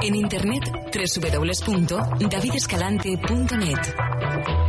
En internet www.davidescalante.net.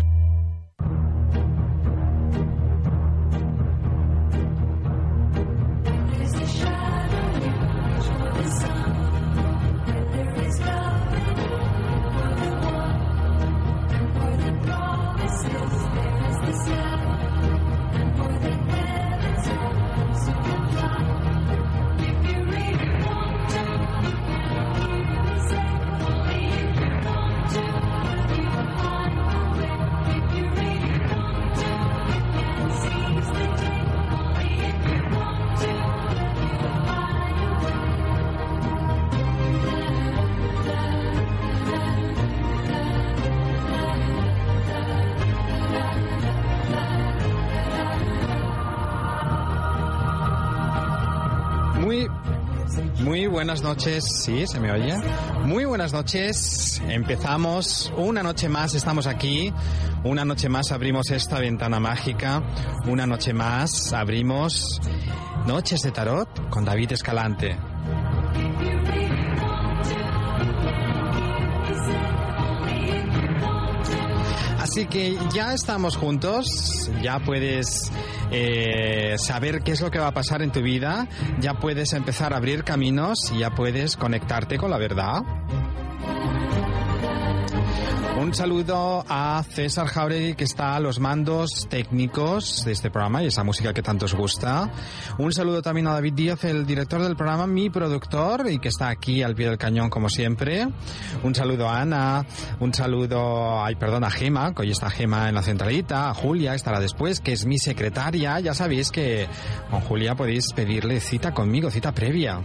buenas noches. Sí, se me oye. Muy buenas noches. Empezamos una noche más. Estamos aquí. Una noche más abrimos esta ventana mágica. Una noche más abrimos Noches de Tarot con David Escalante. Así que ya estamos juntos, ya puedes eh, saber qué es lo que va a pasar en tu vida, ya puedes empezar a abrir caminos y ya puedes conectarte con la verdad. Un saludo a César Jauregui que está a los mandos técnicos de este programa y esa música que tanto os gusta. Un saludo también a David Díaz, el director del programa, mi productor y que está aquí al pie del cañón como siempre. Un saludo a Ana, un saludo, ay perdón, a Gema, que hoy está Gema en la centralita, Julia, estará después, que es mi secretaria. Ya sabéis que con Julia podéis pedirle cita conmigo, cita previa.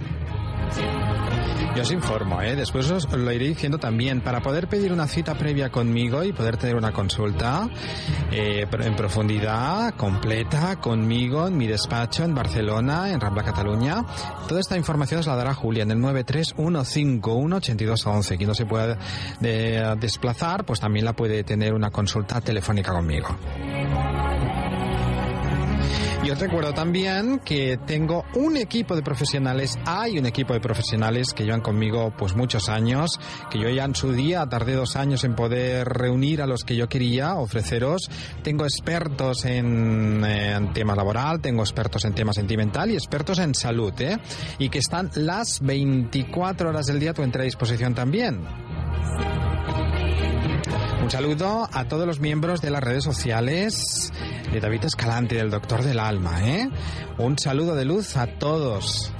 Yo os informo, ¿eh? después os lo iré diciendo también. Para poder pedir una cita previa conmigo y poder tener una consulta eh, en profundidad, completa, conmigo, en mi despacho en Barcelona, en Rambla, Cataluña, toda esta información os la dará Julia en el 931518211. Quien no se pueda de, desplazar, pues también la puede tener una consulta telefónica conmigo. Y os recuerdo también que tengo un equipo de profesionales, hay un equipo de profesionales que llevan conmigo pues muchos años, que yo ya en su día tardé dos años en poder reunir a los que yo quería ofreceros. Tengo expertos en, en tema laboral, tengo expertos en tema sentimental y expertos en salud, ¿eh? Y que están las 24 horas del día a tu entera disposición también. Un saludo a todos los miembros de las redes sociales de David Escalante, del Doctor del Alma, ¿eh? Un saludo de luz a todos.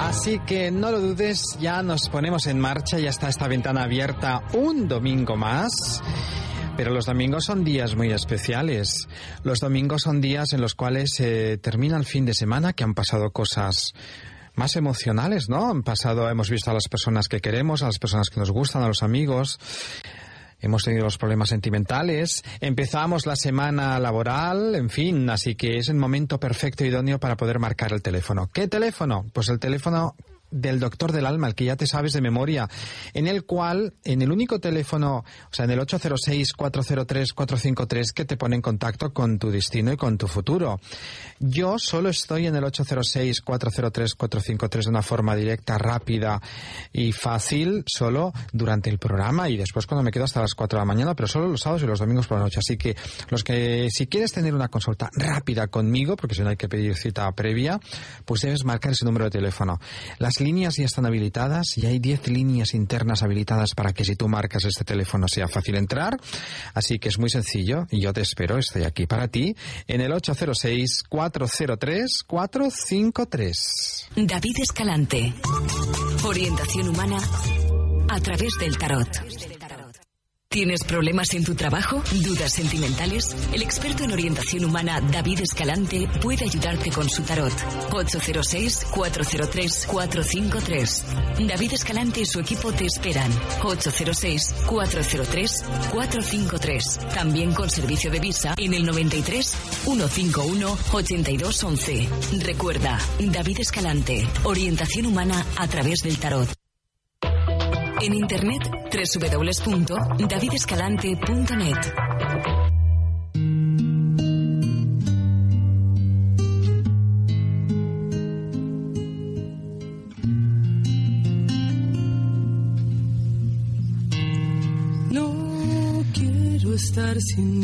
Así que no lo dudes, ya nos ponemos en marcha, ya está esta ventana abierta un domingo más. Pero los domingos son días muy especiales. Los domingos son días en los cuales se termina el fin de semana, que han pasado cosas más emocionales, ¿no? Han pasado, hemos visto a las personas que queremos, a las personas que nos gustan, a los amigos. Hemos tenido los problemas sentimentales, empezamos la semana laboral, en fin, así que es el momento perfecto idóneo para poder marcar el teléfono. ¿Qué teléfono? Pues el teléfono del doctor del alma, el que ya te sabes de memoria, en el cual, en el único teléfono, o sea, en el 806-403-453, que te pone en contacto con tu destino y con tu futuro. Yo solo estoy en el 806-403-453 de una forma directa, rápida y fácil, solo durante el programa y después cuando me quedo hasta las 4 de la mañana, pero solo los sábados y los domingos por la noche. Así que, los que, si quieres tener una consulta rápida conmigo, porque si no hay que pedir cita previa, pues debes marcar ese número de teléfono. Las líneas ya están habilitadas y hay 10 líneas internas habilitadas para que si tú marcas este teléfono sea fácil entrar. Así que es muy sencillo y yo te espero, estoy aquí para ti en el 806-403-453. David Escalante. Orientación humana a través del tarot. ¿Tienes problemas en tu trabajo? ¿Dudas sentimentales? El experto en orientación humana David Escalante puede ayudarte con su tarot. 806-403-453. David Escalante y su equipo te esperan. 806-403-453. También con servicio de visa en el 93 151 8211. Recuerda, David Escalante, orientación humana a través del tarot. En internet www.davidescalante.net.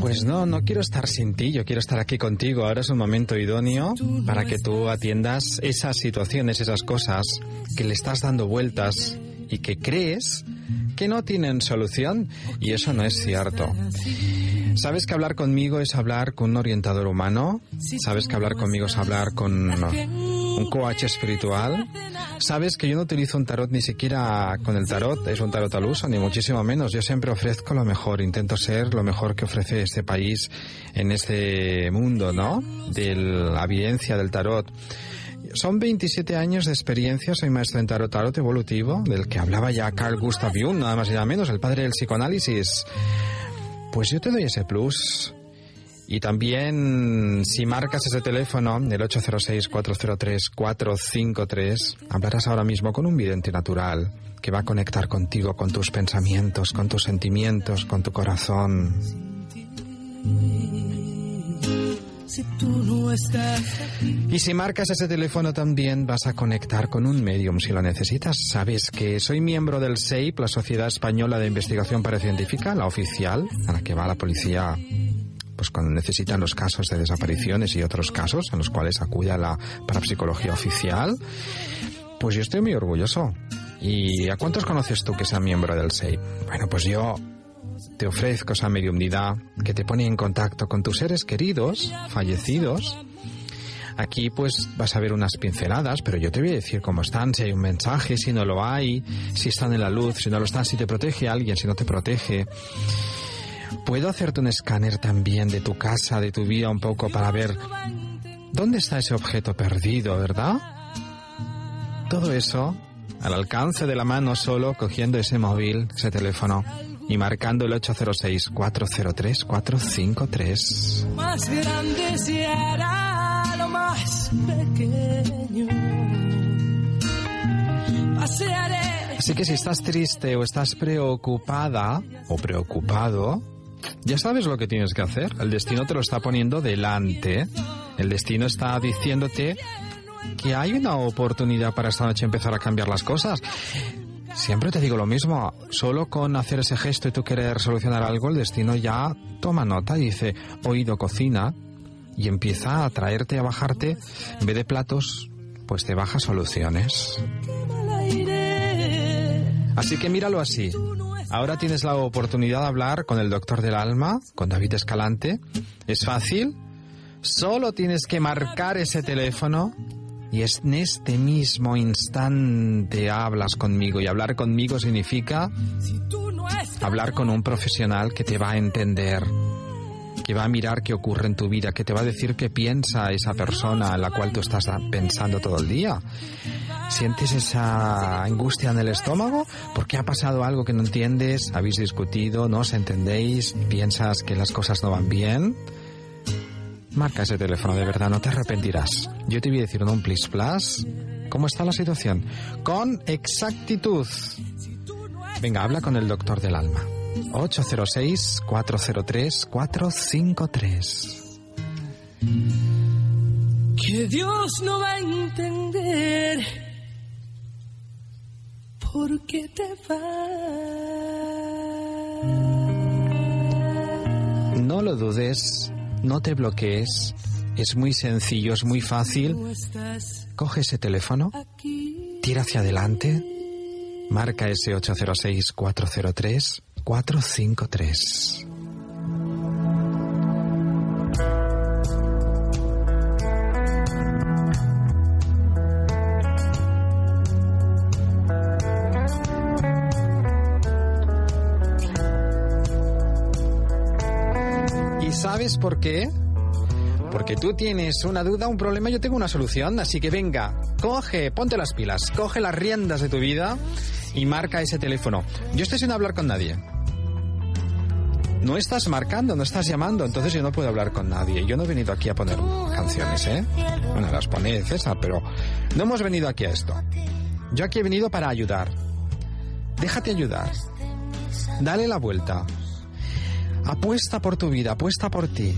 Pues no, no quiero estar sin ti, yo quiero estar aquí contigo. Ahora es un momento idóneo para que tú atiendas esas situaciones, esas cosas que le estás dando vueltas y que crees que no tienen solución y eso no es cierto. ¿Sabes que hablar conmigo es hablar con un orientador humano? ¿Sabes que hablar conmigo es hablar con un coach espiritual? Sabes que yo no utilizo un tarot ni siquiera con el tarot, es un tarot al uso, ni muchísimo menos. Yo siempre ofrezco lo mejor, intento ser lo mejor que ofrece este país en este mundo, ¿no? De la evidencia del tarot. Son 27 años de experiencia, soy maestro en tarot, tarot evolutivo, del que hablaba ya Carl Gustav Jung, nada más y nada menos, el padre del psicoanálisis. Pues yo te doy ese plus. Y también, si marcas ese teléfono, el 806-403-453, hablarás ahora mismo con un vidente natural que va a conectar contigo, con tus pensamientos, con tus sentimientos, con tu corazón. Y si marcas ese teléfono también vas a conectar con un medium si lo necesitas. Sabes que soy miembro del SEIP, la Sociedad Española de Investigación Parecientífica, la oficial, a la que va la policía pues cuando necesitan los casos de desapariciones y otros casos en los cuales acude a la parapsicología oficial, pues yo estoy muy orgulloso. ¿Y a cuántos conoces tú que sean miembro del SEI? Bueno, pues yo te ofrezco esa mediumnidad que te pone en contacto con tus seres queridos, fallecidos. Aquí pues vas a ver unas pinceladas, pero yo te voy a decir cómo están, si hay un mensaje, si no lo hay, si están en la luz, si no lo están, si te protege alguien, si no te protege. ¿Puedo hacerte un escáner también de tu casa, de tu vida un poco para ver dónde está ese objeto perdido, verdad? Todo eso al alcance de la mano solo cogiendo ese móvil, ese teléfono y marcando el 806-403-453. Más grande lo más pequeño. Así que si estás triste o estás preocupada o preocupado, ya sabes lo que tienes que hacer. El destino te lo está poniendo delante. El destino está diciéndote que hay una oportunidad para esta noche empezar a cambiar las cosas. Siempre te digo lo mismo, solo con hacer ese gesto y tú querer solucionar algo, el destino ya toma nota y dice, oído cocina, y empieza a traerte, a bajarte, en vez de platos, pues te baja soluciones. Así que míralo así. Ahora tienes la oportunidad de hablar con el doctor del alma, con David Escalante. Es fácil. Solo tienes que marcar ese teléfono y en este mismo instante hablas conmigo. Y hablar conmigo significa hablar con un profesional que te va a entender, que va a mirar qué ocurre en tu vida, que te va a decir qué piensa esa persona en la cual tú estás pensando todo el día. ¿Sientes esa angustia en el estómago? ¿Por qué ha pasado algo que no entiendes? ¿Habéis discutido? ¿No os entendéis? ¿Piensas que las cosas no van bien? Marca ese teléfono, de verdad, no te arrepentirás. Yo te voy a decir en un plis plus cómo está la situación. Con exactitud. Venga, habla con el doctor del alma. 806-403-453. Que Dios no va a entender por qué te va. No lo dudes no te bloquees. Es muy sencillo, es muy fácil. Coge ese teléfono, tira hacia adelante, marca ese 806-403-453. Sabes por qué? Porque tú tienes una duda, un problema, yo tengo una solución. Así que venga, coge, ponte las pilas, coge las riendas de tu vida y marca ese teléfono. Yo estoy sin hablar con nadie. No estás marcando, no estás llamando, entonces yo no puedo hablar con nadie. Yo no he venido aquí a poner canciones, ¿eh? Bueno, las pone César, pero no hemos venido aquí a esto. Yo aquí he venido para ayudar. Déjate ayudar. Dale la vuelta. Apuesta por tu vida, apuesta por ti.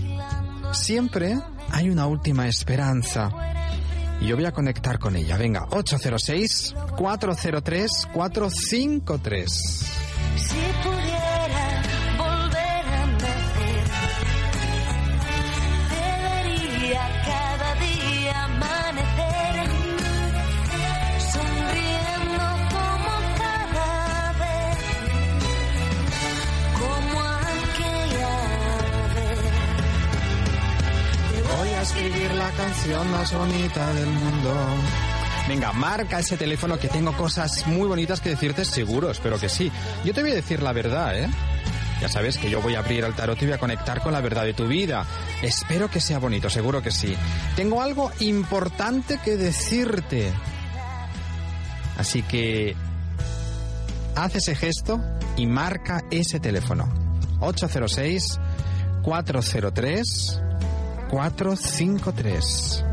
Siempre hay una última esperanza. Y yo voy a conectar con ella. Venga, 806-403-453. Canción más bonita del mundo. Venga, marca ese teléfono que tengo cosas muy bonitas que decirte, seguro, espero que sí. Yo te voy a decir la verdad, ¿eh? Ya sabes que yo voy a abrir el tarot y voy a conectar con la verdad de tu vida. Espero que sea bonito, seguro que sí. Tengo algo importante que decirte. Así que haz ese gesto y marca ese teléfono. 806 403 453.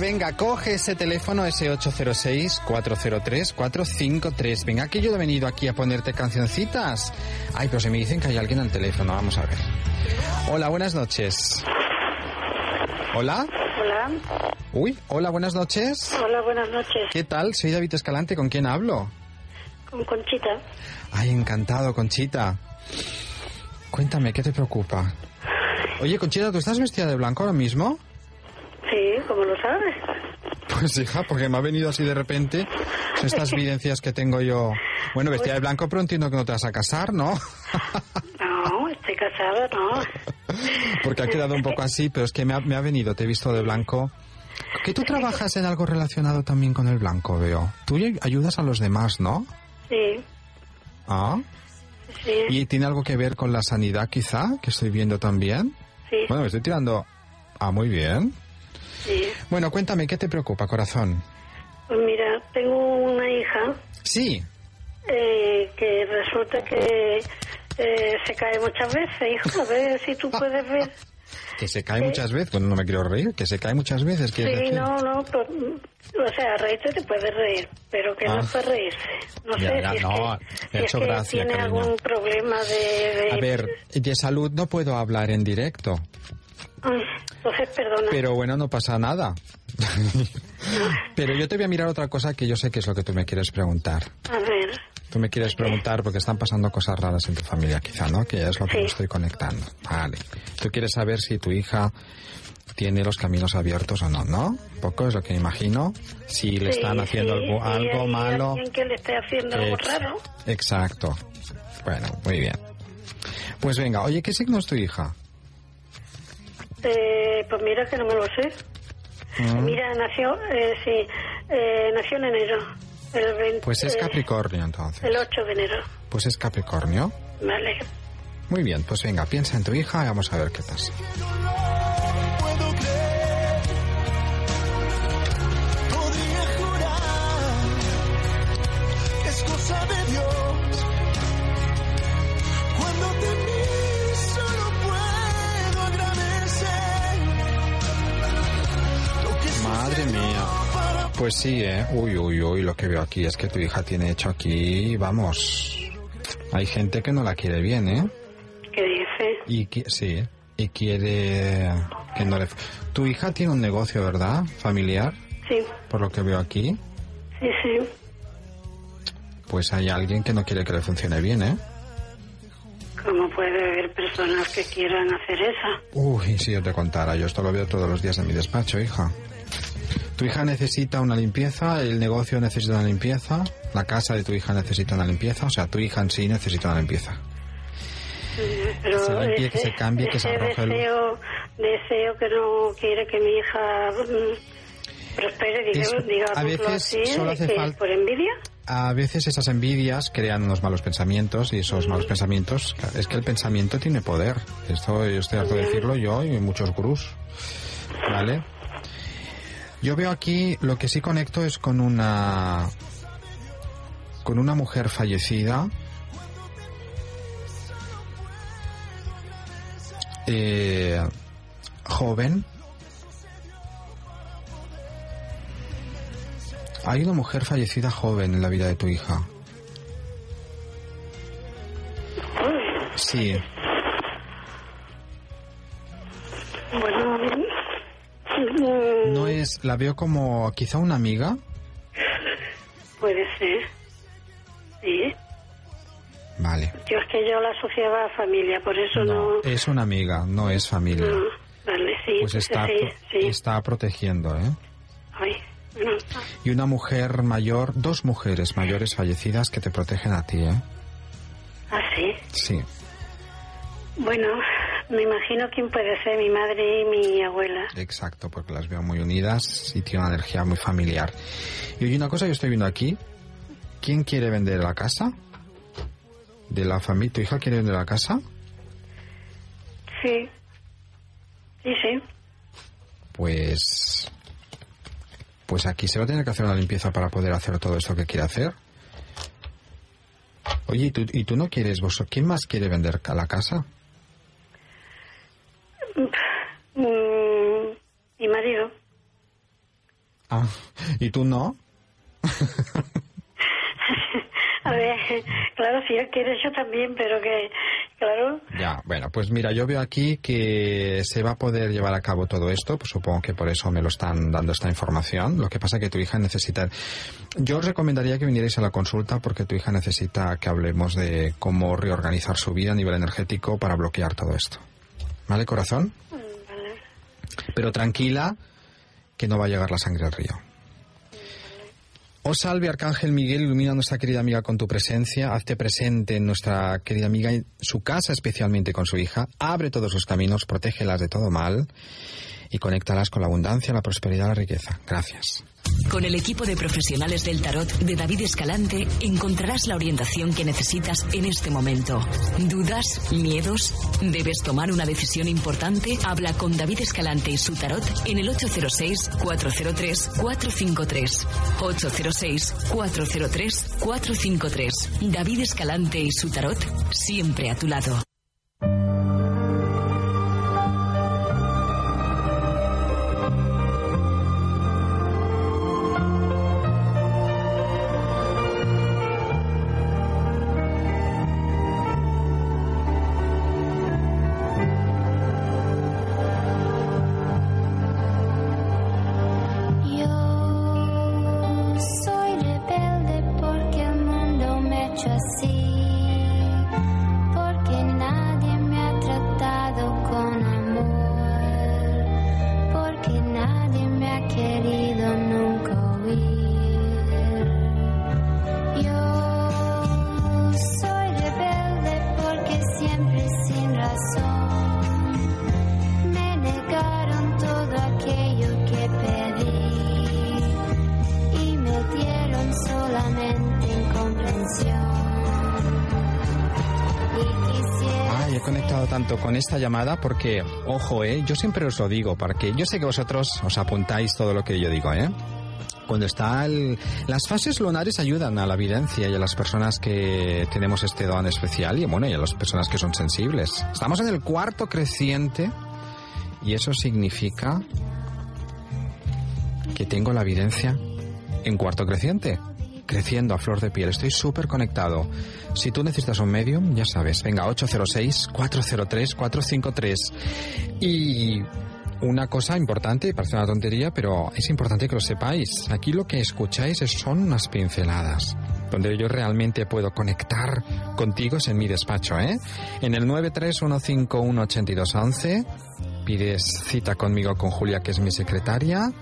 Venga, coge ese teléfono, ese 806-403-453. Venga, que yo he venido aquí a ponerte cancioncitas. Ay, pero se me dicen que hay alguien al teléfono. Vamos a ver. Hola, buenas noches. Hola. Hola, Uy, hola, buenas noches. hola, buenas noches. ¿Qué tal? Soy David Escalante. ¿Con quién hablo? Con Conchita. Ay, encantado, Conchita. Cuéntame, ¿qué te preocupa? Oye, Conchita, ¿tú estás vestida de blanco ahora mismo? Sí, ¿cómo lo sabes? Pues hija, porque me ha venido así de repente son estas evidencias que tengo yo. Bueno, vestida de blanco, pero entiendo que no te vas a casar, ¿no? No, estoy casada, no. Porque ha quedado un poco así, pero es que me ha, me ha venido, te he visto de blanco. Que tú trabajas en algo relacionado también con el blanco, veo. Tú ayudas a los demás, ¿no? Sí, Ah. sí, ¿Y tiene algo que ver con la sanidad, quizá, que estoy viendo también? sí, Bueno, me estoy tirando... Ah, muy bien. Sí. Bueno, cuéntame, ¿qué te preocupa, corazón? Pues mira, tengo una hija Sí. eh, que resulta que eh, se cae muchas veces, hijo. A ver si tú puedes ver. Que se cae muchas veces. Bueno, no me quiero reír. Que se cae muchas veces. ¿quieres Sí, decir? no, no, pues, o sea, reírte te puedes reír, pero que Ah. no es para reírse. No Ya, sé ya, si es no, que, me ha si es hecho que gracia, tiene cariño. algún problema de... de- A ver, de salud no puedo hablar en directo. Entonces, perdona. Pero bueno, no pasa nada. Pero yo te voy a mirar otra cosa que yo sé que es lo que tú me quieres preguntar. A ver, Tú me quieres preguntar porque están pasando cosas raras en tu familia, quizá, ¿no? Que es lo que Sí. me estoy conectando. Vale. Tú quieres saber si tu hija tiene los caminos abiertos o no, ¿no? Un poco es lo que imagino. Si le Sí, están haciendo sí, algo, sí, algo hay malo. que le esté haciendo algo raro. Exacto. Bueno, muy bien. Pues venga, oye, ¿qué signo es tu hija? Eh, pues mira que no me lo sé. Mm, Mira, nació, eh, sí, eh, nació en enero. El 20, Pues es eh, Capricornio entonces. el 8 de enero. Pues es Capricornio. Vale. Muy bien, pues venga, piensa en tu hija y vamos a ver qué pasa. puedo creer. Podría jurar que es cosa de Dios. Madre mía. Pues sí, ¿eh? Uy, uy, uy, lo que veo aquí es que tu hija tiene hecho aquí, vamos. Hay gente que no la quiere bien, ¿eh? ¿Qué dice? Y sí, y quiere que no le... Tu hija tiene un negocio, ¿verdad? Familiar, Sí, por lo que veo aquí. sí, sí. Pues hay alguien que no quiere que le funcione bien, ¿eh? ¿Cómo puede haber personas que quieran hacer eso? Uy, si yo te contara, yo esto lo veo todos los días en mi despacho, hija. Tu hija necesita una limpieza, el negocio necesita una limpieza, la casa de tu hija necesita una limpieza, o sea, tu hija en sí necesita una limpieza. Pero Se limpie, que se cambie, que se ese arroje el- deseo, deseo que no quiere que mi hija mm, prospere, digamos, a veces así, solo hace falta- por envidia. A veces esas envidias crean unos malos pensamientos y esos malos pensamientos, es que el pensamiento tiene poder. Esto yo estoy harto de decirlo yo y muchos gurús. ¿Vale? Yo veo aquí lo que sí conecto es con una con una mujer fallecida. Eh, joven. Hay una mujer fallecida joven en la vida de tu hija. Sí, no es, la veo como quizá una amiga. puede ser. Sí. Vale. Yo es que yo la asociaba a familia, por eso no. No, es una amiga, no es familia. no. Vale, sí. Pues está, sí, pro- sí. está protegiendo, ¿eh? Ay, Y una mujer mayor, dos mujeres mayores fallecidas que te protegen a ti, ¿eh? ah, sí. Sí. Bueno, me imagino quién puede ser, mi madre y mi abuela. Exacto, porque las veo muy unidas y tiene una energía muy familiar. Y oye, una cosa yo estoy viendo aquí. ¿Quién quiere vender la casa? ¿De la familia? ¿Tu hija quiere vender la casa? Sí. Sí, sí. Pues... Pues aquí se va a tener que hacer una limpieza para poder hacer todo esto que quiere hacer. Oye, ¿y tú, y tú no quieres vos? ¿Quién más quiere vender la casa? Mm, mi marido. Ah, ¿y tú no? A ver, claro, si él quiere yo también, pero que, claro, Ya, bueno, pues mira, yo veo aquí que se va a poder llevar a cabo todo esto, pues supongo que por eso me lo están dando esta información. Lo que pasa que tu hija necesita... Yo os recomendaría que vinierais a la consulta porque tu hija necesita que hablemos de cómo reorganizar su vida a nivel energético para bloquear todo esto. ¿Vale, corazón? Pero tranquila, que no va a llegar la sangre al río. Oh salve, Arcángel Miguel, ilumina a nuestra querida amiga con tu presencia, hazte presente en nuestra querida amiga, en su casa especialmente con su hija, abre todos sus caminos, protégelas de todo mal y conéctalas con la abundancia, la prosperidad la riqueza. Gracias. Con el equipo de profesionales del tarot de David Escalante encontrarás la orientación que necesitas en este momento. ¿Dudas? ¿Miedos? ¿Debes tomar una decisión importante? Habla con David Escalante y su tarot en el 806-403-453. 806-403-453. David Escalante y su tarot siempre a tu lado. Conectado tanto con esta llamada porque, ojo, eh, yo siempre os lo digo, porque yo sé que vosotros os apuntáis todo lo que yo digo, ¿eh? Cuando está el- las fases lunares ayudan a la evidencia y a las personas que tenemos este don especial y bueno, y a las personas que son sensibles. Estamos en el cuarto creciente y eso significa que tengo la evidencia en cuarto creciente, creciendo a flor de piel. Estoy súper conectado. Si tú necesitas un medium, ya sabes, venga, 806-403-453. Y una cosa importante, parece una tontería, pero es importante que lo sepáis. Aquí lo que escucháis es- son unas pinceladas. donde yo realmente puedo conectar contigo es en mi despacho, ¿eh? En el 931518211 pides cita conmigo con Julia, que es mi secretaria.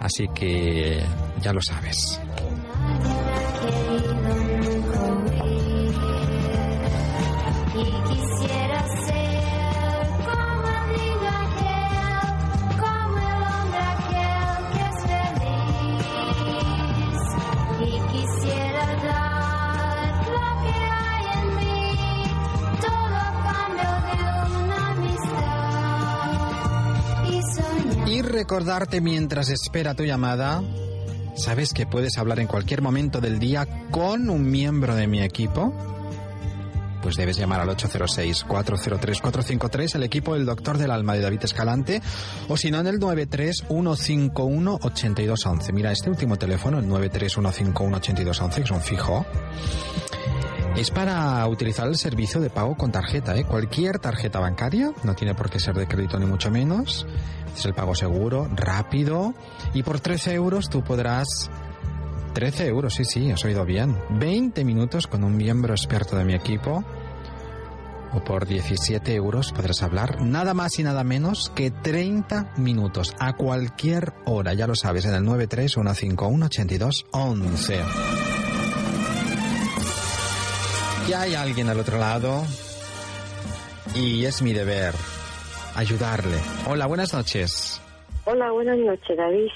Así que ya lo sabes. Recordarte mientras espera tu llamada, ¿sabes que puedes hablar en cualquier momento del día con un miembro de mi equipo? Pues debes llamar al 806-403-453, el equipo del Doctor del Alma de David Escalante, o si no en el 931518211. Mira, este último teléfono, el 931518211, que es un fijo, es para utilizar el servicio de pago con tarjeta, ¿eh? Cualquier tarjeta bancaria, no tiene por qué ser de crédito ni mucho menos. Es el pago seguro, rápido, y por 13 euros tú podrás 13 euros, sí, sí, has oído bien. 20 minutos con un miembro experto de mi equipo. O por 17 euros podrás hablar nada más y nada menos que 30 minutos a cualquier hora. Ya lo sabes, en el 931518211. Ya hay alguien al otro lado y es mi deber ayudarle. Hola, buenas noches. Hola, buenas noches, David.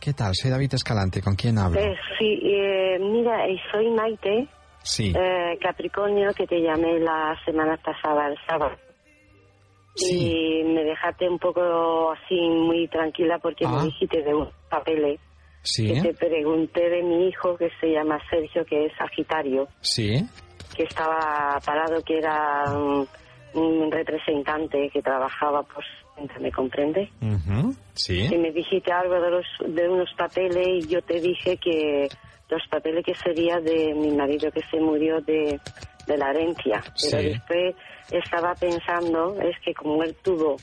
¿Qué tal? Soy David Escalante. ¿Con quién hablo? Eh, sí, eh, mira, eh, soy Maite Sí. eh, Capricornio, que te llamé la semana pasada, el sábado. Sí. Y me dejaste un poco así, muy tranquila, porque Ah. me dijiste de unos papeles. Sí. Que te pregunté de mi hijo, que se llama Sergio, que es Sagitario, Sí. Que estaba parado, que era un, un representante que trabajaba por... ¿Me comprende? Ujú, Sí. que me dijiste algo de, los, de unos papeles y yo te dije que los papeles que sería de mi marido que se murió de, de la herencia. Pero Sí. después estaba pensando, es que como él tuvo,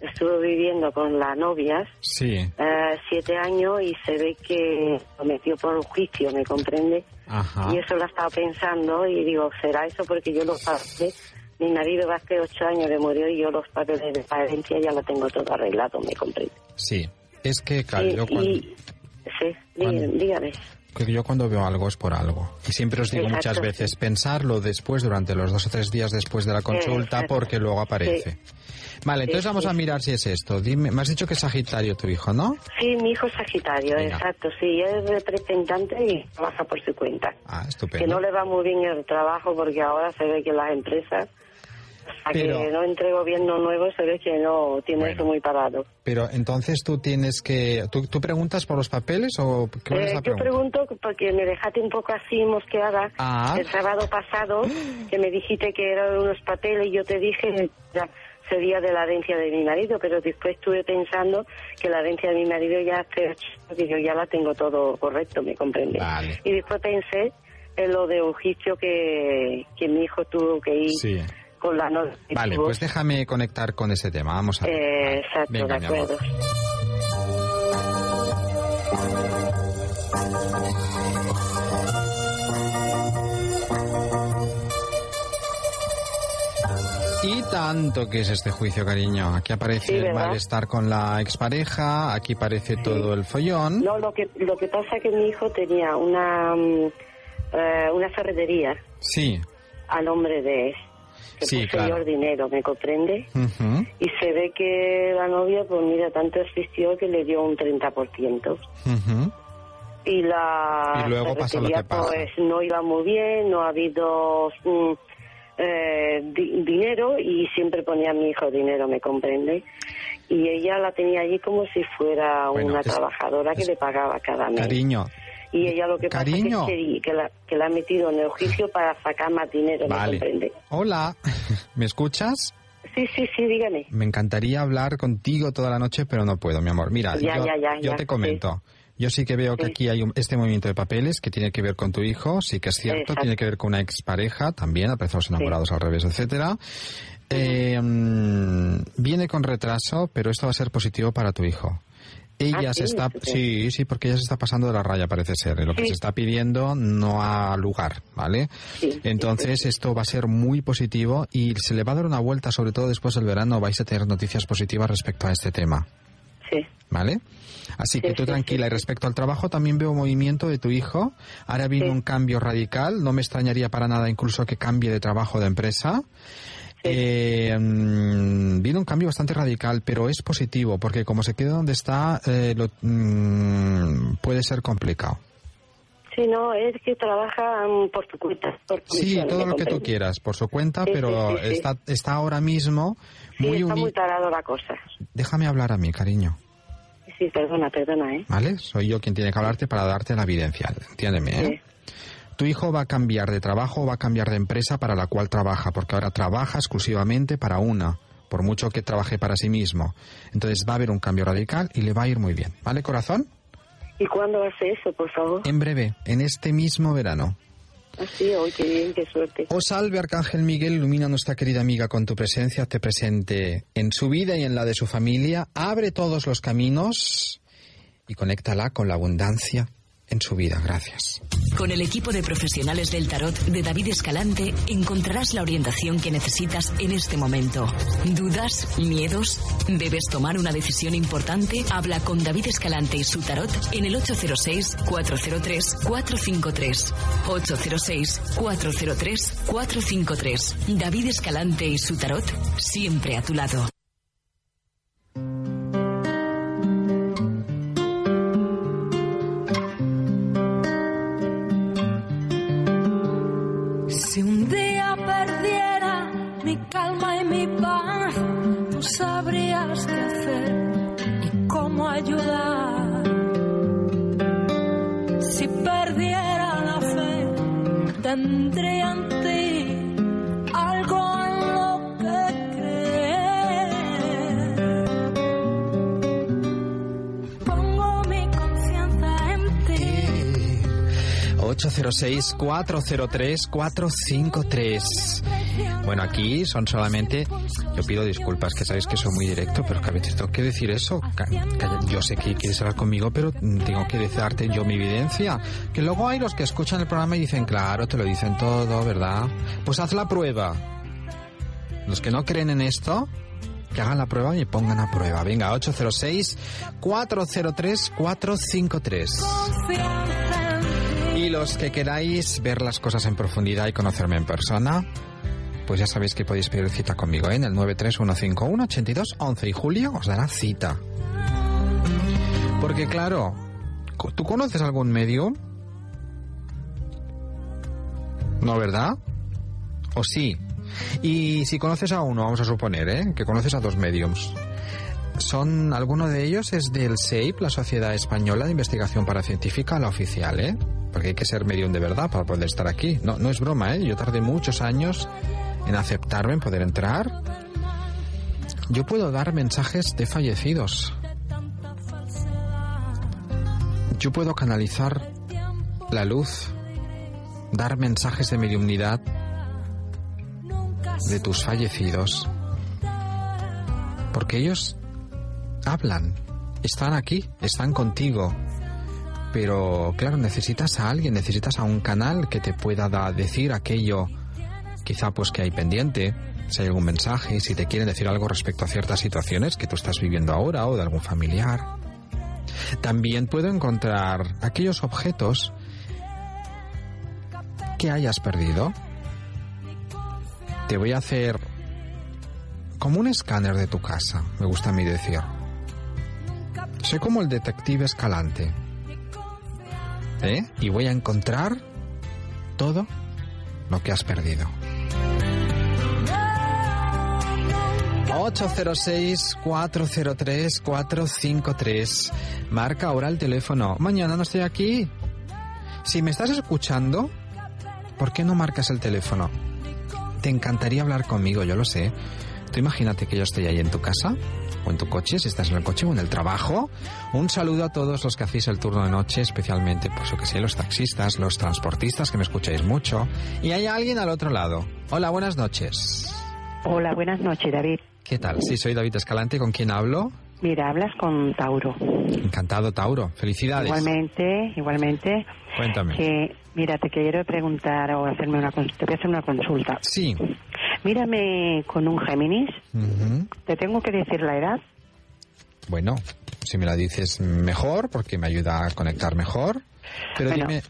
estuvo viviendo con la novia Sí. eh, siete años y se ve que lo metió por un juicio, ¿me comprende? Ajá. Y eso lo estaba pensando y digo, ¿será eso? Porque yo los papeles, mi marido hace ocho años que murió y yo los papeles de la herencia ya lo tengo todo arreglado, ¿me comprende? Sí. Es que, claro, yo cuando, y- sí, dígame. Que yo cuando veo algo es por algo. Y siempre os digo Exacto, muchas veces, pensarlo después, durante los dos o tres días después de la consulta, Exacto. porque luego aparece. Vale, entonces Sí, vamos sí. a mirar si es esto. Dime, me has dicho que es Sagitario tu hijo, ¿no? Sí, mi hijo es Sagitario, exacto, sí, es representante y trabaja por su cuenta. Ah, Que estupendo. no le va muy bien el trabajo porque ahora se ve que las empresas, hasta Pero- que no entre gobierno nuevo, se ve que no tiene Bueno. eso muy parado. Pero entonces tú tienes que... ¿Tú, tú preguntas por los papeles o qué es Eh, la yo pregunta? pregunto porque me dejaste un poco así mosqueada Ah. el sábado pasado, que me dijiste que eran unos papeles y yo te dije ya sería de la herencia de mi marido, pero después estuve pensando que la herencia de mi marido ya hace yo ya la tengo todo correcto, ¿me comprende? Vale. Y después pensé en lo de un juicio que, que mi hijo tuvo que ir Sí. Con la Vale, pues déjame conectar con ese tema. Vamos a ver. Eh, exacto, Venga, de mi amor. acuerdo. Y tanto que es este juicio, cariño. Aquí aparece Sí, el malestar con la expareja, aquí aparece todo el follón. No, lo que lo que pasa es que mi hijo tenía una mm, eh, una ferretería Sí. a nombre de. Que Sí, puso claro. dinero, ¿me comprende? Ujú, Y se ve que la novia, pues mira, tanto existió que le dio un 30%. ujú. Y la Y luego pasa lo que pasa. pues no iba muy bien, no ha habido mm, eh, di- dinero y siempre ponía a mi hijo dinero, ¿me comprende? Y ella la tenía allí como si fuera Bueno, una es- trabajadora que es- le pagaba cada mes. Cariño, Y ella lo que Cariño. pasa es que, que, la, que la ha metido en el juicio para sacar más dinero, ¿me vale. comprende? Hola, ¿me escuchas? Sí, sí, sí, dígame. Me encantaría hablar contigo toda la noche, pero no puedo, mi amor. Mira, Ya, yo, ya, ya, yo te comento. Yo sí que veo que Sí. aquí hay un- este movimiento de papeles que tiene que ver con tu hijo, sí que es cierto, Exacto. tiene que ver con una expareja también, a los enamorados al revés, etcétera. Eh, mm, viene con retraso, pero esto va a ser positivo para tu hijo. Ella Ah, se sí, está, sí. sí, porque ella se está pasando de la raya, parece ser. Lo que Sí. se está pidiendo no ha lugar, ¿vale? Sí, Entonces esto va a ser muy positivo y se le va a dar una vuelta, sobre todo después del verano, vais a tener noticias positivas respecto a este tema, Sí. ¿vale? Así que tú tranquila. Y respecto al trabajo también veo movimiento de tu hijo. Ahora viene un cambio radical. No me extrañaría para nada incluso que cambie de trabajo de empresa. Eh, mm, viene un cambio bastante radical, pero es positivo porque como se queda donde está, eh, lo- mm, puede ser complicado. Sí, no, es que trabaja mm, por tu cuenta. Por Sí, todo ¿me lo que tú quieras, por su cuenta, Sí, pero sí, sí, sí. Está, está ahora mismo muy está uni- muy tarado la cosa. Déjame hablar a mí, cariño, Sí, perdona, perdona, ¿eh? ¿vale? Soy yo quien tiene que hablarte para darte la evidencia, entiéndeme, ¿eh? Tu hijo va a cambiar de trabajo o va a cambiar de empresa para la cual trabaja, porque ahora trabaja exclusivamente para una, por mucho que trabaje para sí mismo. Entonces va a haber un cambio radical y le va a ir muy bien. ¿Vale, corazón? ¿Y cuándo hace eso, por favor? En breve, en este mismo verano. Así, hoy qué bien, qué suerte. Oh salve Arcángel Miguel, ilumina a nuestra querida amiga con tu presencia, te presente en su vida y en la de su familia, abre todos los caminos y conéctala con la abundancia en su vida. Gracias. Con el equipo de profesionales del tarot de David Escalante encontrarás la orientación que necesitas en este momento. ¿Dudas? ¿Miedos? ¿Debes tomar una decisión importante? Habla con David Escalante y su tarot en el 806-403-453. 806-403-453. David Escalante y su tarot siempre a tu lado. Fe, tendría en ti algo en lo que creer. Pongo mi confianza en ti. 806-403-453. Bueno, aquí son solamente... Yo pido disculpas, que sabéis que soy muy directo, pero que a veces tengo que decir eso. Yo sé que quieres hablar conmigo, pero tengo que darte yo mi evidencia. Que luego hay los que escuchan el programa y dicen, claro, te lo dicen todo, ¿verdad? Pues haz la prueba. Los que no creen en esto, que hagan la prueba y pongan a prueba. Venga, 806-403-453. Y los que queráis ver las cosas en profundidad y conocerme en persona, pues ya sabéis que podéis pedir cita conmigo ¿eh? en el 931518211 y Julio os dará cita. Porque claro, ¿tú conoces algún medio? ¿No, verdad? ¿O sí? Y si conoces a uno, vamos a suponer, ¿eh? que conoces a dos mediums. Son, alguno de ellos es del SEIP, la Sociedad Española de Investigación Paracientífica, la oficial, ¿eh? Porque hay que ser medium de verdad para poder estar aquí. No, no es broma, ¿eh? Yo tardé muchos años en aceptarme, en poder entrar. Yo puedo dar mensajes de fallecidos. Yo puedo canalizar la luz, dar mensajes de mediumnidad de tus fallecidos. Porque ellos hablan, están aquí, están contigo. Pero claro, necesitas a alguien, necesitas a un canal que te pueda da- decir aquello, quizá pues que hay pendiente, si hay algún mensaje, si te quieren decir algo respecto a ciertas situaciones que tú estás viviendo ahora o de algún familiar. También puedo encontrar aquellos objetos que hayas perdido. Te voy a hacer como un escáner de tu casa, me gusta a mí decir. Soy como el detective escalante. ¿Eh? Y voy a encontrar todo lo que has perdido. 806-403-453. Marca ahora el teléfono. Mañana no estoy aquí. Si me estás escuchando, ¿por qué no marcas el teléfono? Te encantaría hablar conmigo, yo lo sé. Tú imagínate que yo estoy ahí en tu casa o en tu coche, si estás en el coche o en el trabajo. Un saludo a todos los que hacéis el turno de noche, especialmente, pues yo que sé, los taxistas, los transportistas que me escucháis mucho. Y hay alguien al otro lado. Hola, buenas noches. Hola, buenas noches, David. ¿Qué tal? Sí, soy David Escalante, ¿con quién hablo? Mira, hablas con Tauro. Encantado, Tauro. Felicidades. Igualmente, igualmente. Cuéntame. Que, mira, te quiero preguntar o hacerme una, te voy a hacer una consulta. Sí. Mírame con un Géminis. Ujú. Te tengo que decir la edad. Bueno, si me la dices mejor, porque me ayuda a conectar mejor. Pero Bueno. dime,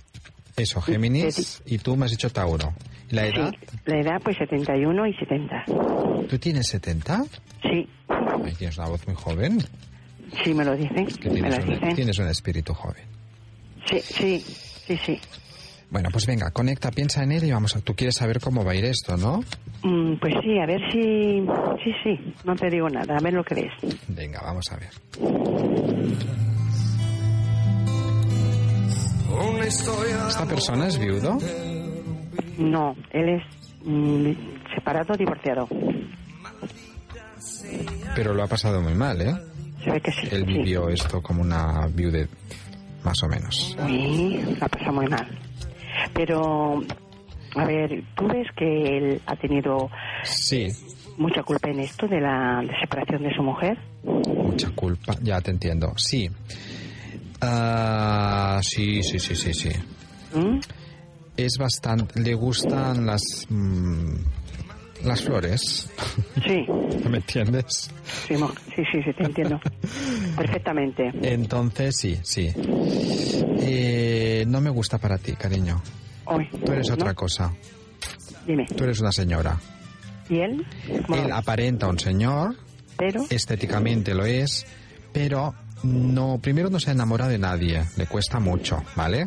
eso, Géminis, y tú me has dicho Tauro. ¿Y la edad? Sí, la edad, pues 71 y 70. ¿Tú tienes 70? Sí, Ay, tienes una voz muy joven. sí me lo dicen. Que me tienes, lo un, dicen. tienes un espíritu joven. Sí, sí, sí, sí. Bueno, pues venga, conecta, piensa en él y vamos a... Tú quieres saber cómo va a ir esto, ¿no? Mm, pues sí, a ver si... Sí, sí, no te digo nada, a ver lo que ves. Venga, vamos a ver. ¿Esta persona es viudo? No, él es mm, separado, divorciado. Pero lo ha pasado muy mal, ¿eh? Se ve que sí. Él sí. vivió esto como una viudez, más o menos. Sí, la pasa muy mal. Pero, a ver, ¿tú ves que él ha tenido Sí, mucha culpa en esto de la separación de su mujer? mucha culpa. Ya te entiendo. Sí. Ah, sí, sí, sí, sí, sí. ¿Mm? Es bastante... Le gustan las... mm, las flores. Sí, ¿Me entiendes? sí, sí, sí, sí, te entiendo. Perfectamente. Entonces, sí, sí. Eh, no me gusta para ti, cariño. Hoy. Tú eres ¿no? otra cosa. Dime. Tú eres una señora. ¿Y él? ¿Cómo lo Él aparenta un señor, Pero, estéticamente lo es, pero no, primero no se enamora de nadie, le cuesta mucho, ¿vale?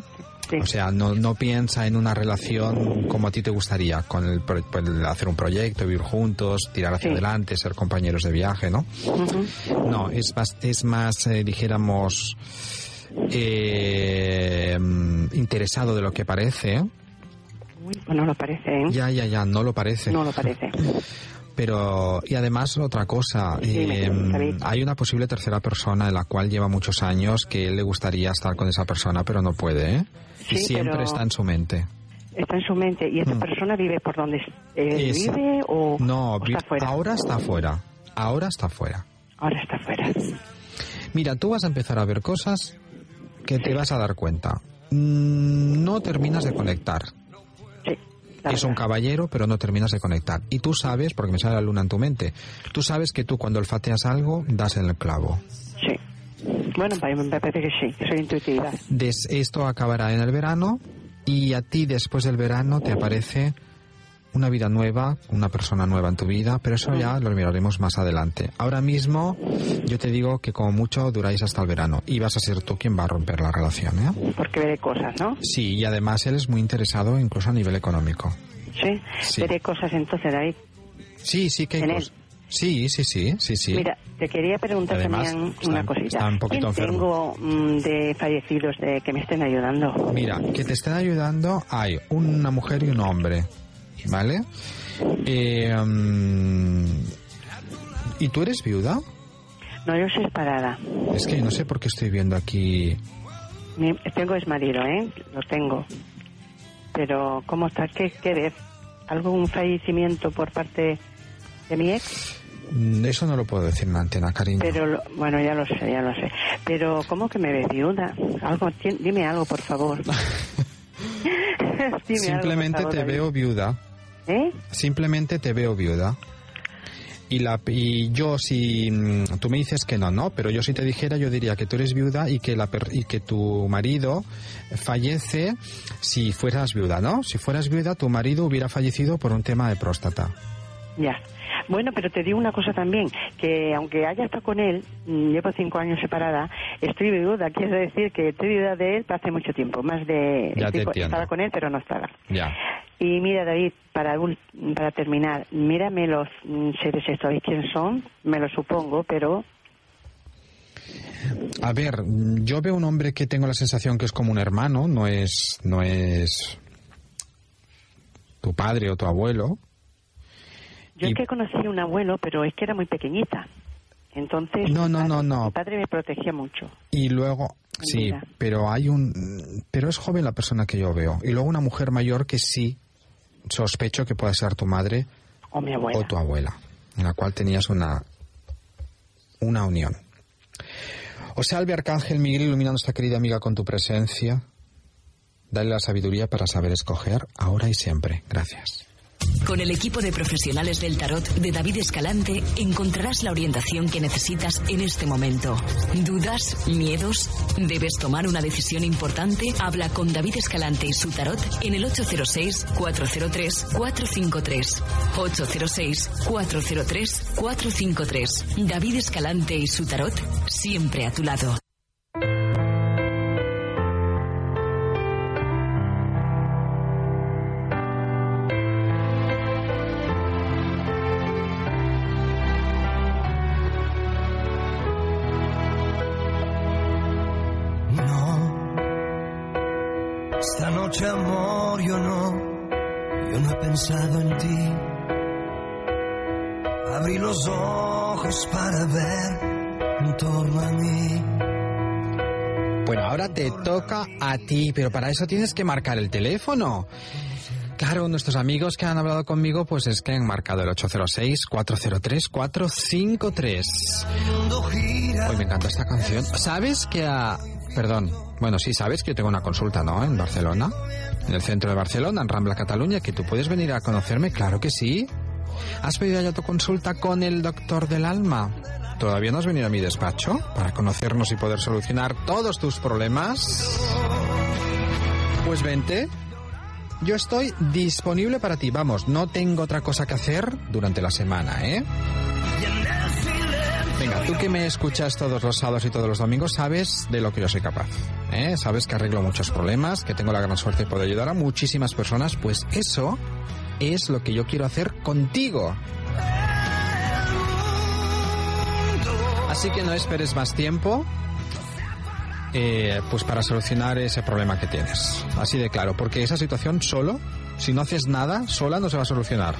Sí, O sea, no, no piensa en una relación como a ti te gustaría, con el, pues, el hacer un proyecto, vivir juntos, tirar hacia Sí. adelante, ser compañeros de viaje, ¿no? No, es más, es más eh, dijéramos, eh, interesado de lo que parece. Uy, pues no lo parece, ¿eh? Ya, ya, ya, no lo parece. No lo parece. Pero, y además otra cosa, eh, hay una posible tercera persona en la cual lleva muchos años que le gustaría estar con esa persona, pero no puede, ¿eh? y siempre pero- está en su mente. Está en su mente. ¿Y esta Mm. persona vive por donde Es- vive o, No, o está fuera? ahora está fuera. Ahora está fuera. Ahora está fuera. Mira, tú vas a empezar a ver cosas que te vas a dar cuenta. Mm, No terminas de conectar. La Es un caballero, pero no terminas de conectar. Y tú sabes, porque me sale la luna en tu mente, tú sabes que tú cuando olfateas algo, das en el clavo. Sí. Bueno, me parece que sí, que soy intuitiva. Des- esto acabará en el verano y a ti después del verano te aparece una vida nueva, una persona nueva en tu vida, pero eso ya lo miraremos más adelante. Ahora mismo yo te digo que como mucho duráis hasta el verano y vas a ser tú quien va a romper la relación, ¿eh? Porque veré cosas, ¿no? Sí, y además él es muy interesado incluso a nivel económico. Sí. Sí. Veré cosas entonces, David. Sí, sí que hay. Sí, sí, sí, sí, sí. Mira, te quería preguntar Además, también está- una cosita. está un poquito ¿Quién enfermo. tengo mm, de fallecidos de que me estén ayudando? Mira, que te estén ayudando hay una mujer y un hombre, ¿vale? Eh, mm, ¿Y tú eres viuda? No, yo soy separada. Es que no sé por qué estoy viendo aquí. Mi- tengo es marido, ¿eh? Lo tengo. Pero, ¿cómo está? ¿Qué, ves? ¿Algún fallecimiento por parte de mi ex? Mm, Eso no lo puedo decir en antena, cariño. Pero, lo- bueno, ya lo sé, ya lo sé. Pero, ¿cómo que me ves viuda? Algo, dime algo, por favor. Dime algo, por Simplemente favor, te David. veo viuda. ¿Eh? Simplemente te veo viuda. Y, la, y yo, si mm, tú me dices que no, no, pero yo si te dijera, yo diría que tú eres viuda y que, la, y que tu marido fallece si fueras viuda, ¿no? Si fueras viuda, tu marido hubiera fallecido por un tema de próstata. Ya. Bueno, pero te digo una cosa también, que aunque haya estado con él, mm, llevo cinco años separada, estoy viuda, quiero decir que estoy viuda de él hace mucho tiempo, más de... Ya te estaba con él, pero no estaba. Ya. Y mira, David, para, ul- para terminar, mírame los mm, seres estos, ¿sabéis quién son? Me lo supongo, pero A ver, yo veo un hombre que tengo la sensación que es como un hermano, no es, no es tu padre o tu abuelo. yo Y- es que conocí a un abuelo, pero es que era muy pequeñita. Entonces, No, mi no, padre- no, no. Mi padre me protegía mucho. Y luego, sí, pero hay un, pero es joven la persona que yo veo. Y luego una mujer mayor que sí sospecho que puede ser tu madre O mi abuela. o tu abuela, en la cual tenías una, una unión. O salve Arcángel Miguel iluminando a nuestra querida amiga con tu presencia. Dale la sabiduría para saber escoger ahora y siempre. Gracias. Con el equipo de profesionales del tarot de David Escalante encontrarás la orientación que necesitas en este momento. ¿Dudas? ¿Miedos? ¿Debes tomar una decisión importante? Habla con David Escalante y su tarot en el 806-403-453. 806-403-453. David Escalante y su tarot siempre a tu lado. Pensado en ti. Abrí los ojos para ver en torno a mí. Bueno, ahora te toca a ti, pero para eso tienes que marcar el teléfono. Claro, nuestros amigos que han hablado conmigo, pues es que han marcado el 806-403-453. Hoy me encanta esta canción. ¿Sabes que a... Perdón, bueno, sí, sabes que yo tengo una consulta, ¿no? En Barcelona, en el centro de Barcelona, en Rambla, Cataluña, que tú puedes venir a conocerme, claro que sí. ¿Has pedido ya tu consulta con el doctor del alma? ¿Todavía no has venido a mi despacho para conocernos y poder solucionar todos tus problemas? Pues vente. Yo estoy disponible para ti. Vamos, no tengo otra cosa que hacer durante la semana, ¿eh? Venga, tú que me escuchas todos los sábados y todos los domingos, sabes de lo que yo soy capaz. ¿eh? Sabes que arreglo muchos problemas, que tengo la gran suerte de poder ayudar a muchísimas personas. Pues eso es lo que yo quiero hacer contigo. Así que no esperes más tiempo. eh, pues para solucionar ese problema que tienes. Así de claro, porque esa situación solo, si no haces nada, sola no se va a solucionar.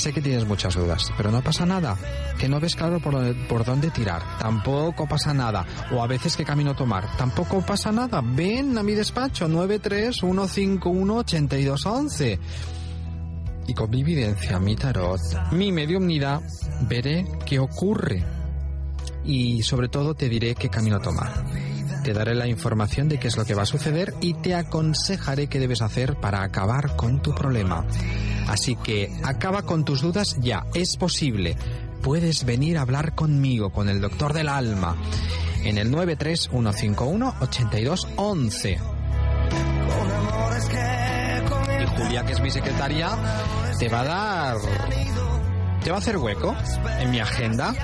Sé que tienes muchas dudas, pero no pasa nada. Que no ves claro por, dónde- tirar. Tampoco pasa nada. O a veces qué camino tomar. Tampoco pasa nada. Ven a mi despacho 931518211. Y con mi evidencia, mi tarot, mi mediumnidad, veré qué ocurre. Y sobre todo te diré qué camino tomar. Te daré la información de qué es lo que va a suceder y te aconsejaré qué debes hacer para acabar con tu problema. Así que acaba con tus dudas ya, es posible. Puedes venir a hablar conmigo, con el doctor del alma, en el 931518211. Y Julia, que es mi secretaria, te va a dar te va a hacer hueco en mi agenda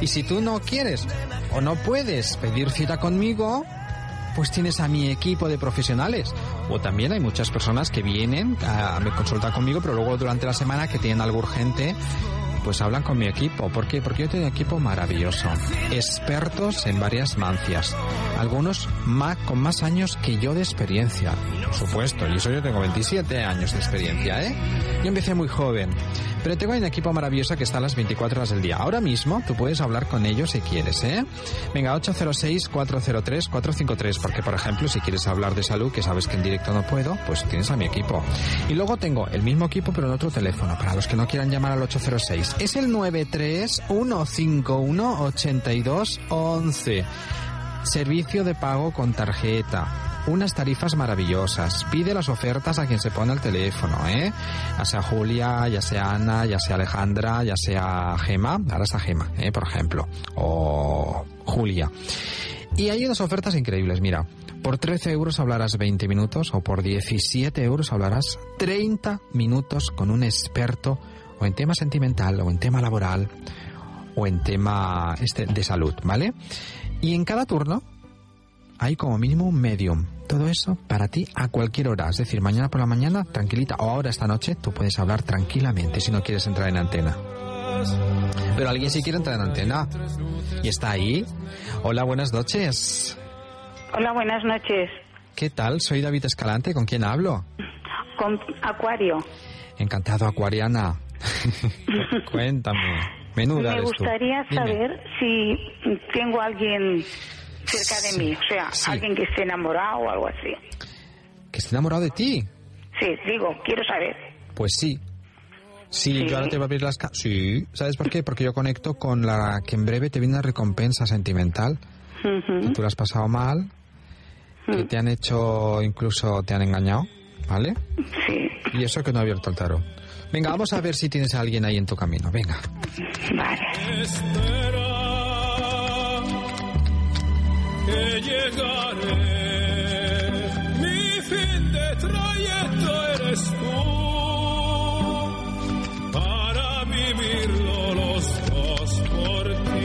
y si tú no quieres o no puedes pedir cita conmigo, pues tienes a mi equipo de profesionales. O también hay muchas personas que vienen a me consultar conmigo, pero luego durante la semana que tienen algo urgente, pues hablan con mi equipo. ¿Por qué? Porque yo tengo un equipo maravilloso. Expertos en varias mancias. Algunos más, con más años que yo de experiencia. Por supuesto, y eso yo tengo 27 años de experiencia, ¿eh? Yo empecé muy joven. Pero tengo un equipo maravilloso que está a las 24 horas del día. Ahora mismo tú puedes hablar con ellos si quieres, ¿eh? Venga, 806-403-453, porque por ejemplo, si quieres hablar de salud, que sabes que en directo no puedo, pues tienes a mi equipo. Y luego tengo el mismo equipo, pero en otro teléfono, para los que no quieran llamar al 806. Es el 931518211. Servicio de pago con tarjeta. Unas tarifas maravillosas. Pide las ofertas a quien se pone al teléfono, ¿eh? Ya sea Julia, ya sea Ana, ya sea Alejandra, ya sea Gema. Ahora está Gema, ¿eh? Por ejemplo. O Julia. Y hay unas ofertas increíbles, mira. Por 13 euros hablarás 20 minutos o por 17 euros hablarás 30 minutos con un experto o en tema sentimental o en tema laboral o en tema este de salud, ¿vale? Y en cada turno hay como mínimo un medium. Todo eso para ti a cualquier hora. Es decir, mañana por la mañana, tranquilita, o ahora esta noche, tú puedes hablar tranquilamente si no quieres entrar en antena. Pero alguien sí quiere entrar en antena. Y está ahí. Hola, buenas noches. Hola, buenas noches. ¿Qué tal? Soy David Escalante. ¿Con quién hablo? Con Acuario. Encantado, Acuariana. Cuéntame. Menuda Me gustaría saber si tengo a alguien cerca de mí, o sea, sí. alguien que esté enamorado o algo así. ¿Que esté enamorado de ti? Sí, digo, quiero saber. Pues sí. Sí, Sí. yo ahora te voy a abrir las... Sí. ¿Sabes por qué? Porque yo conecto con la que en breve te viene una recompensa sentimental. que tú lo has pasado mal, que te han hecho, incluso te han engañado, ¿vale? Sí. Y eso que no ha abierto el tarot. Venga, vamos a ver si tienes a alguien ahí en tu camino. Venga. Vale. Que llegaré. Mi fin de trayecto eres tú. Para vivirlo los dos por ti.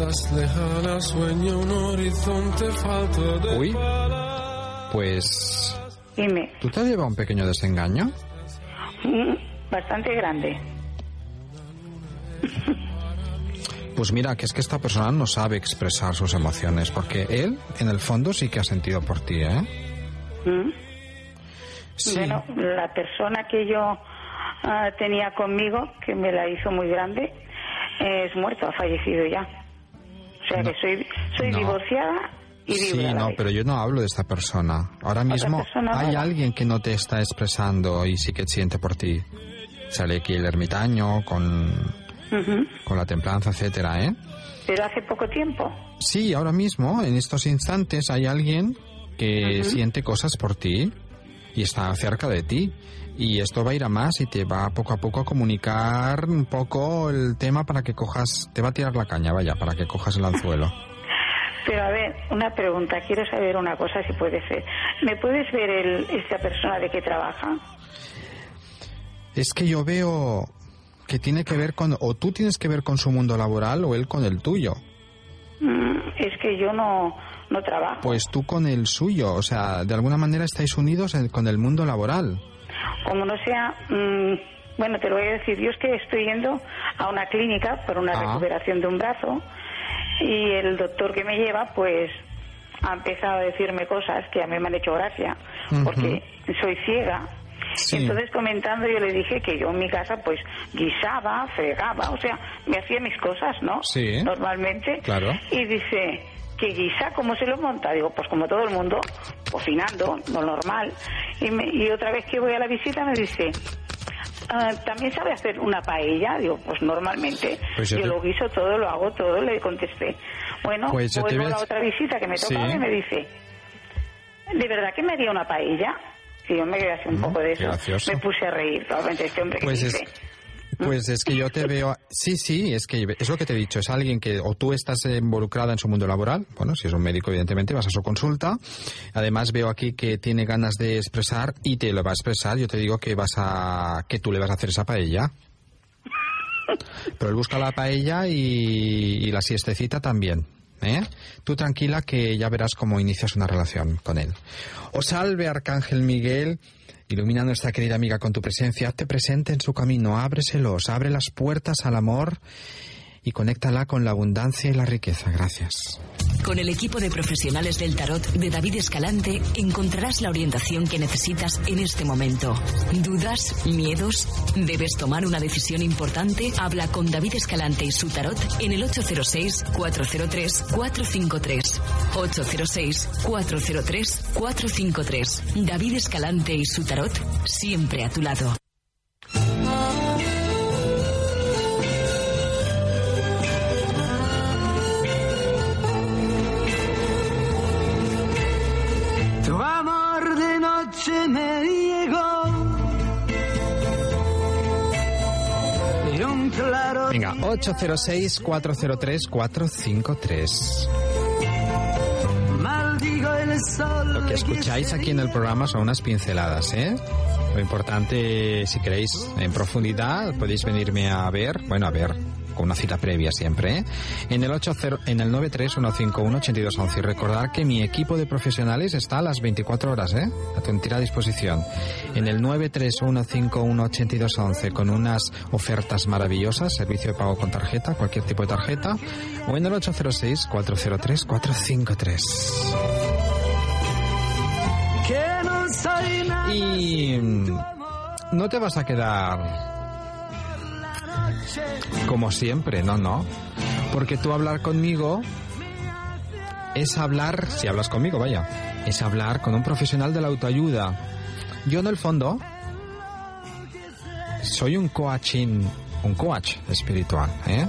Cuando estás lejana sueña un horizonte falto de Uy. Pues, Dime. ¿tú te has llevado un pequeño desengaño? Mm, Bastante grande. Pues mira, que es que esta persona no sabe expresar sus emociones, porque él, en el fondo, sí que ha sentido por ti, ¿eh? Mm. Sí. Bueno, la persona que yo ah, tenía conmigo, que me la hizo muy grande, es muerto, ha fallecido ya. O sea No. que soy, soy No. divorciada y. Sí, no, pero yo no hablo de esta persona. Ahora mismo persona hay alguien que no te está expresando y sí que siente por ti. Sale aquí el ermitaño con, Ujú. con la templanza, etcétera, ¿eh? Pero hace poco tiempo. Sí, ahora mismo, en estos instantes, hay alguien que siente cosas por ti y está cerca de ti. Y esto va a ir a más y te va poco a poco a comunicar un poco el tema para que cojas, te va a tirar la caña, vaya, para que cojas el anzuelo. Pero a ver, una pregunta. Quiero saber una cosa, si puede ser. ¿Me puedes ver el, esta persona de qué trabaja? Es que yo veo que tiene que ver con, o tú tienes que ver con su mundo laboral o él con el tuyo. Mm, es que yo no, no trabajo. Pues tú con el suyo, o sea, de alguna manera estáis unidos en- con el mundo laboral. Como no sea, mm, bueno, te lo voy a decir, yo es que estoy yendo a una clínica por una Ah. recuperación de un brazo y el doctor que me lleva, pues, ha empezado a decirme cosas que a mí me han hecho gracia, porque soy ciega. Sí. Entonces comentando yo le dije que yo en mi casa pues guisaba, fregaba, o sea, me hacía mis cosas, ¿no? Sí. Normalmente. Claro. Y dice, ¿que guisa cómo se lo monta? Digo, pues como todo el mundo, cocinando, lo normal. Y, me- y otra vez que voy a la visita me dice, "Ah, ¿también sabe hacer una paella? Digo, pues normalmente Pues yo yo te- lo guiso todo, lo hago todo, le contesté. Bueno, Pues yo vuelvo a la otra visita que me Sí. tocaba y me dice, ¿de verdad que me haría una paella? Y yo me quedé así un Mm, poco de eso. gracioso. Me puse a reír, probablemente este hombre que Pues es, dice. Pues es que yo te veo. Sí, sí, es que es lo que te he dicho. Es alguien que o tú estás involucrada en su mundo laboral. Bueno, si es un médico, evidentemente vas a su consulta. Además veo aquí que tiene ganas de expresar y te lo va a expresar. Yo te digo que vas a que tú le vas a hacer esa paella. Pero él busca la paella y, la siestecita también. ¿eh? Tú tranquila que ya verás cómo inicias una relación con él. O salve, Arcángel Miguel, ilumina a nuestra querida amiga con tu presencia, hazte presente en su camino, ábreselos, abre las puertas al amor y conéctala con la abundancia y la riqueza. Gracias. Con el equipo de profesionales del tarot de David Escalante encontrarás la orientación que necesitas en este momento. ¿Dudas? ¿Miedos? ¿Debes tomar una decisión importante? Habla con David Escalante y su tarot en el 806-403-453. 806-403-453. David Escalante y su tarot siempre a tu lado. Me llegó. Y un claro. Venga, 806-403-453. Maldigo el sol. Lo que escucháis aquí en el programa son unas pinceladas, ¿eh? Lo importante, si queréis en profundidad, podéis venirme a ver, bueno, a ver, con una cita previa siempre, ¿eh? En el 80, en el 931518211 y recordar que mi equipo de profesionales está a las 24 horas, ¿eh? A tu entera disposición. En el 931518211 con unas ofertas maravillosas, servicio de pago con tarjeta, cualquier tipo de tarjeta, o en el 806-403-453. Que no soy nada. Y mm, no te vas a quedar como siempre, no, no. Porque tú hablar conmigo es hablar, si hablas conmigo, vaya, es hablar con un profesional de la autoayuda. Yo en el fondo soy un coaching, un coach espiritual, ¿eh?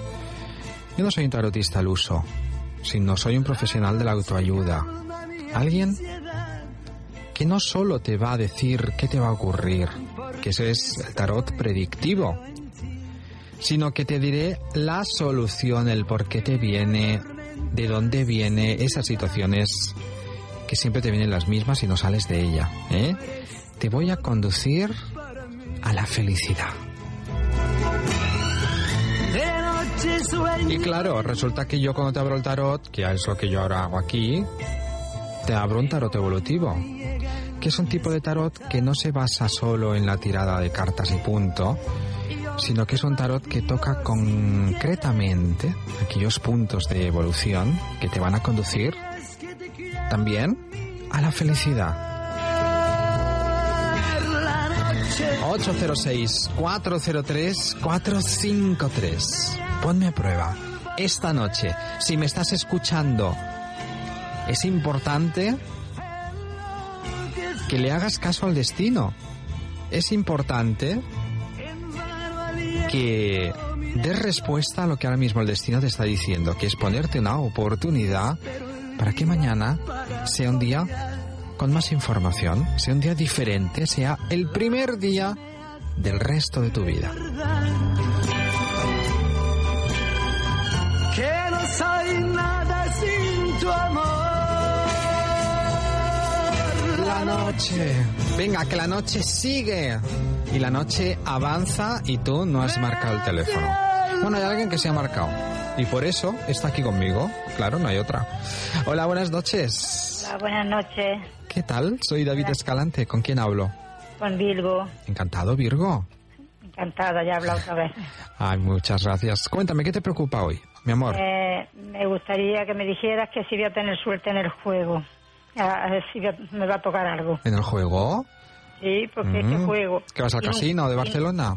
Yo no soy un tarotista al uso, sino soy un profesional de la autoayuda. Alguien que no solo te va a decir qué te va a ocurrir, que ese es el tarot predictivo, sino que te diré la solución, el por qué te viene, de dónde viene esas situaciones que siempre te vienen las mismas y no sales de ella. ¿eh? Te voy a conducir a la felicidad. Y claro, resulta que yo cuando te abro el tarot, que es lo que yo ahora hago aquí, te abro un tarot evolutivo, que es un tipo de tarot que no se basa solo en la tirada de cartas y punto, sino que es un tarot que toca concretamente aquellos puntos de evolución que te van a conducir también a la felicidad. 806-403-453. Ponme a prueba. Esta noche, si me estás escuchando, es importante que le hagas caso al destino. Es importante que des respuesta a lo que ahora mismo el destino te está diciendo, que es ponerte una oportunidad para que mañana sea un día con más información, sea un día diferente, sea el primer día del resto de tu vida. Que no soy nada sin tu amor. La noche. Venga, que la noche sigue. Y la noche avanza y tú no has marcado el teléfono. Bueno, hay alguien que se ha marcado. Y por eso está aquí conmigo. Claro, no hay otra. Hola, buenas noches. Hola, buenas noches. ¿Qué tal? Soy David Escalante. ¿Con quién hablo? Con Virgo. Encantado, Virgo. Encantada, ya he hablado otra vez. Ay, muchas gracias. Cuéntame, ¿qué te preocupa hoy, mi amor? Eh, me gustaría que me dijeras que si voy a tener suerte en el juego. A ver si me va a tocar algo. ¿En el juego? Sí, porque es que Mm. juego. ¿Que vas al Y no- casino de y- Barcelona?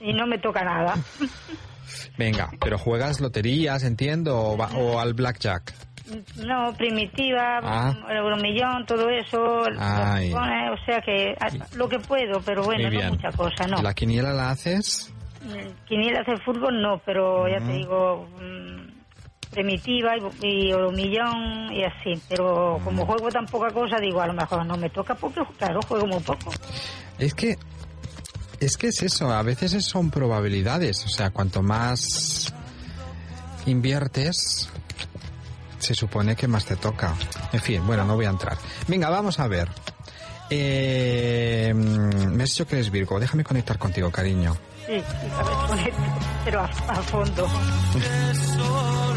Y no me toca nada. Venga, pero juegas loterías, entiendo, o, va- o al blackjack. No, primitiva, Ah. euromillón, todo eso. Ay. o sea que ah, lo que puedo, pero bueno, no mucha cosa, no. ¿Y la quiniela la haces? Mm, Quiniela hacer fútbol no, pero ya te digo, mm, primitiva y, y euromillón y así. Pero como juego tan poca cosa, digo, a lo mejor no me toca porque, claro, juego muy poco. Es que es que es eso, a veces es- son probabilidades, o sea, cuanto más inviertes, se supone que más te toca. En fin, bueno, no voy a entrar. Venga, vamos a ver. Eh, mm, me has dicho que eres Virgo, déjame conectar contigo, cariño. Sí, sí, a ver, con esto, pero a, a fondo.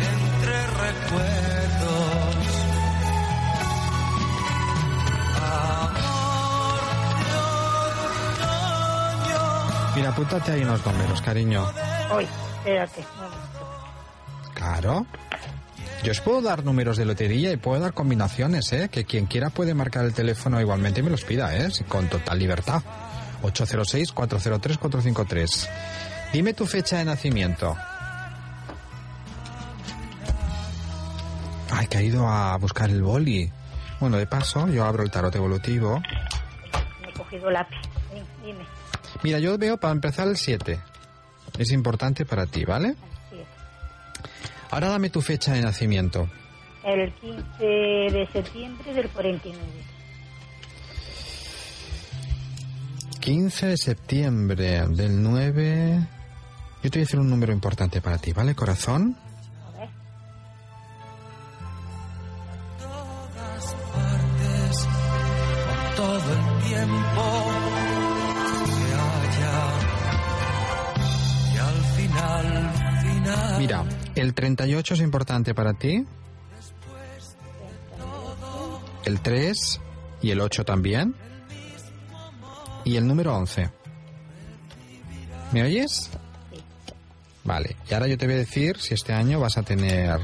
entre recuerdos. Mira, apúntate ahí unos números, cariño. Hoy, espérate. Claro. Yo os puedo dar números de lotería y puedo dar combinaciones, ¿eh? Que quien quiera puede marcar el teléfono igualmente y me los pida, ¿eh? Con total libertad. 806-403-453. Dime tu fecha de nacimiento. Ay, que ha ido a buscar el boli. Bueno, de paso, yo abro el tarot evolutivo. Me he cogido lápiz. Dime. Mira, yo veo para empezar el 7. Es importante para ti, ¿vale? Sí. Ahora dame tu fecha de nacimiento. El 15 de septiembre del 49. 15 de septiembre del 9. Yo te voy a decir un número importante para ti, ¿vale, corazón? Todo el tiempo que haya y al final final Mira, el 38 es importante para ti. El 3 y el 8 también. Y el número 11. ¿Me oyes? Vale, y ahora yo te voy a decir si este año vas a tener...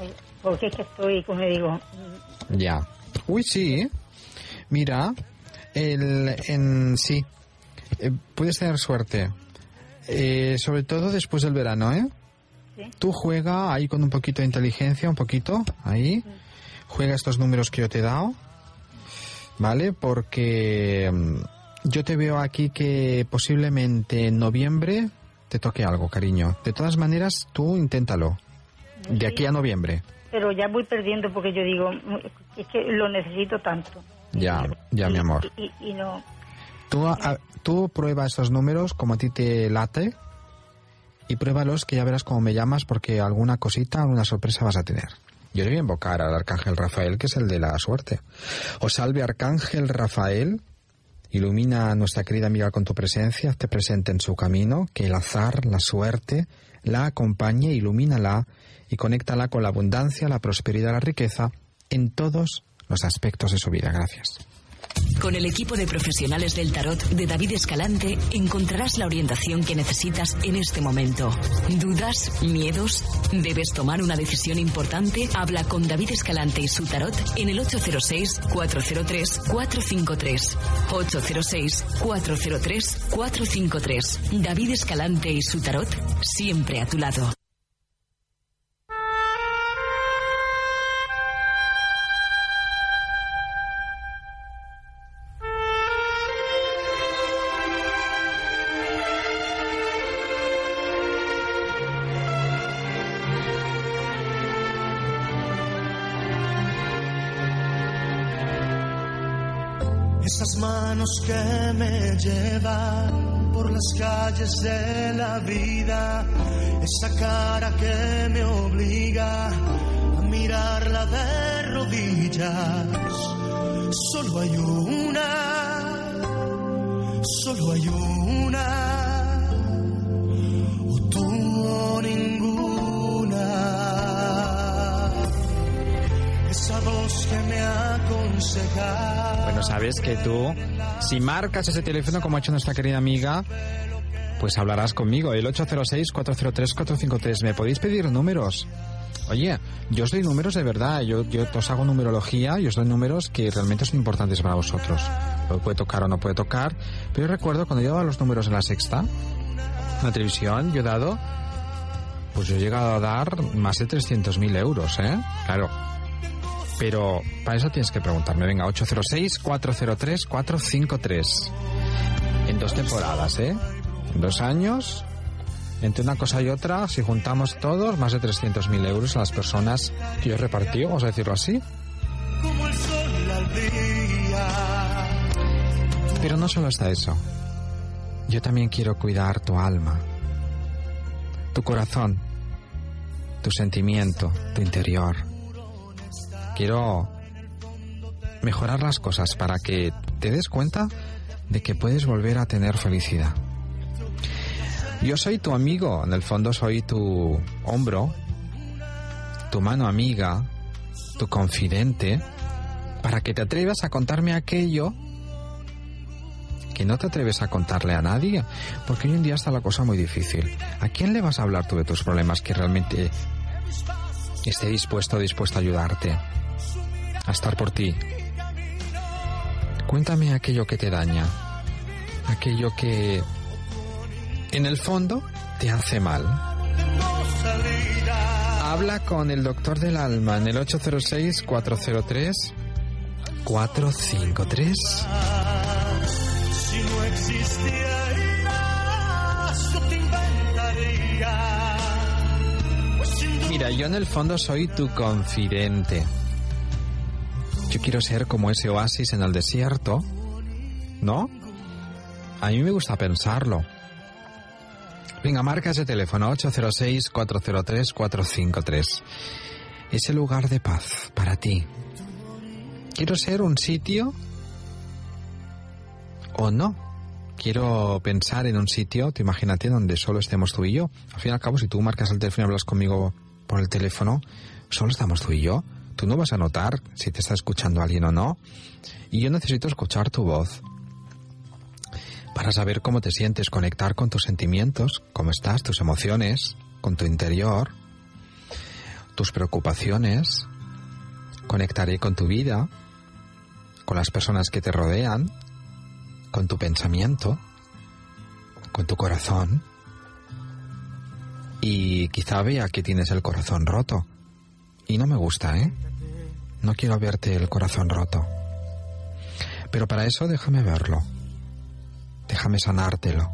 Eh, Porque es que estoy, como digo, Ya. Uy, sí. Mira, el, en sí, eh, puedes tener suerte. Eh, sobre todo después del verano, ¿eh? Tú juega ahí con un poquito de inteligencia, un poquito, ahí. Juega estos números que yo te he dado, ¿vale? Porque mm, yo te veo aquí que posiblemente en noviembre te toque algo, cariño. De todas maneras, tú inténtalo. De aquí a noviembre. Pero ya voy perdiendo porque yo digo, es que lo necesito tanto. Ya, ya, mi amor. Y, y no. Tú, a- tú prueba esos números como a ti te late y pruébalos que ya verás cómo me llamas porque alguna cosita, alguna sorpresa vas a tener. Yo le voy a invocar al arcángel Rafael, que es el de la suerte. Os salve arcángel Rafael, ilumina a nuestra querida amiga con tu presencia, hazte presente en su camino, que el azar, la suerte, la acompañe, ilumínala y conéctala con la abundancia, la prosperidad, la riqueza en todos los aspectos de su vida. Gracias. Con el equipo de profesionales del tarot de David Escalante encontrarás la orientación que necesitas en este momento. ¿Dudas? ¿Miedos? ¿Debes tomar una decisión importante? Habla con David Escalante y su tarot en el 806-403-453. 806-403-453. David Escalante y su tarot siempre a tu lado. Que me llevan por las calles de la vida, esa cara que me obliga a mirarla de rodillas. Solo hay una, solo hay una, Bueno, sabes que tú, si marcas ese teléfono como ha hecho nuestra querida amiga, pues hablarás conmigo. El 806-403-453. ¿Me podéis pedir números? Oye, yo os doy números de verdad. Yo, yo os hago numerología y os doy números que realmente son importantes para vosotros. Lo puede tocar o no puede tocar. Pero yo recuerdo cuando yo daba los números en la sexta, en la televisión, yo he dado, pues yo he llegado a dar más de 300.000 euros, ¿eh? Claro. Pero para eso tienes que preguntarme. Venga, 806-403-453. En dos temporadas, ¿eh? En dos años, entre una cosa y otra, si juntamos todos, más de 300.000 euros a las personas que yo he repartido, vamos a decirlo así. Pero no solo está eso. Yo también quiero cuidar tu alma, tu corazón, tu sentimiento, tu interior. Quiero mejorar las cosas para que te des cuenta de que puedes volver a tener felicidad. Yo soy tu amigo, en el fondo soy tu hombro, tu mano amiga, tu confidente, para que te atrevas a contarme aquello que no te atreves a contarle a nadie, porque hoy en día está la cosa muy difícil. ¿A quién le vas a hablar tú de tus problemas que realmente esté dispuesto o dispuesto a ayudarte? A estar por ti. Cuéntame aquello que te daña, aquello que en el fondo te hace mal. Habla con el doctor del alma en el 806-403-453. Si no existieras, yo te inventaría. Pues Mira, yo en el fondo soy tu confidente. Yo quiero ser como ese oasis en el desierto, ¿no? A mí me gusta pensarlo. Venga, marca ese teléfono 806-403-453. Ese lugar de paz para ti. Quiero ser un sitio o no. Quiero pensar en un sitio, te imagínate, donde solo estemos tú y yo. Al fin y al cabo, si tú marcas el teléfono y hablas conmigo por el teléfono, solo estamos tú y yo. Tú no vas a notar si te está escuchando alguien o no. Y yo necesito escuchar tu voz para saber cómo te sientes, conectar con tus sentimientos, cómo estás, tus emociones, con tu interior, tus preocupaciones. Conectaré con tu vida, con las personas que te rodean, con tu pensamiento, con tu corazón, y quizá vea que tienes el corazón roto. Y no me gusta, ¿eh? No quiero verte el corazón roto. Pero para eso déjame verlo. Déjame sanártelo.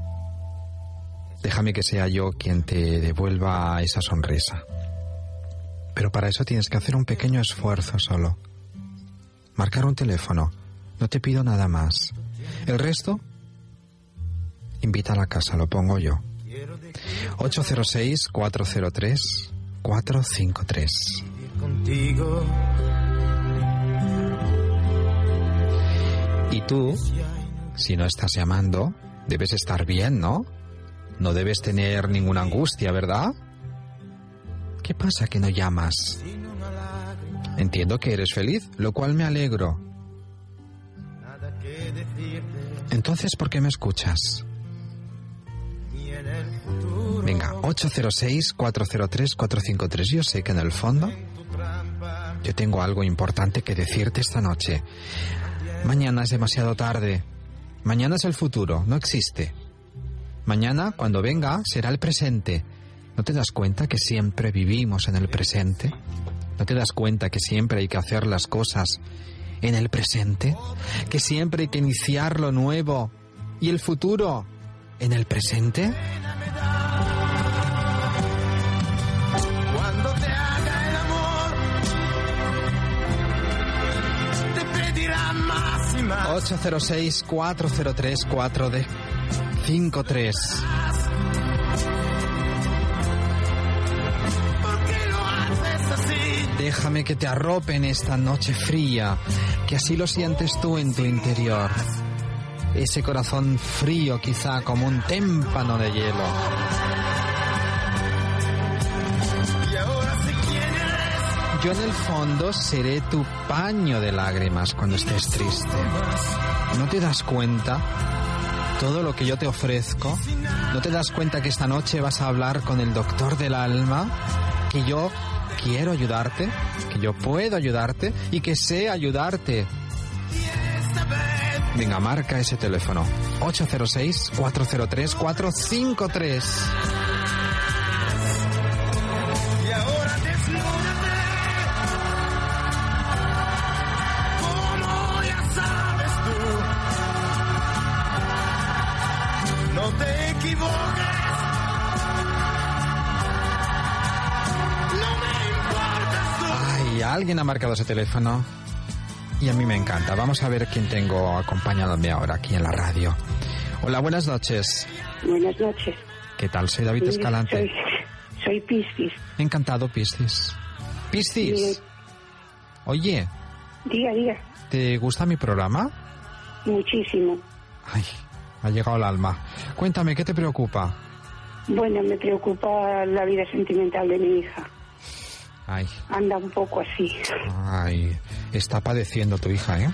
Déjame que sea yo quien te devuelva esa sonrisa. Pero para eso tienes que hacer un pequeño esfuerzo solo. Marcar un teléfono. No te pido nada más. El resto, invita a la casa, lo pongo yo. 806-403-453. Y tú, si no estás llamando, debes estar bien, ¿no? No debes tener ninguna angustia, ¿verdad? ¿Qué pasa que no llamas? Entiendo que eres feliz, lo cual me alegro. Entonces, ¿por qué me escuchas? Venga, 806-403-453. Yo sé que en el fondo yo tengo algo importante que decirte esta noche. Mañana es demasiado tarde. Mañana es el futuro, no existe. Mañana, cuando venga, será el presente. ¿No te das cuenta que siempre vivimos en el presente? ¿No te das cuenta que siempre hay que hacer las cosas en el presente? ¿Que siempre hay que iniciar lo nuevo y el futuro en el presente? 806-403-453. Déjame que te arrope en esta noche fría, que así lo sientes tú en tu interior. Ese corazón frío quizá como un témpano de hielo. Yo en el fondo seré tu paño de lágrimas cuando estés triste. ¿No te das cuenta? Todo lo que yo te ofrezco. ¿No te das cuenta que esta noche vas a hablar con el doctor del alma? Que yo quiero ayudarte, que yo puedo ayudarte y que sé ayudarte. Venga, marca ese teléfono. 806-403-453. Alguien ha marcado ese teléfono. Y a mí me encanta. Vamos a ver quién tengo acompañándome ahora aquí en la radio. Hola, buenas noches. Buenas noches. ¿Qué tal? Soy David Escalante. Soy, soy Piscis. Encantado, Piscis. Piscis. Oye, Diga, diga. ¿te gusta mi programa? Muchísimo. Ay, ha llegado el alma. Cuéntame, ¿qué te preocupa? Bueno, me preocupa la vida sentimental de mi hija. Ay, Anda un poco así. ay, está padeciendo tu hija, ¿eh?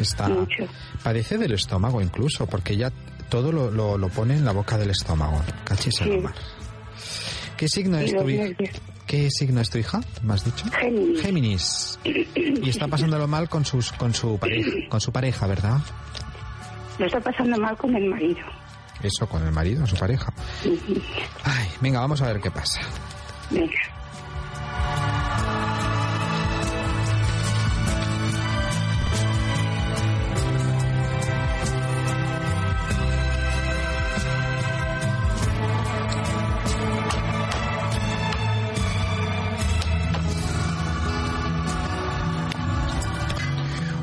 Está... Mucho. Padece del estómago incluso, porque ella todo lo, lo, lo pone en la boca del estómago. Cachis Sí. ¿Qué signo Y es tu hija? ¿Qué signo es tu hija? ¿Me has dicho? Géminis. Géminis. Y está pasándolo mal con sus con su pareja, con su pareja, ¿verdad? Lo está pasando mal con el marido. Eso con el marido, su pareja. Ay, venga, vamos a ver qué pasa. Venga.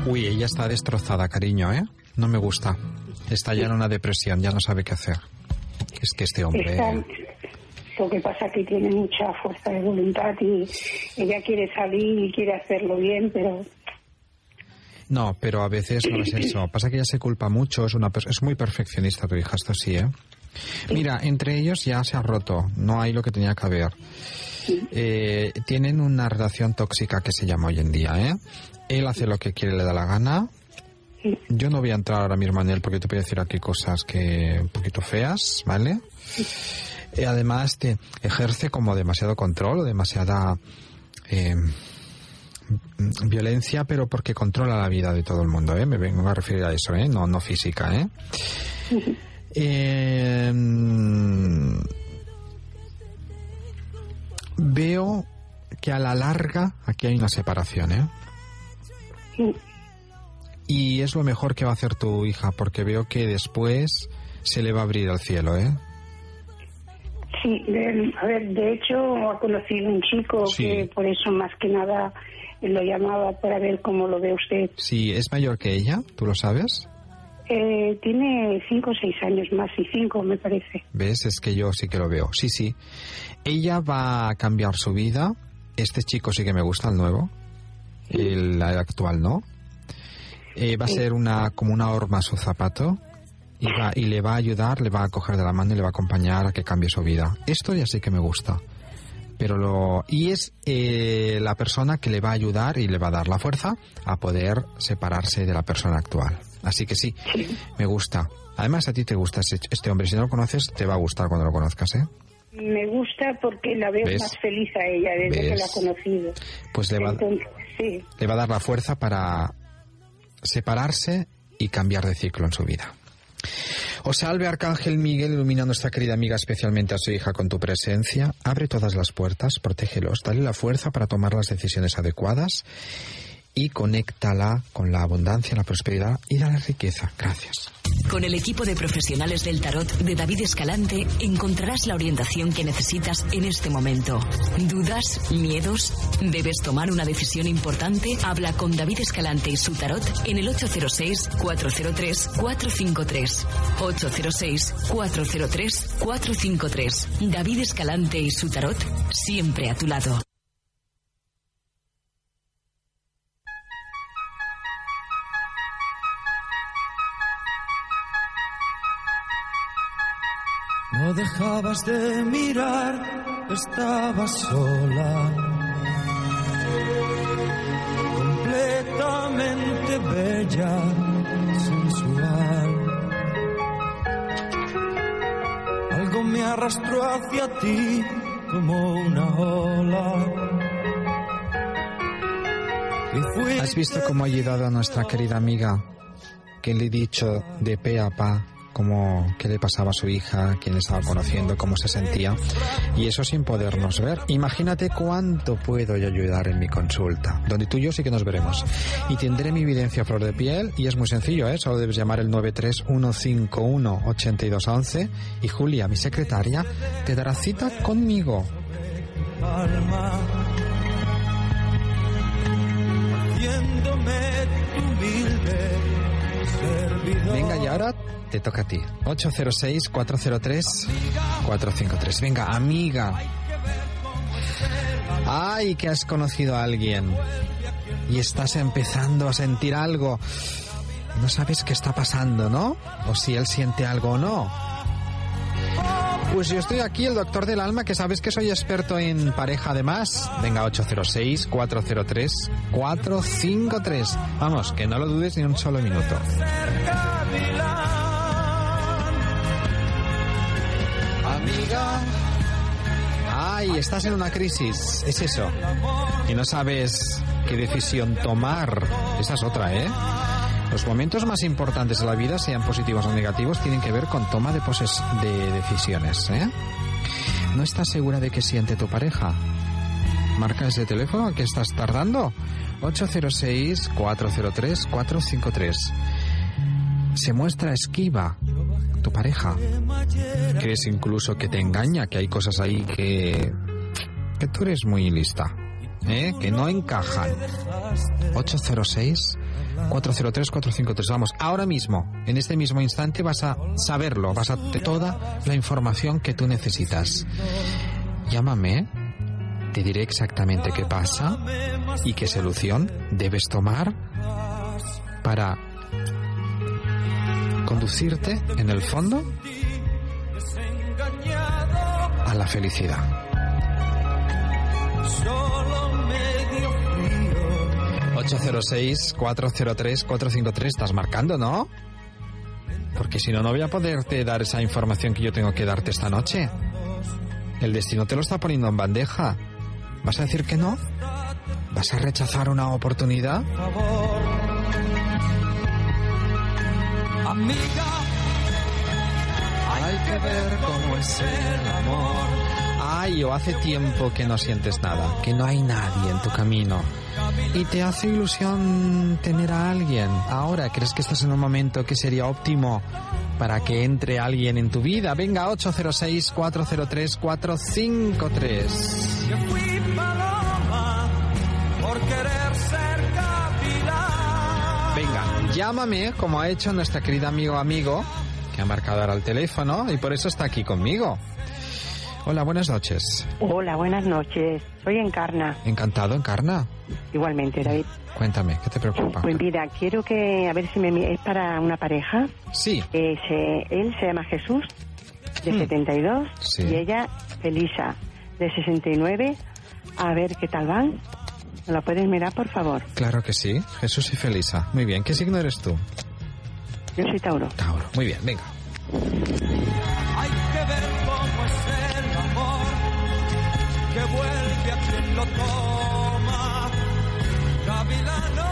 Uy, ella está destrozada, cariño, ¿eh? No me gusta. Está ya en una depresión, ya no sabe qué hacer. Es que este hombre... lo que pasa es que tiene mucha fuerza de voluntad y ella quiere salir y quiere hacerlo bien, pero No, pero a veces no es eso. Pasa que ella se culpa mucho, es, una, es muy perfeccionista tu hija, esto sí, ¿eh? Mira, entre ellos ya se ha roto, no hay lo que tenía que haber. Eh, tienen una relación tóxica que se llama hoy en día, ¿eh? Él hace lo que quiere, le da la gana. Yo no voy a entrar ahora mismo en él porque te voy a decir aquí cosas que un poquito feas, ¿vale? Eh, además te ejerce como demasiado control o demasiada eh, violencia, pero porque controla la vida de todo el mundo, ¿eh? Me vengo a referir a eso, ¿eh? No, no física, ¿eh? Eh, mm, veo que a la larga aquí hay una separación, ¿eh? Y es lo mejor que va a hacer tu hija, porque veo que después se le va a abrir el cielo, ¿eh? Sí, de- a ver, de hecho ha conocido un chico Sí. que por eso más que nada lo llamaba para ver cómo lo ve usted. Sí, es mayor que ella, ¿tú lo sabes? Eh, tiene cinco o seis años más y cinco me parece. ¿Ves? Es que yo sí que lo veo. Sí, sí. Ella va a cambiar su vida. Este chico sí que me gusta, el nuevo. El, actual no. Eh, va a ser una como una horma a su zapato. Y, va- y le va a ayudar, le va a coger de la mano y le va a acompañar a que cambie su vida. Esto ya sí que me gusta. Pero lo, y es eh, la persona que le va a ayudar y le va a dar la fuerza a poder separarse de la persona actual. Así que sí, me gusta. Además, a ti te gusta este, este hombre. Si no lo conoces, te va a gustar cuando lo conozcas, ¿eh? Me gusta porque la veo ¿Ves? más feliz a ella desde que la he conocido. Pues le va, Entonces, sí. le va a dar la fuerza para separarse y cambiar de ciclo en su vida. Os salve Arcángel Miguel, ilumina a nuestra querida amiga, especialmente a su hija con tu presencia. Abre todas las puertas, protégelos, dale la fuerza para tomar las decisiones adecuadas y conéctala con la abundancia, la prosperidad y la riqueza. Gracias. Con el equipo de profesionales del tarot de David Escalante encontrarás la orientación que necesitas en este momento. ¿Dudas? ¿Miedos? ¿Debes tomar una decisión importante? Habla con David Escalante y su tarot en el 806-403-453. 806-403-453. David Escalante y su tarot siempre a tu lado. No dejabas de mirar, estabas sola. Completamente bella, sensual. Algo me arrastró hacia ti como una ola. ¿Has visto cómo ha ayudado a nuestra querida amiga que le he dicho de pe a pa cómo qué le pasaba a su hija, quién le estaba conociendo, cómo se sentía? Y eso sin podernos ver. Imagínate cuánto puedo yo ayudar en mi consulta, donde tú y yo sí que nos veremos. Y tendré mi evidencia flor de piel y es muy sencillo, ¿eh? Solo debes llamar el 931518211 y Julia, mi secretaria, te dará cita conmigo. haciéndome humilde. Venga, y ahora te toca a ti. 806-403-453. Venga, amiga. Ay, que has conocido a alguien. Y estás empezando a sentir algo. No sabes qué está pasando, ¿no? O si él siente algo o no. Pues yo estoy aquí, el doctor del alma, que sabes que soy experto en pareja además. Venga, 806-403-453. Vamos, que no lo dudes ni un solo minuto. Amiga. Ay, estás en una crisis, es eso. Y no sabes qué decisión tomar. Esa es otra, ¿eh? Los momentos más importantes de la vida, sean positivos o negativos, tienen que ver con toma de, poses de decisiones, ¿eh? ¿No estás segura de qué siente tu pareja? Marca ese teléfono que estás tardando. 806-403-453. Se muestra esquiva tu pareja. ¿Crees incluso que te engaña? Que hay cosas ahí que... que tú eres muy lista. ¿Eh? Que no encajan. 806 403 453. Vamos, ahora mismo, en este mismo instante vas a saberlo, vas a tener toda la información que tú necesitas. Llámame, te diré exactamente qué pasa y qué solución debes tomar para conducirte en el fondo a la felicidad. Solo medio frío. 806-403-453. Estás marcando, ¿no? Porque si no, no voy a poderte dar esa información que yo tengo que darte esta noche. El destino te lo está poniendo en bandeja. ¿Vas a decir que no? ¿Vas a rechazar una oportunidad? Amiga, hay que ver cómo es el amor. Ay, o hace tiempo que no sientes nada, que no hay nadie en tu camino. Y te hace ilusión tener a alguien. Ahora, ¿crees que estás en un momento que sería óptimo para que entre alguien en tu vida? Venga, 806-403-453. que fui paloma por querer ser capilán. Venga, llámame como ha hecho nuestra querida amigo amigo, que ha marcado ahora el teléfono y por eso está aquí conmigo. Hola, buenas noches. Hola, buenas noches. Soy Encarna. Encantado, Encarna. Igualmente, David. Cuéntame, ¿qué te preocupa? Pues mira, quiero que, a ver si me... Es para una pareja. Sí. Eh, se- él se llama Jesús, de 72, Sí. y ella, Felisa, de 69. A ver qué tal van. ¿Me la puedes mirar, por favor? Claro que sí. Jesús y Felisa. Muy bien. ¿Qué signo eres tú? Yo soy Tauro. Tauro. Muy bien, venga. Gavilano,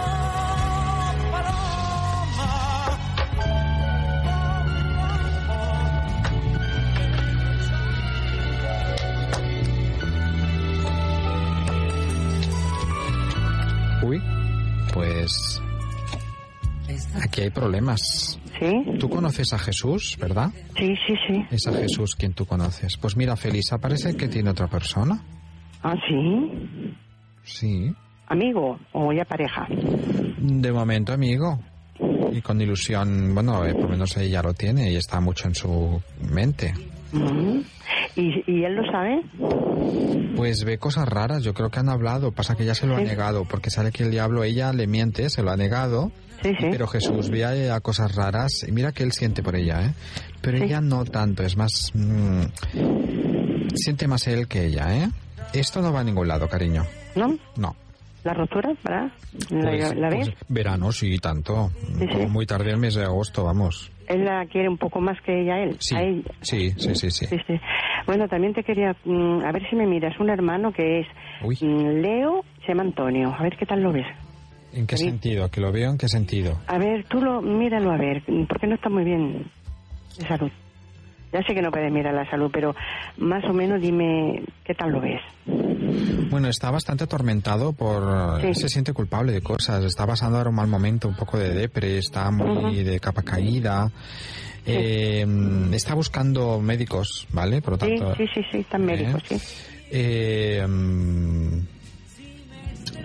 paloma. Uy, pues aquí hay problemas. ¿Sí? Tú conoces a Jesús, ¿verdad? Sí, sí, sí. Es a Jesús quien tú conoces. Pues mira, Felisa, parece que tiene otra persona. Ah, sí. Sí. ¿Amigo o ya pareja? De momento, amigo. Y con ilusión, bueno, eh, por lo menos ella lo tiene y está mucho en su mente. Ujú. ¿Y, ¿Y él lo sabe? Pues ve cosas raras, yo creo que han hablado, pasa que ya se lo ha Sí. negado, porque sabe que el diablo, ella le miente, se lo ha negado, Sí, sí. pero Jesús ve a ella cosas raras, y mira que él siente por ella, ¿eh? Pero ella no tanto, es más... mm, siente más él que ella, ¿eh? Esto no va a ningún lado, cariño. ¿No? No. ¿La rotura, verdad? ¿La, Pues- la ves? pues verano, sí, tanto. Sí, sí. Como muy tarde el mes de agosto, vamos. Él la quiere un poco más que ella él. Sí, A ella. sí, sí, sí, sí. Bueno, también te quería, mm, a ver si me miras, un hermano que es Uy. mm, Leo, se llama Antonio. A ver qué tal lo ves. ¿En qué sentido? ¿Que lo veo en qué sentido? A ver, tú lo, míralo a ver, porque no está muy bien de salud. Ya sé que no puedes mirar la salud, pero más o menos dime qué tal lo ves. Bueno, está bastante atormentado por... Sí. Se siente culpable de cosas, está pasando ahora un mal momento, un poco de depre, está muy de capa caída. Eh, está buscando médicos, ¿vale? Por lo Sí, tanto... sí, sí, sí, están médicos, sí. Eh, mm,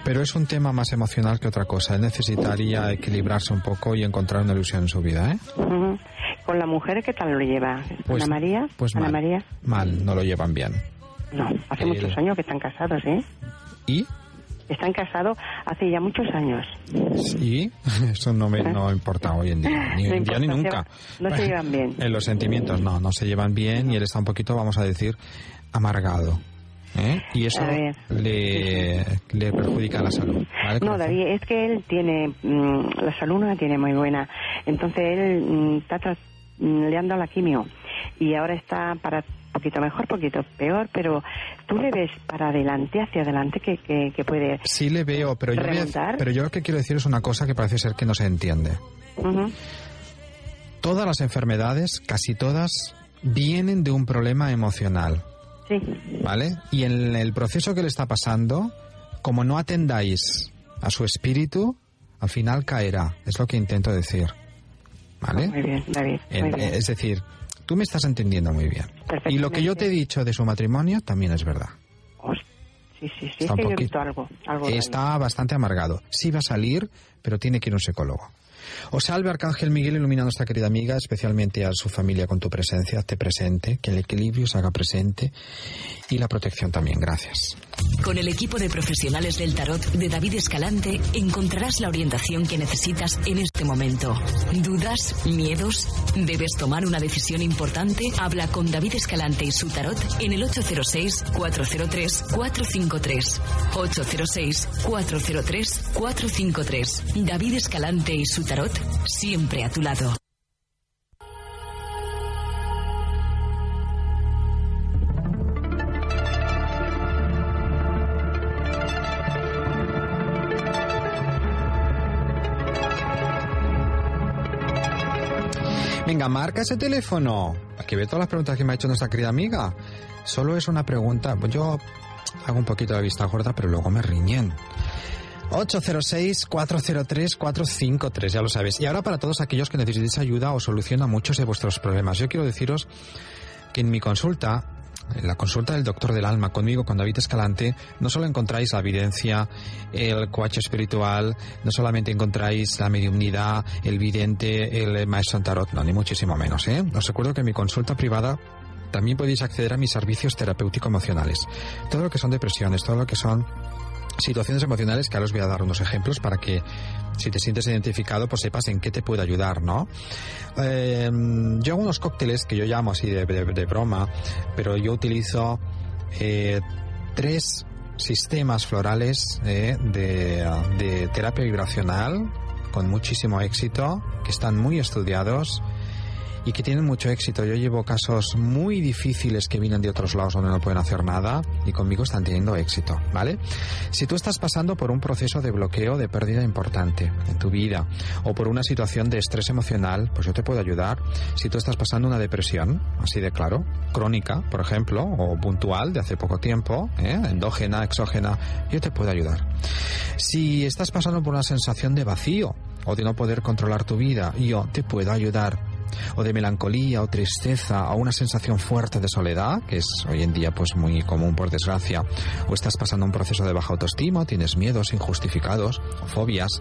pero es un tema más emocional que otra cosa. Él necesitaría equilibrarse un poco y encontrar una ilusión en su vida, ¿eh? Ujú. Con la mujer, ¿qué tal lo lleva? Pues- ¿Ana María? pues ¿Ana mal. María? Mal, no lo llevan bien. No, hace Él- muchos años que están casados, ¿eh? ¿Y? Están casados hace ya muchos años. Sí, eso no me no importa hoy en día, ni No día ni importa, nunca. se- no se llevan bien. En los sentimientos no, no se llevan bien y él está un poquito, vamos a decir, amargado. ¿eh? Y eso le, le perjudica la salud. ¿vale, No? David, es que él tiene, mm, la salud no la tiene muy buena. Entonces él mm, está le han dado la quimio y ahora está para poquito mejor, poquito peor, pero tú le ves para adelante, hacia adelante, que, que, que puede... Sí le veo, pero yo, pero yo lo que quiero decir es una cosa que parece ser que no se entiende. Todas las enfermedades, casi todas, vienen de un problema emocional. Sí, ¿vale? Y en el proceso que le está pasando, como no atendáis a su espíritu, al final caerá. Es lo que intento decir. ¿Vale? muy bien, David, muy En- bien. es decir, tú me estás entendiendo muy bien. Y lo que yo te he dicho de su matrimonio también es verdad. Sí, sí, sí, es Está un que yo he poquito- visto algo. Está bastante amargado. Sí va a salir, pero tiene que ir a un psicólogo. Os salve Arcángel Miguel, ilumina a nuestra querida amiga, especialmente a su familia con tu presencia, hazte presente, que el equilibrio se haga presente y la protección también. Gracias. Con el equipo de profesionales del tarot de David Escalante encontrarás la orientación que necesitas en este momento. ¿Dudas? ¿Miedos? ¿Debes tomar una decisión importante? Habla con David Escalante y su tarot en el 806-403-453. 806-403-453. David Escalante y su tarot siempre a tu lado. Venga, marca ese teléfono. Aquí ve todas las preguntas que me ha hecho nuestra querida amiga. Solo es una pregunta. Yo hago un poquito de vista gorda, pero luego me riñen. 806-403-453, ya lo sabes. Y ahora para todos aquellos que necesitéis ayuda o solución a muchos de vuestros problemas. Yo quiero deciros que en mi consulta, en la consulta del doctor del alma conmigo, con David Escalante, no solo encontráis la evidencia, el coacho espiritual, no solamente encontráis la mediumnidad, el vidente, el maestro tarot, no, ni muchísimo menos. ¿eh? Os recuerdo que en mi consulta privada también podéis acceder a mis servicios terapéutico-emocionales. Todo lo que son depresiones, todo lo que son situaciones emocionales que ahora os voy a dar unos ejemplos para que si te sientes identificado pues sepas en qué te puede ayudar, ¿no? Eh, yo hago unos cócteles que yo llamo así de, de- de broma, pero yo utilizo eh, tres sistemas florales eh, de, de terapia vibracional con muchísimo éxito, que están muy estudiados y que tienen mucho éxito. Yo llevo casos muy difíciles que vienen de otros lados donde no pueden hacer nada y conmigo están teniendo éxito, ¿vale? Si tú estás pasando por un proceso de bloqueo, de pérdida importante en tu vida o por una situación de estrés emocional, pues yo te puedo ayudar. Si tú estás pasando una depresión, así de claro, crónica, por ejemplo, o puntual de hace poco tiempo, ¿eh? endógena, exógena, yo te puedo ayudar. Si estás pasando por una sensación de vacío o de no poder controlar tu vida, yo te puedo ayudar o de melancolía o tristeza o una sensación fuerte de soledad, que es hoy en día pues muy común por desgracia, o estás pasando un proceso de baja autoestima, tienes miedos injustificados, o fobias,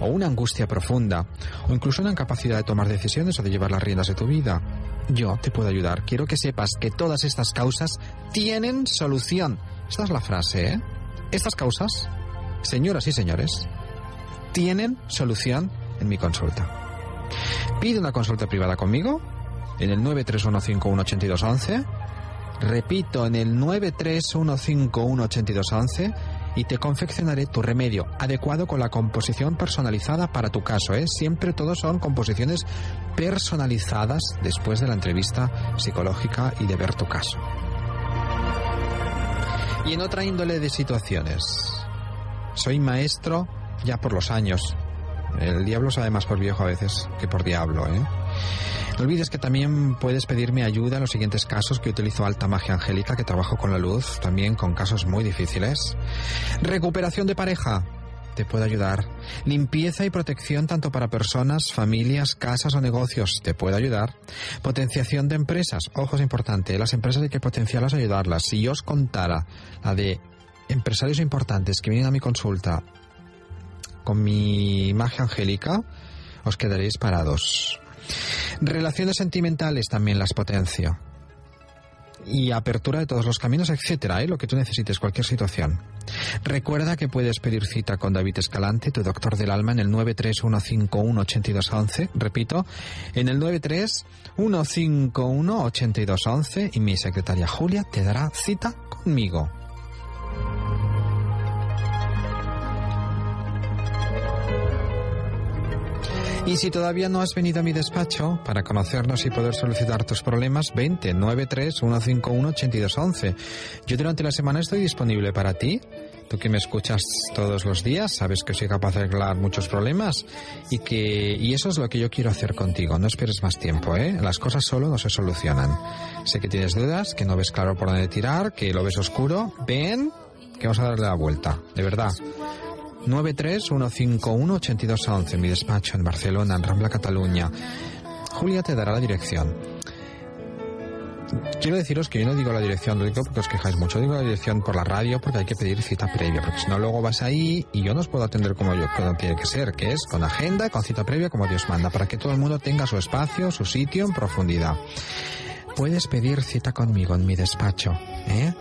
o una angustia profunda, o incluso una incapacidad de tomar decisiones o de llevar las riendas de tu vida. Yo te puedo ayudar. Quiero que sepas que todas estas causas tienen solución. Esta es la frase, ¿eh? Estas causas, señoras y señores, tienen solución en mi consulta. Pide una consulta privada conmigo en el 931518211. Repito, en el 931518211 y te confeccionaré tu remedio adecuado con la composición personalizada para tu caso. ¿eh? Siempre todos son composiciones personalizadas después de la entrevista psicológica y de ver tu caso. Y en otra índole de situaciones. Soy maestro ya por los años. El diablo sabe más por viejo a veces que por diablo, ¿eh? No olvides que también puedes pedirme ayuda en los siguientes casos que utilizo alta magia angélica, que trabajo con la luz, también con casos muy difíciles. Recuperación de pareja. Te puedo ayudar. Limpieza y protección tanto para personas, familias, casas o negocios. Te puedo ayudar. Potenciación de empresas. Ojo, es importante. Las empresas hay que potenciarlas ayudarlas. Si yo os contara la de empresarios importantes que vienen a mi consulta con mi magia angélica, os quedaréis parados. Relaciones sentimentales también las potencio. Y apertura de todos los caminos, etcétera, ¿eh? lo que tú necesites, cualquier situación. Recuerda que puedes pedir cita con David Escalante, tu doctor del alma, en el 931518211. Repito, en el 931518211 y mi secretaria Julia te dará cita conmigo. Y si todavía no has venido a mi despacho para conocernos y poder solicitar tus problemas, 20 93 151 8211. Yo durante la semana estoy disponible para ti. Tú que me escuchas todos los días, sabes que soy capaz de arreglar muchos problemas y que y eso es lo que yo quiero hacer contigo. No esperes más tiempo, ¿eh? Las cosas solo no se solucionan. Sé que tienes dudas, que no ves claro por dónde tirar, que lo ves oscuro. Ven, que vamos a darle la vuelta, de verdad. 931518211, mi despacho en Barcelona, en Rambla, Cataluña. Julia te dará la dirección. Quiero deciros que yo no digo la dirección, lo digo porque os quejáis mucho. Digo la dirección por la radio porque hay que pedir cita previa, porque si no luego vas ahí y yo no os puedo atender como yo como tiene que ser, que es con agenda, con cita previa, como Dios manda, para que todo el mundo tenga su espacio, su sitio en profundidad. Puedes pedir cita conmigo en mi despacho, ¿eh?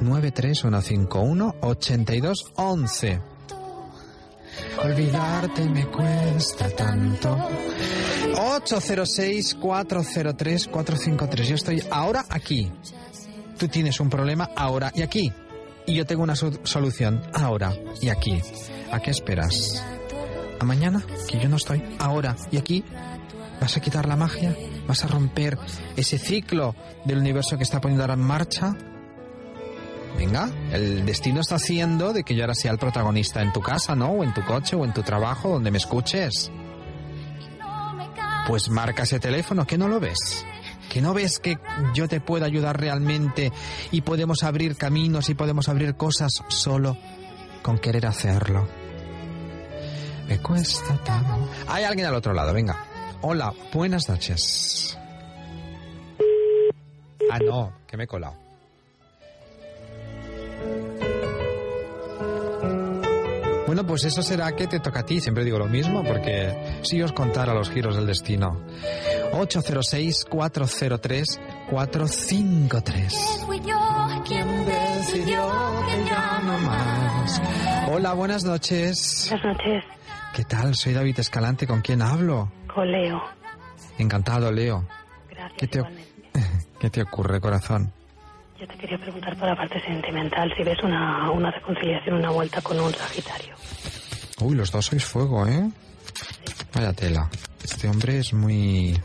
93151 8211. Olvidarte me cuesta tanto. 806-403-453. Yo estoy ahora aquí. Tú tienes un problema ahora y aquí. Y yo tengo una so- solución ahora y aquí. ¿A qué esperas? ¿A mañana? Que yo no estoy ahora y aquí. ¿Vas a quitar la magia? ¿Vas a romper ese ciclo del universo que está poniendo ahora en marcha? Venga, el destino está haciendo de que yo ahora sea el protagonista en tu casa, ¿no? O en tu coche, o en tu trabajo, donde me escuches. Pues marca ese teléfono, que no lo ves. Que no ves que yo te puedo ayudar realmente y podemos abrir caminos y podemos abrir cosas solo con querer hacerlo. Me cuesta tanto. Hay alguien al otro lado, venga. Hola, buenas noches. Ah, no, que me he colado. Bueno, pues eso será que te toca a ti. Siempre digo lo mismo porque si os contara los giros del destino. 806-403-453. Fui yo quien decidió que ya no más. Hola, buenas noches. Buenas noches, ¿Qué tal? Soy David Escalante. ¿Con quién hablo? con Leo. Encantado, Leo. Gracias. ¿Qué te. ¿Qué te ocurre, corazón? Yo te quería preguntar por la parte sentimental si ves una, una reconciliación, una vuelta con un Sagitario. Uy, los dos sois fuego, ¿eh? Vaya tela. Este hombre es muy...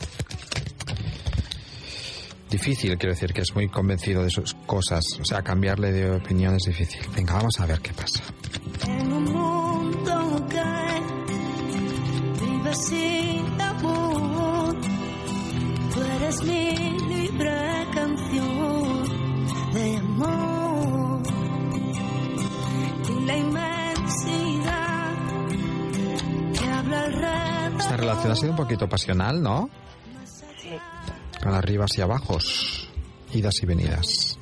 Difícil, quiero decir, que es muy convencido de sus cosas. O sea, cambiarle de opinión es difícil. Venga, vamos a ver qué pasa. En un mundo que vive sin Esta relación ha sido un poquito pasional, ¿no? Sí. Con arribas y abajos, idas y venidas.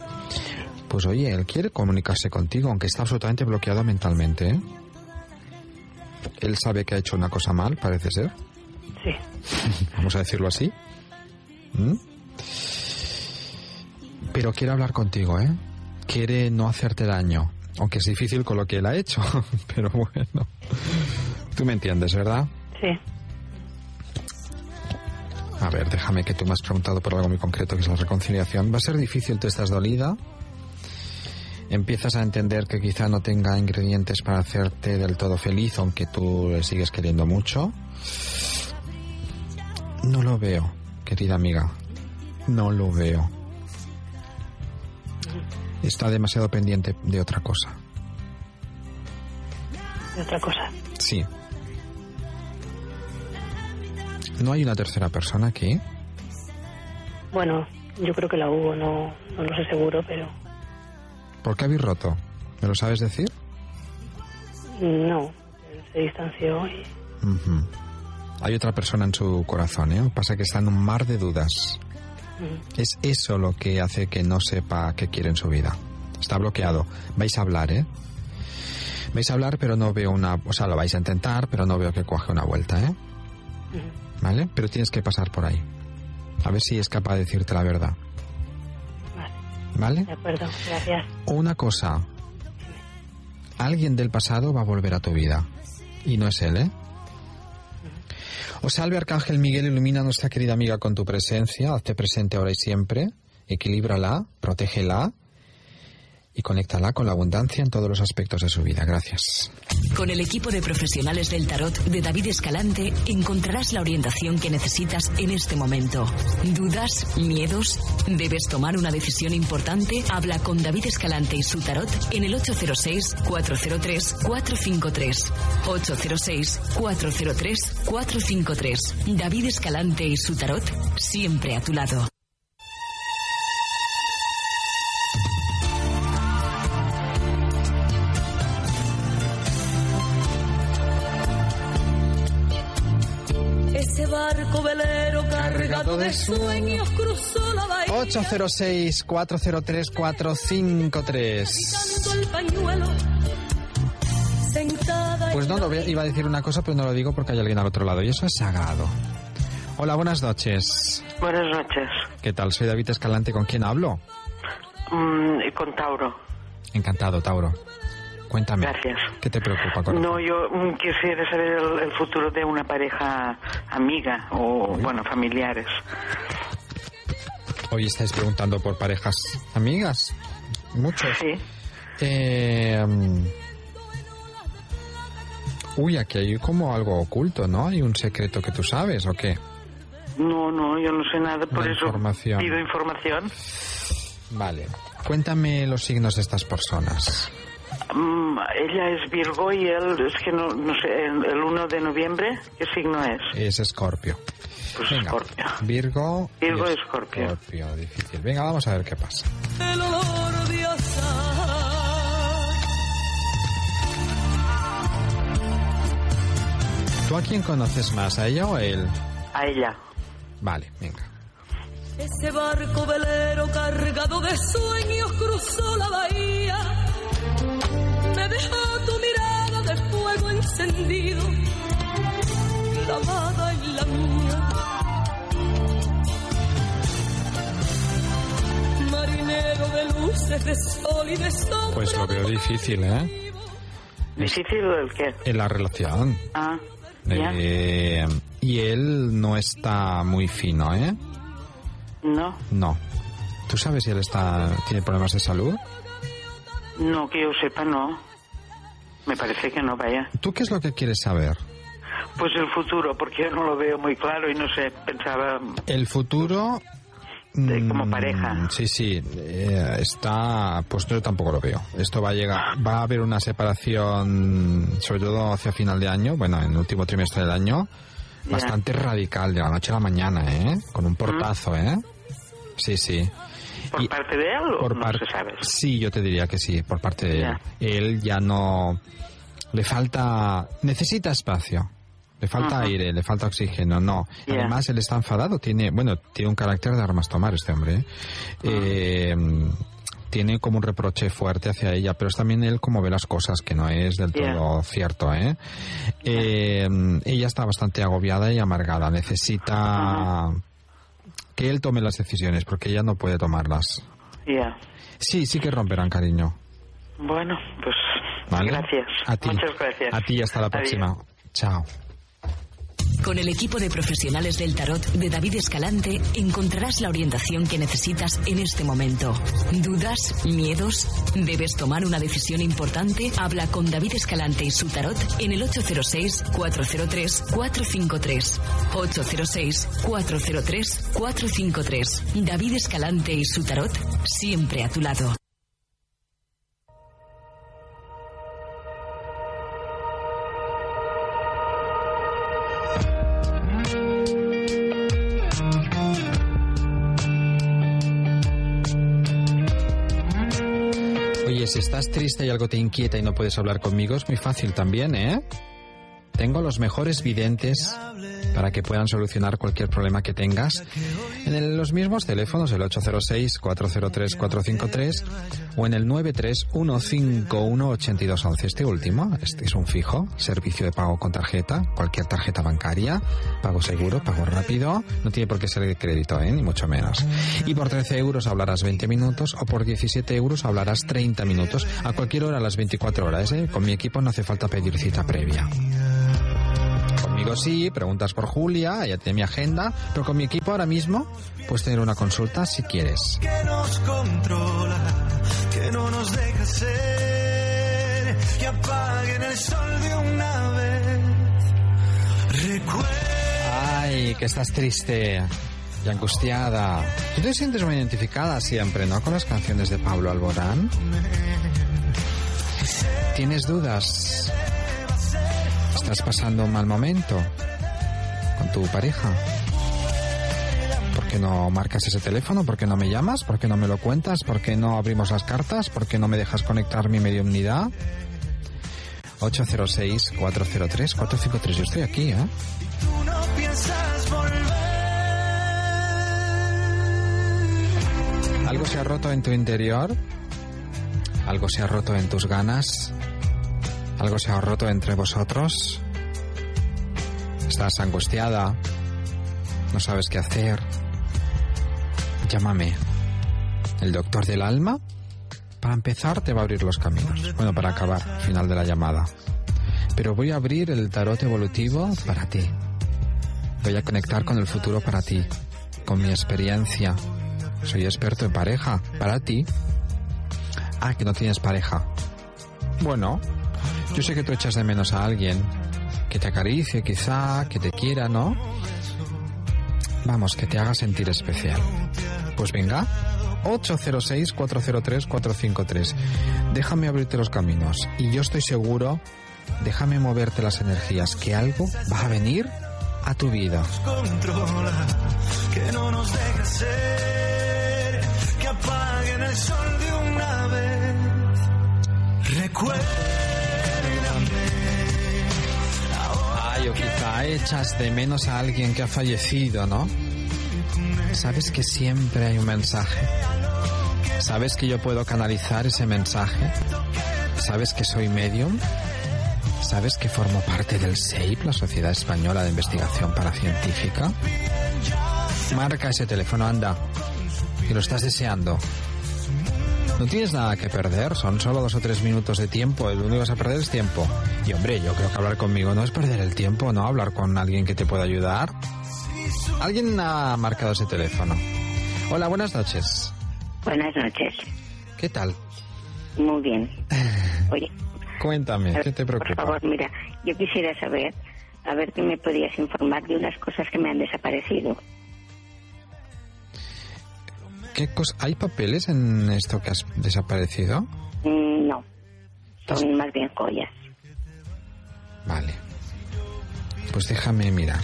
Pues oye, él quiere comunicarse contigo, aunque está absolutamente bloqueado mentalmente, ¿eh? Él sabe que ha hecho una cosa mal, parece ser. Sí. Vamos a decirlo así. ¿Mm? Pero quiere hablar contigo, ¿eh? Quiere no hacerte daño. Aunque es difícil con lo que él ha hecho. Pero bueno. Tú me entiendes, ¿verdad? Sí. A ver, déjame que tú me has preguntado por algo muy concreto, que es la reconciliación. Va a ser difícil, tú estás dolida. Empiezas a entender que quizá no tenga ingredientes para hacerte del todo feliz, aunque tú le sigues queriendo mucho. No lo veo, querida amiga. No lo veo. Está demasiado pendiente de otra cosa. De otra cosa. Sí. ¿No hay una tercera persona aquí? Bueno, yo creo que la hubo, no, no lo sé seguro, pero ¿Por qué habéis roto? ¿Me lo sabes decir? no. Se distanció y. Hay otra persona en su corazón, ¿eh? Pasa que está en un mar de dudas. Es eso lo que hace que no sepa qué quiere en su vida. Está bloqueado. Vais a hablar, ¿eh? Vais a hablar, pero no veo una... O sea, lo vais a intentar, pero no veo que cuaje una vuelta, ¿eh? ¿Vale? Pero tienes que pasar por ahí. A ver si es capaz de decirte la verdad. ¿Vale? de acuerdo, gracias. Una cosa. Alguien del pasado va a volver a tu vida. Y no es él, ¿eh? O salve Arcángel Miguel, ilumina a nuestra querida amiga con tu presencia, hazte presente ahora y siempre, equilíbrala, protégela y conéctala con la abundancia en todos los aspectos de su vida. Gracias. Con el equipo de profesionales del tarot de David Escalante encontrarás la orientación que necesitas en este momento. ¿Dudas? ¿Miedos? ¿Debes tomar una decisión importante? Habla con David Escalante y su tarot en el 806-403-453. 806-403-453. David Escalante y su tarot siempre a tu lado. De sueños cruzó la bahía. 806-403-453. el pañuelo. Sentada Pues no, lo voy a- iba a decir una cosa, pero no lo digo porque hay alguien al otro lado y eso es sagrado. Hola, buenas noches. Buenas noches. ¿Qué tal? Soy David Escalante. ¿Con quién hablo? Mm, con Tauro. Encantado, Tauro. Cuéntame. Gracias. ¿Qué te preocupa, corazón? No, yo mm, quisiera saber el, el futuro de una pareja amiga o, bueno, familiares. Hoy estáis preguntando por parejas amigas. Muchos. Sí. Eh, uy, aquí hay como algo oculto, ¿no? Hay un secreto que tú sabes, ¿o qué? No, no, yo no sé nada, por eso información. pido información. Vale. Cuéntame los signos de estas personas. Mm, ella es Virgo y él, es que no, no sé, el, el 1 de noviembre, ¿qué signo es? Es Escorpio. Pues Venga, Escorpio. Virgo. Virgo y Escorpio. Escorpio, difícil. Venga, vamos a ver qué pasa. El olor de. ¿Tú a quién conoces más, a ella o a él? A ella. Vale, venga. Ese barco velero cargado de sueños cruzó la bahía. Me dejó tu mirada de fuego encendido, clavada en la mía. Marinero de luces, de sol y de sombra. Pues lo veo difícil, ¿eh? ¿Difícil el qué? En la relación. Ah, ya. Eh, y él no está muy fino, ¿eh? No, No. ¿Tú sabes si él está tiene problemas de salud? no, que yo sepa, no. Me parece que no, vaya. ¿Tú qué es lo que quieres saber? Pues el futuro, porque yo no lo veo muy claro y no sé, pensaba El futuro... de- como mm, pareja. Sí, sí, eh, está... Pues yo tampoco lo veo. Esto va a llegar... Va a haber una separación, sobre todo hacia final de año, bueno, en el último trimestre del año, bastante radical, de la noche a la mañana, ¿eh? Con un portazo, ¿eh? Sí, sí. ¿Por parte de él o Por no par- se sabe? Sí, yo te diría que sí, por parte de él. Ya. Él ya no... Le falta... Necesita espacio. Le falta aire, le falta oxígeno, no. Ya. Además, él está enfadado, tiene... Bueno, tiene un carácter de armas tomar este hombre. ¿eh? Eh, tiene como un reproche fuerte hacia ella, pero es también él como ve las cosas, que no es del todo cierto, ¿eh? Eh, ella está bastante agobiada y amargada. Necesita que él tome las decisiones, porque ella no puede tomarlas. Ya. Sí, sí que romperán, cariño. Bueno, pues ¿Vale? gracias. A ti. Muchas gracias. A ti y hasta la Adiós. próxima. Chao. Con el equipo de profesionales del tarot de David Escalante encontrarás la orientación que necesitas en este momento. ¿Dudas? ¿Miedos? ¿Debes tomar una decisión importante? Habla con David Escalante y su tarot en el 806-403-453. 806-403-453. David Escalante y su tarot siempre a tu lado. Triste y algo te inquieta y no puedes hablar conmigo, es muy fácil también, ¿eh? Tengo los mejores videntes para que puedan solucionar cualquier problema que tengas en los mismos teléfonos, el 806-403-453 o en el 93-151-8211. Este último, este es un fijo, servicio de pago con tarjeta, cualquier tarjeta bancaria, pago seguro, pago rápido, no tiene por qué ser de crédito, ¿eh? ni mucho menos. Y por 13 euros hablarás 20 minutos o por 17 euros hablarás 30 minutos a cualquier hora a las 24 horas. ¿eh? Con mi equipo no hace falta pedir cita previa. Conmigo sí, preguntas por Julia, ella tiene mi agenda, pero con mi equipo ahora mismo puedes tener una consulta si quieres. que nos controla, que no nos deja ser, que apaguen el sol de una vez. Recuerda. Ay, que estás triste y angustiada. Tú te sientes muy identificada siempre, ¿no? Con las canciones de Pablo Alborán. ¿Tienes dudas? ¿Estás pasando un mal momento con tu pareja? ¿Por qué no marcas ese teléfono? ¿Por qué no me llamas? ¿Por qué no me lo cuentas? ¿Por qué no abrimos las cartas? ¿Por qué no me dejas conectar mi mediunidad? 806-403-453. Yo estoy aquí, ¿eh? ¿Algo se ha roto en tu interior? ¿Algo se ha roto en tus ganas? ¿Algo se ha roto entre vosotros? ¿Estás angustiada? ¿No sabes qué hacer? Llámame. ¿El doctor del alma? Para empezar te va a abrir los caminos. Bueno, para acabar, final de la llamada. Pero voy a abrir el tarot evolutivo para ti. Voy a conectar con el futuro para ti, con mi experiencia. Soy experto en pareja, para ti. Ah, que no tienes pareja. Bueno, yo sé que tú echas de menos a alguien que te acaricie, quizá, que te quiera, ¿no? Vamos, que te haga sentir especial. Pues venga, 806-403-453. Déjame abrirte los caminos y yo estoy seguro, déjame moverte las energías, que algo va a venir a tu vida. controla, que no nos deja ser, que apaguen el sol de una vez. Recuérdame. Quizá echas de menos a alguien que ha fallecido, ¿no? Sabes que siempre hay un mensaje. Sabes que yo puedo canalizar ese mensaje. Sabes que soy medium. Sabes que formo parte del SEIP, la Sociedad Española de Investigación Paracientífica. Marca ese teléfono, anda. Que lo estás deseando. No tienes nada que perder, son solo dos o tres minutos de tiempo, lo único que vas a perder es tiempo. Y hombre, yo creo que hablar conmigo no es perder el tiempo, ¿no? Hablar con alguien que te pueda ayudar. Alguien ha marcado ese teléfono. Hola, buenas noches. Buenas noches. ¿Qué tal? Muy bien. Oye, Cuéntame, ¿qué te por preocupa? favor, mira, yo quisiera saber, a ver qué me podías informar de unas cosas que me han desaparecido. ¿Qué cos- ¿Hay papeles en esto que has desaparecido? Mm, no, son más bien joyas. Vale. Pues déjame mirar.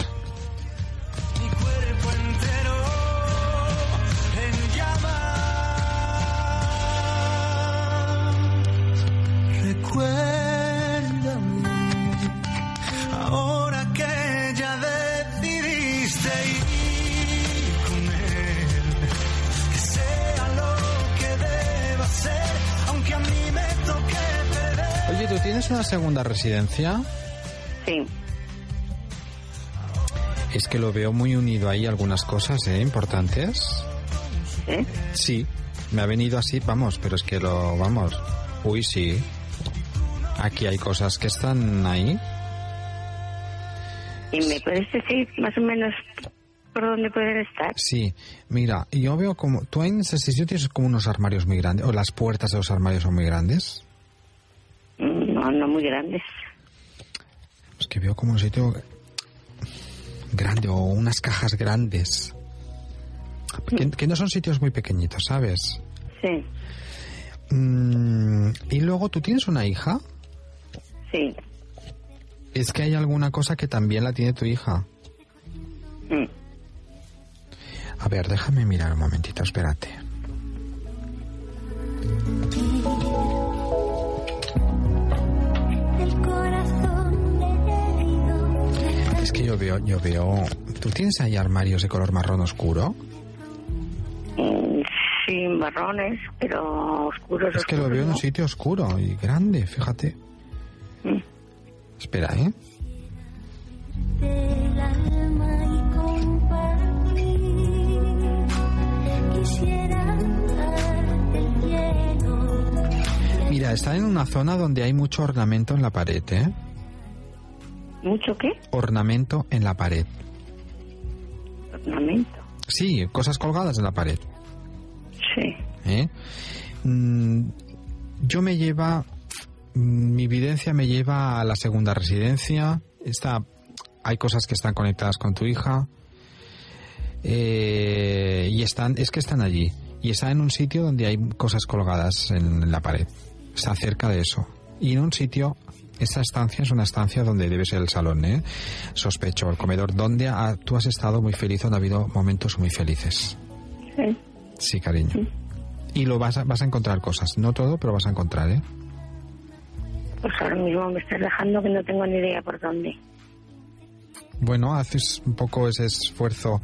en Oye, ¿tú tienes una segunda residencia? Sí. Es que lo veo muy unido ahí algunas cosas, ¿eh? Importantes. ¿Eh? Sí, me ha venido así, vamos, pero es que lo, vamos. Uy, sí. Aquí hay cosas que están ahí. ¿Y me puedes decir más o menos por dónde pueden estar? Sí, mira, yo veo como, tú en ese sitio tienes como unos armarios muy grandes, o las puertas de los armarios son muy grandes. No, no muy grandes. Es que veo como un sitio grande o unas cajas grandes. Que, que no son sitios muy pequeñitos, ¿sabes? Sí, Mm, y luego, ¿tú tienes una hija? sí. Es que hay alguna cosa que también la tiene tu hija. Mm. A ver, déjame mirar un momentito, espérate. Yo veo, yo veo... ¿Tú tienes ahí armarios de color marrón oscuro? Mm, Sí, marrones, pero oscuros. Es que lo veo en un sitio oscuro y grande, fíjate. Mm. Espera, ¿eh? Mira, está en una zona donde hay mucho ornamento en la pared, ¿eh? ¿Mucho qué? Ornamento en la pared. Ornamento. Sí, cosas colgadas en la pared. Sí. ¿eh? Mm, yo me lleva, mm, mi evidencia me lleva a la segunda residencia. Está, hay cosas que están conectadas con tu hija eh, y están, es que están allí y está en un sitio donde hay cosas colgadas en la pared. Está cerca de eso y en un sitio. Esa estancia es una estancia donde debe ser el salón, ¿eh? Sospecho, el comedor, donde ha- tú has estado muy feliz, donde ha habido momentos muy felices. Sí. Sí, cariño. Y lo vas a, vas a encontrar cosas. No todo, pero vas a encontrar, ¿eh? Pues ahora mismo me estás dejando que no tengo ni idea por dónde. Bueno, haces un poco ese esfuerzo.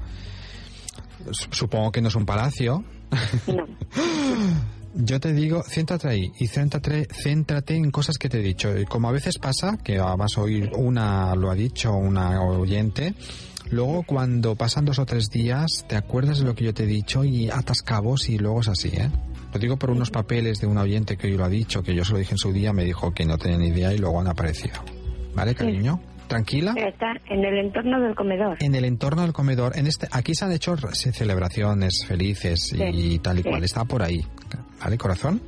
Supongo que no es un palacio. No. Yo te digo, céntrate ahí y céntrate, céntrate en cosas que te he dicho. Y como a veces pasa, que vas a oír una, lo ha dicho una oyente, luego cuando pasan dos o tres días te acuerdas de lo que yo te he dicho y atas cabos y luego es así, ¿eh? Lo digo por unos papeles de un oyente que hoy lo ha dicho, que yo se lo dije en su día, me dijo que no tenía ni idea y luego han aparecido. ¿Vale, cariño? ¿Tranquila? Está en el entorno del comedor. En el entorno del comedor, en este, aquí se han hecho ce- celebraciones felices y, tal y sí. cual. Está por ahí, ¿vale, corazón?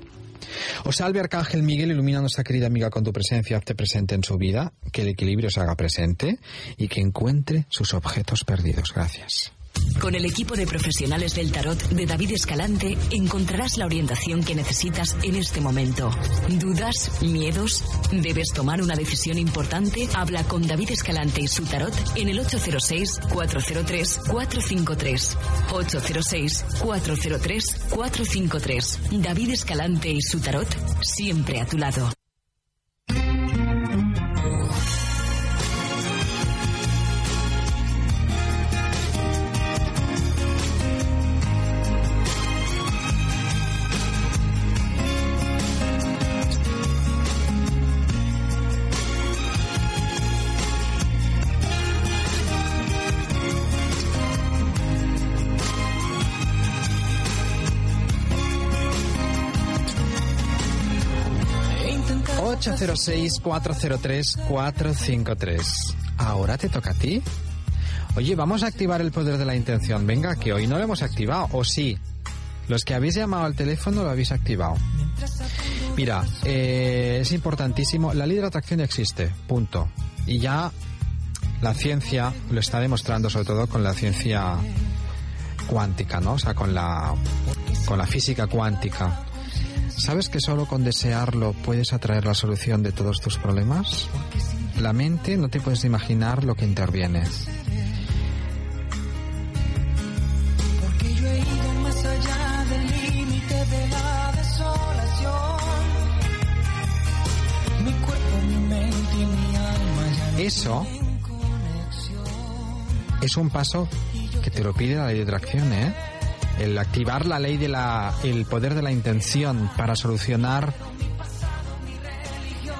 O salve Arcángel Miguel, ilumina a nuestra querida amiga con tu presencia, hazte presente en su vida, que el equilibrio se haga presente y que encuentre sus objetos perdidos. Gracias. Con el equipo de profesionales del tarot de David Escalante encontrarás la orientación que necesitas en este momento. ¿Dudas? ¿Miedos? ¿Debes tomar una decisión importante? Habla con David Escalante y su tarot en el 806-403-453. 806-403-453. David Escalante y su tarot siempre a tu lado. Seis 403 453 Ahora te toca a ti. Oye, vamos a activar el poder de la intención. Venga, que hoy no lo hemos activado, o sí. Los que habéis llamado al teléfono lo habéis activado. Mira, eh, es importantísimo. La ley de atracción existe, punto. Y ya la ciencia lo está demostrando, sobre todo con la ciencia cuántica, ¿no? O sea, con la, con la física cuántica. ¿Sabes que solo con desearlo puedes atraer la solución de todos tus problemas? La mente no te puedes imaginar lo que interviene. Eso es un paso que te lo pide la ley de atracción, ¿eh? El activar la ley de la, el poder de la intención para solucionar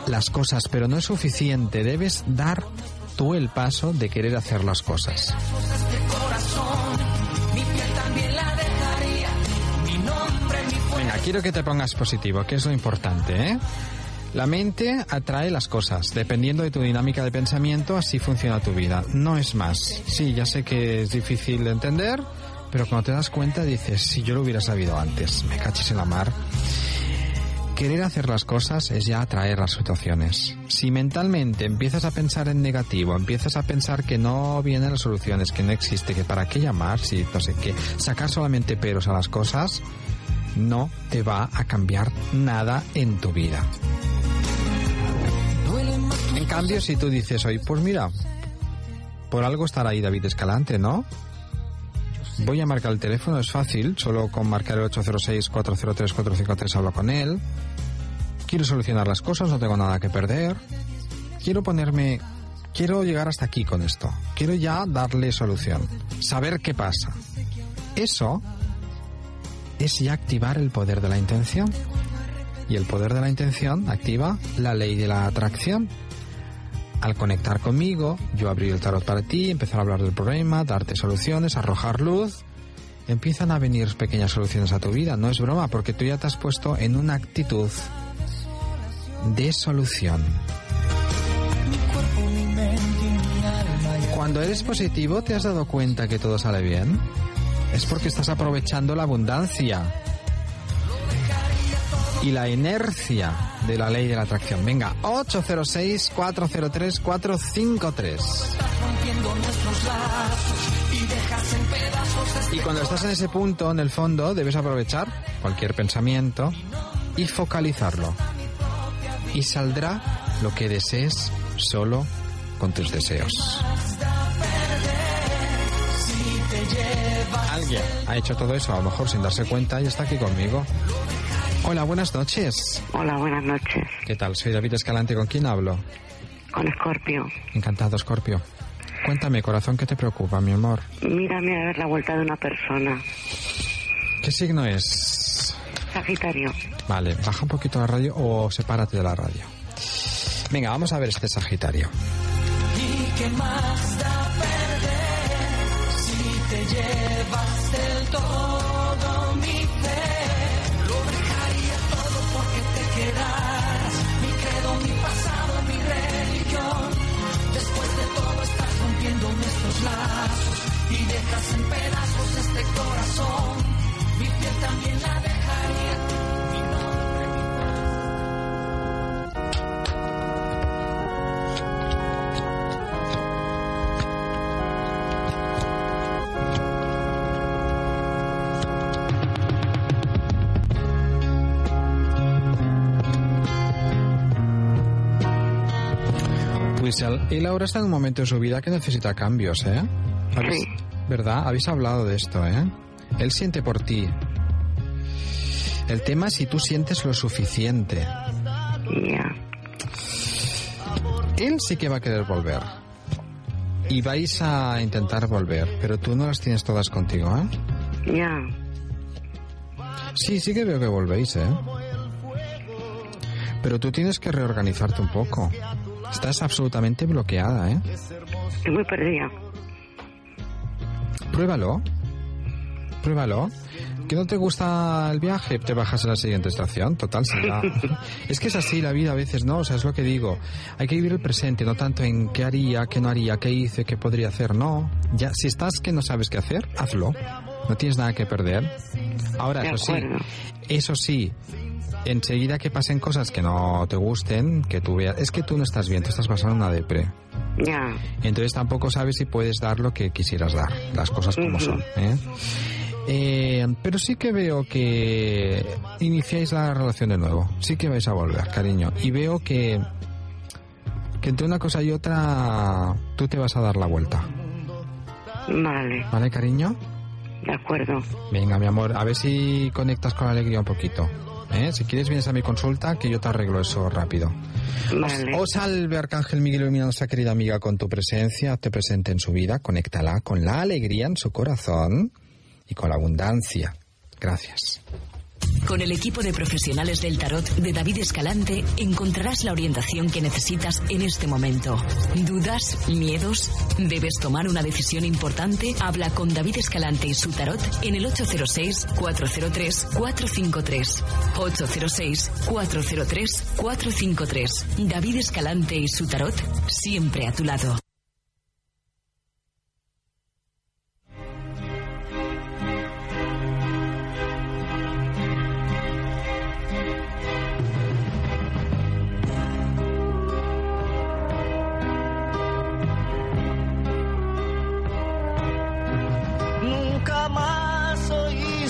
las cosas, pero no es suficiente. Debes dar tú el paso de querer hacer las cosas. Venga, quiero que te pongas positivo, que es lo importante, ¿eh? La mente atrae las cosas. Dependiendo de tu dinámica de pensamiento, así funciona tu vida. No es más. Sí, ya sé que es difícil de entender, pero cuando te das cuenta dices, si yo lo hubiera sabido antes, me cachis en la mar. Querer hacer las cosas es ya atraer las situaciones. Si mentalmente empiezas a pensar en negativo, empiezas a pensar que no vienen las soluciones, que no existe, que para qué llamar, si no sé qué, sacar solamente peros a las cosas, no te va a cambiar nada en tu vida. En cambio, si tú dices hoy, pues mira, por algo estará ahí David Escalante, ¿no? Voy a marcar el teléfono, es fácil, solo con marcar el 806-403-453 hablo con él. Quiero solucionar las cosas, no tengo nada que perder. Quiero ponerme... Quiero llegar hasta aquí con esto. Quiero ya darle solución. Saber qué pasa. Eso es ya activar el poder de la intención. Y el poder de la intención activa la ley de la atracción. Al conectar conmigo, yo abrir el tarot para ti, empezar a hablar del problema, darte soluciones, arrojar luz, empiezan a venir pequeñas soluciones a tu vida. No es broma, porque tú ya te has puesto en una actitud de solución. Cuando eres positivo, ¿te has dado cuenta que todo sale bien? Es porque estás aprovechando la abundancia y la inercia de la ley de la atracción. Venga, 806-403-453. rompiendo nuestros lazos y cuando estás en ese punto, en el fondo, debes aprovechar cualquier pensamiento y focalizarlo. Y saldrá lo que desees solo con tus deseos. Alguien ha hecho todo eso, a lo mejor sin darse cuenta, y está aquí conmigo. Hola, buenas noches. Hola, buenas noches. ¿Qué tal? Soy David Escalante. ¿Con quién hablo? Con Escorpio. Encantado, Scorpio. Cuéntame, corazón, ¿qué te preocupa, mi amor? Mírame a ver la vuelta de una persona. ¿Qué signo es? Sagitario. Vale, baja un poquito la radio o sepárate de la radio. Venga, vamos a ver este Sagitario. ¿Y qué más da perder si te llevas del todo lazos y dejas en pedazos este corazón. Mi piel también la dejaría. Luis, él ahora está en un momento de su vida que necesita cambios, ¿eh? ¿Habéis- ¿Verdad? Habéis hablado de esto, ¿eh? Él siente por ti. El tema es si tú sientes lo suficiente. Él sí que va a querer volver. Y vais a intentar volver, pero tú no las tienes todas contigo, ¿eh? Ya. Sí, sí que veo que volvéis, ¿eh? Pero tú tienes que reorganizarte un poco. Estás absolutamente bloqueada, ¿eh? Estoy muy perdida. Pruébalo. Pruébalo. ¿Que no te gusta el viaje? Te bajas en la siguiente estación. Total, será. es que es así la vida a veces, ¿no? O sea, es lo que digo. Hay que vivir el presente, no tanto en qué haría, qué no haría, qué hice, qué podría hacer. No. Ya, si estás que no sabes qué hacer, hazlo. No tienes nada que perder. Ahora, eso sí. Eso sí. Enseguida que pasen cosas que no te gusten, que tú veas. Es que tú no estás bien, tú estás pasando una depre. Ya. Entonces tampoco sabes si puedes dar lo que quisieras dar, las cosas como son. ¿eh? Eh, pero sí que veo que iniciáis la relación de nuevo. Sí que vais a volver, cariño. Y veo que, que entre una cosa y otra tú te vas a dar la vuelta. Vale. ¿Vale, cariño? De acuerdo. Venga, mi amor, a ver si conectas con la alegría un poquito. ¿Eh? Si quieres vienes a mi consulta que yo te arreglo eso rápido. Vale. Os, os salve, Arcángel Miguel, ilumina a nuestra querida amiga con tu presencia, te presente en su vida, conéctala con la alegría en su corazón y con la abundancia. Gracias. Con el equipo de profesionales del tarot de David Escalante encontrarás la orientación que necesitas en este momento. ¿Dudas? ¿Miedos? ¿Debes tomar una decisión importante? Habla con David Escalante y su tarot en el 806-403-453. 806-403-453. David Escalante y su tarot siempre a tu lado.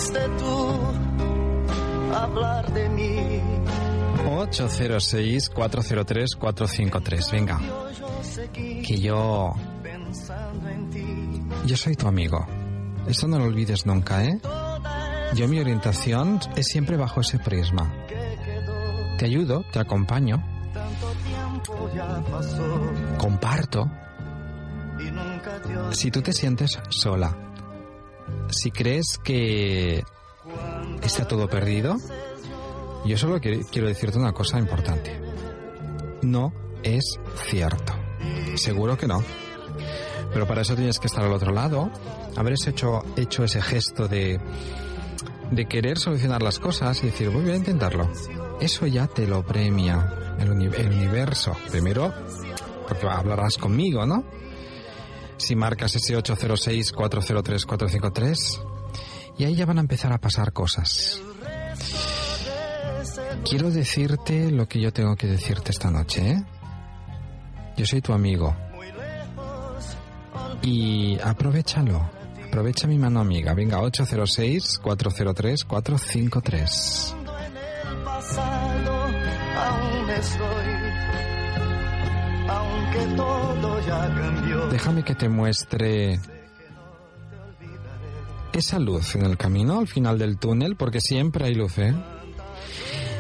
Oíste tú hablar de mí. 806-403-453. Venga. Que yo... Yo soy tu amigo. Esto no lo olvides nunca, ¿eh? Yo mi orientación es siempre bajo ese prisma. Te ayudo, te acompaño, comparto. Si tú te sientes sola, si crees que está todo perdido, yo solo quiero decirte una cosa importante. No es cierto. Seguro que no. Pero para eso tienes que estar al otro lado, haber hecho, hecho ese gesto de, de querer solucionar las cosas y decir, voy a intentarlo. Eso ya te lo premia el, el universo. Primero, porque hablarás conmigo, ¿no? Si marcas ese 806-403-453, y ahí ya van a empezar a pasar cosas. Quiero decirte lo que yo tengo que decirte esta noche, ¿eh? Yo soy tu amigo. Y aprovechalo. Aprovecha mi mano amiga. Venga, 806-403-453. Aunque todo ya cambió. Déjame que te muestre esa luz en el camino, al final del túnel, porque siempre hay luz, ¿eh?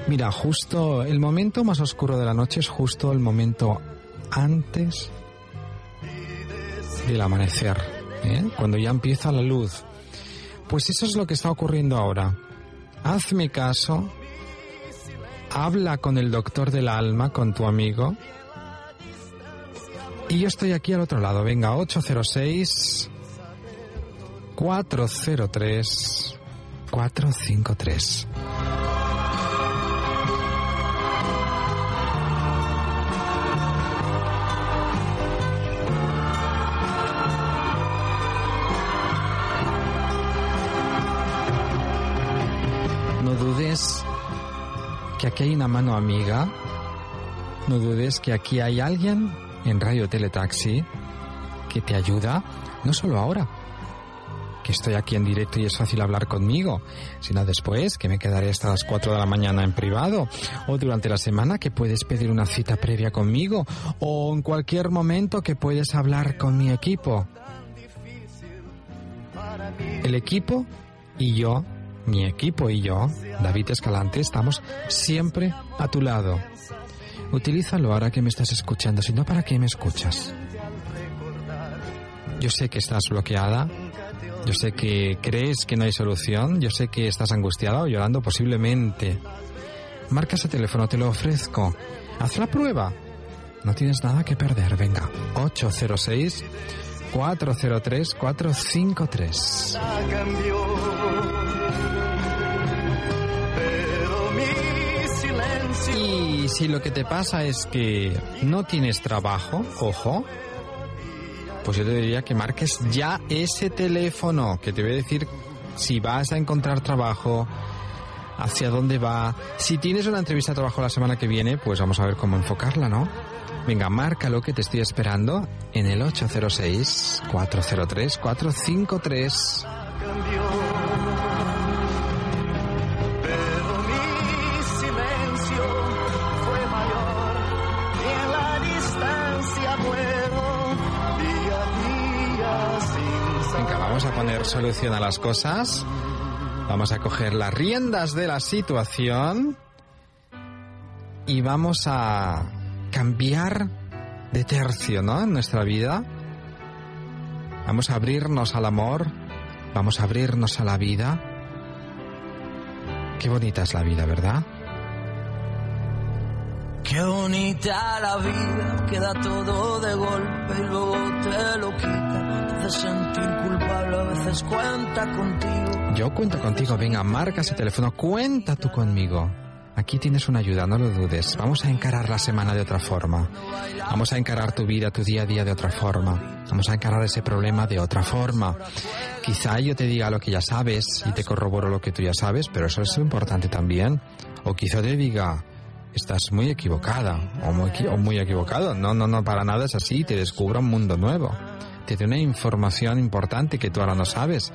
Mira, justo el momento más oscuro de la noche es justo el momento antes del amanecer, ¿eh? cuando ya empieza la luz. Pues eso es lo que está ocurriendo ahora. Hazme caso, habla con el doctor del alma, con tu amigo, y yo estoy aquí al otro lado. Venga, 806 403 453. No dudes que aquí hay una mano amiga. No dudes que aquí hay alguien en Radio Teletaxi que te ayuda, no solo ahora, que estoy aquí en directo y es fácil hablar conmigo, sino después, que me quedaré hasta las 4 de la mañana en privado, o durante la semana que puedes pedir una cita previa conmigo, o en cualquier momento que puedes hablar con mi equipo. El equipo y yo, mi equipo y yo, David Escalante, estamos siempre a tu lado. Utilízalo ahora que me estás escuchando, si no, ¿para qué me escuchas? Yo sé que estás bloqueada, yo sé que crees que no hay solución, yo sé que estás angustiada o llorando posiblemente. Marca ese teléfono, te lo ofrezco. Haz la prueba. No tienes nada que perder, venga. 806 403 453. Y si lo que te pasa es que no tienes trabajo, ojo, pues yo te diría que marques ya ese teléfono que te voy a decir si vas a encontrar trabajo, hacia dónde va. Si tienes una entrevista de trabajo la semana que viene, pues vamos a ver cómo enfocarla, ¿no? Venga, márcalo que te estoy esperando en el 806 403 453. Poner solución a las cosas. Vamos a coger las riendas de la situación y vamos a cambiar de tercio, ¿no? En nuestra vida. Vamos a abrirnos al amor, vamos a abrirnos a la vida. Qué bonita es la vida, ¿verdad? Qué bonita la vida, queda todo de golpe y luego te lo quita. Hace sentir culpable, a veces cuenta contigo. Yo cuento contigo, venga, marca ese teléfono, cuenta tú conmigo. Aquí tienes una ayuda, no lo dudes. Vamos a encarar la semana de otra forma. Vamos a encarar tu vida, tu día a día de otra forma. Vamos a encarar ese problema de otra forma. Quizá yo te diga lo que ya sabes y te corroboro lo que tú ya sabes, pero eso es importante también. O quizá te diga, estás muy equivocada o muy, o muy equivocado. No, no, no, para nada es así. Te descubra un mundo nuevo. Te una información importante que tú ahora no sabes.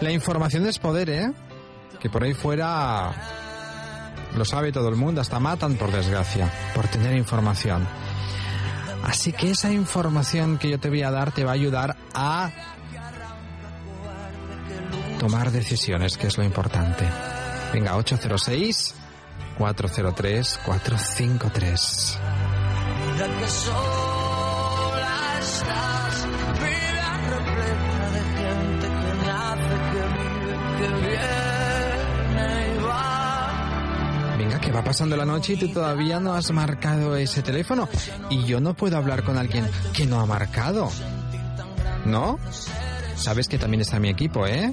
La información es poder, ¿eh? Que por ahí fuera lo sabe todo el mundo, hasta matan por desgracia, por tener información. Así que esa información que yo te voy a dar te va a ayudar a tomar decisiones, que es lo importante. Venga, 806 403 453. Pasando la noche y tú todavía no has marcado ese teléfono. Y yo no puedo hablar con alguien que no ha marcado. ¿No? Sabes que también está mi equipo, ¿eh?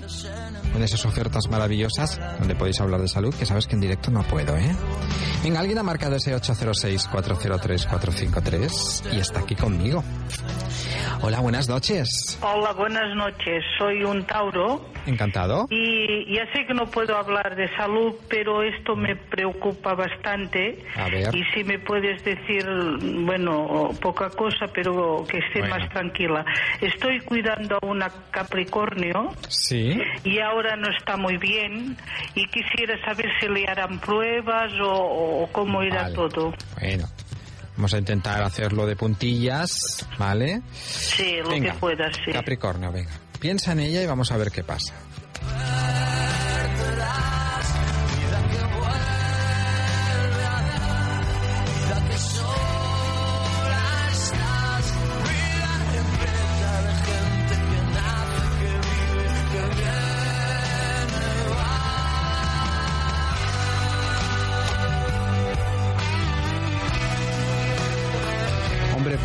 Con esas ofertas maravillosas donde podéis hablar de salud, que sabes que en directo no puedo, ¿eh? Venga, alguien ha marcado ese 806-403-453 y está aquí conmigo. Hola, buenas noches. Hola, buenas noches. Soy un Tauro Encantado. y ya sé que no puedo hablar de salud, pero esto me preocupa bastante. A ver. Y si me puedes decir, bueno, poca cosa, pero que esté Bueno. más tranquila. Estoy cuidando a una Capricornio Sí. y ahora no está muy bien y quisiera saber si le harán pruebas o, o cómo irá Vale. todo. Bueno, vamos a intentar hacerlo de puntillas, ¿vale? Sí, lo Venga, que puedas, sí. Capricornio, venga. Piensa en ella y vamos a ver qué pasa.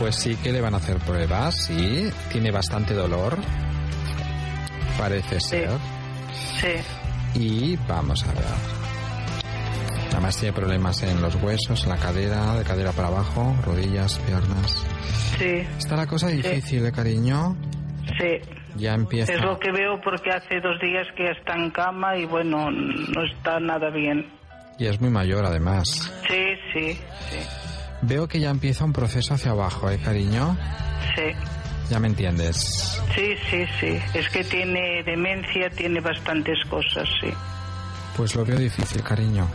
Pues sí que le van a hacer pruebas, sí. Tiene bastante dolor. Parece ser. Sí. Y vamos a ver. Además tiene problemas en los huesos, en la cadera, de cadera para abajo, rodillas, piernas. Sí, Está la cosa difícil, ¿eh, cariño? sí. Ya empieza. Es lo que veo porque hace dos días que está en cama y bueno, no está nada bien. Y es muy mayor, además. Sí, sí, sí, Veo que ya empieza un proceso hacia abajo, ¿eh, cariño? sí. Ya me entiendes. Sí, sí, sí. Es que tiene demencia, tiene bastantes cosas, sí. Pues lo veo difícil, cariño.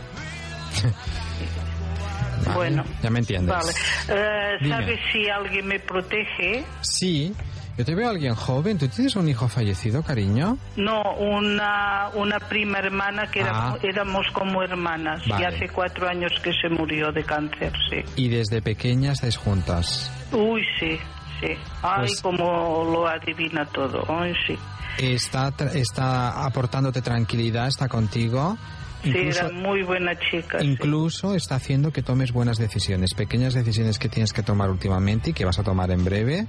Vale, Bueno. Ya me entiendes. Vale. Dime. ¿Sabes si alguien me protege? Sí, yo te veo a alguien joven. ¿Tú tienes un hijo fallecido, cariño? No, una, una prima hermana que era- Ah. éramos como hermanas. Y Vale. hace cuatro años que se murió de cáncer, sí. Y desde pequeña estáis juntas. Uy, sí, sí. Ay, Pues- como lo adivina todo. Ay, sí. Está, está aportándote tranquilidad, está contigo. Sí, Incluso, era muy buena chica. sí. incluso está haciendo que tomes buenas decisiones, pequeñas decisiones que tienes que tomar últimamente y que vas a tomar en breve.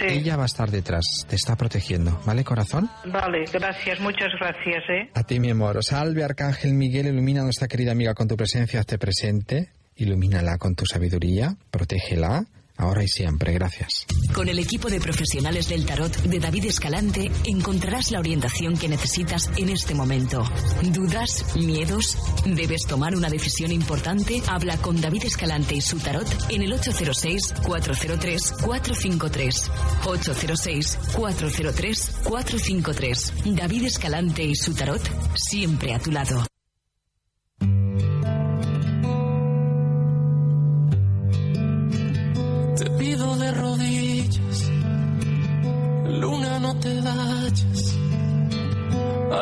Ella va a estar detrás, te está protegiendo, ¿vale, corazón? Vale, gracias, muchas gracias, ¿eh? A ti, mi amor. Salve, Arcángel Miguel, ilumina a nuestra querida amiga con tu presencia, hazte presente, ilumínala con tu sabiduría, protégela, ahora y siempre. Gracias. Con el equipo de profesionales del tarot de David Escalante encontrarás la orientación que necesitas en este momento. ¿Dudas? ¿Miedos? ¿Debes tomar una decisión importante? Habla con David Escalante y su tarot en el 806-403-453. 806-403-453. David Escalante y su tarot siempre a tu lado. Te pido de rodillas, luna no te vayas,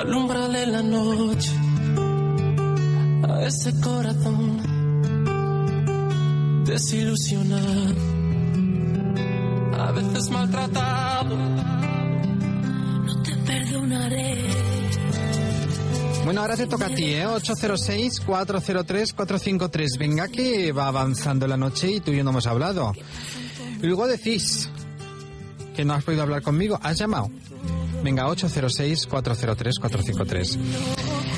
alumbrale la noche a ese corazón desilusionado, a veces maltratado. No te perdonaré. Bueno, ahora te toca a ti, ¿eh? 806-403-453. Venga, que va avanzando la noche y tú y yo no hemos hablado. Luego decís que no has podido hablar conmigo. ¿Has llamado? Venga, 806-403-453.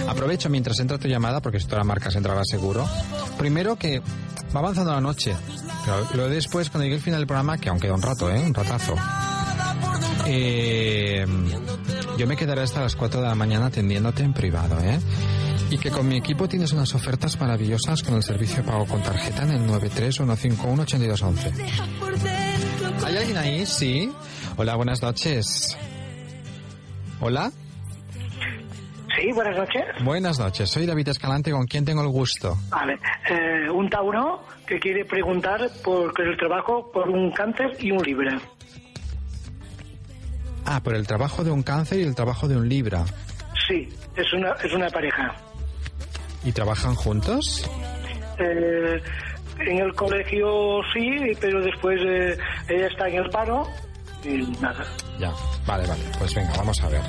Aprovecho mientras entra tu llamada, porque si tú la marcas entrará seguro. Primero que va avanzando la noche. Pero luego después, cuando llegue el final del programa, que aún queda un rato, ¿eh? Un ratazo. Eh, yo me quedaré hasta las 4 de la mañana atendiéndote en privado, ¿eh? Y que con mi equipo tienes unas ofertas maravillosas con el servicio de pago con tarjeta en el 931518211. ¿Hay alguien ahí? Sí. Hola, buenas noches. Hola. Sí, buenas noches. Buenas noches. Soy David Escalante, ¿con quién tengo el gusto? Vale, eh, un Tauro que quiere preguntar por el trabajo por un cáncer y un Libra. Ah, por el trabajo de un cáncer y el trabajo de un Libra. Sí, es una, es una pareja. ¿Y trabajan juntos? Eh, en el colegio sí, pero después eh, ella está en el paro y nada. Ya. Vale, vale. Pues venga, vamos a ver.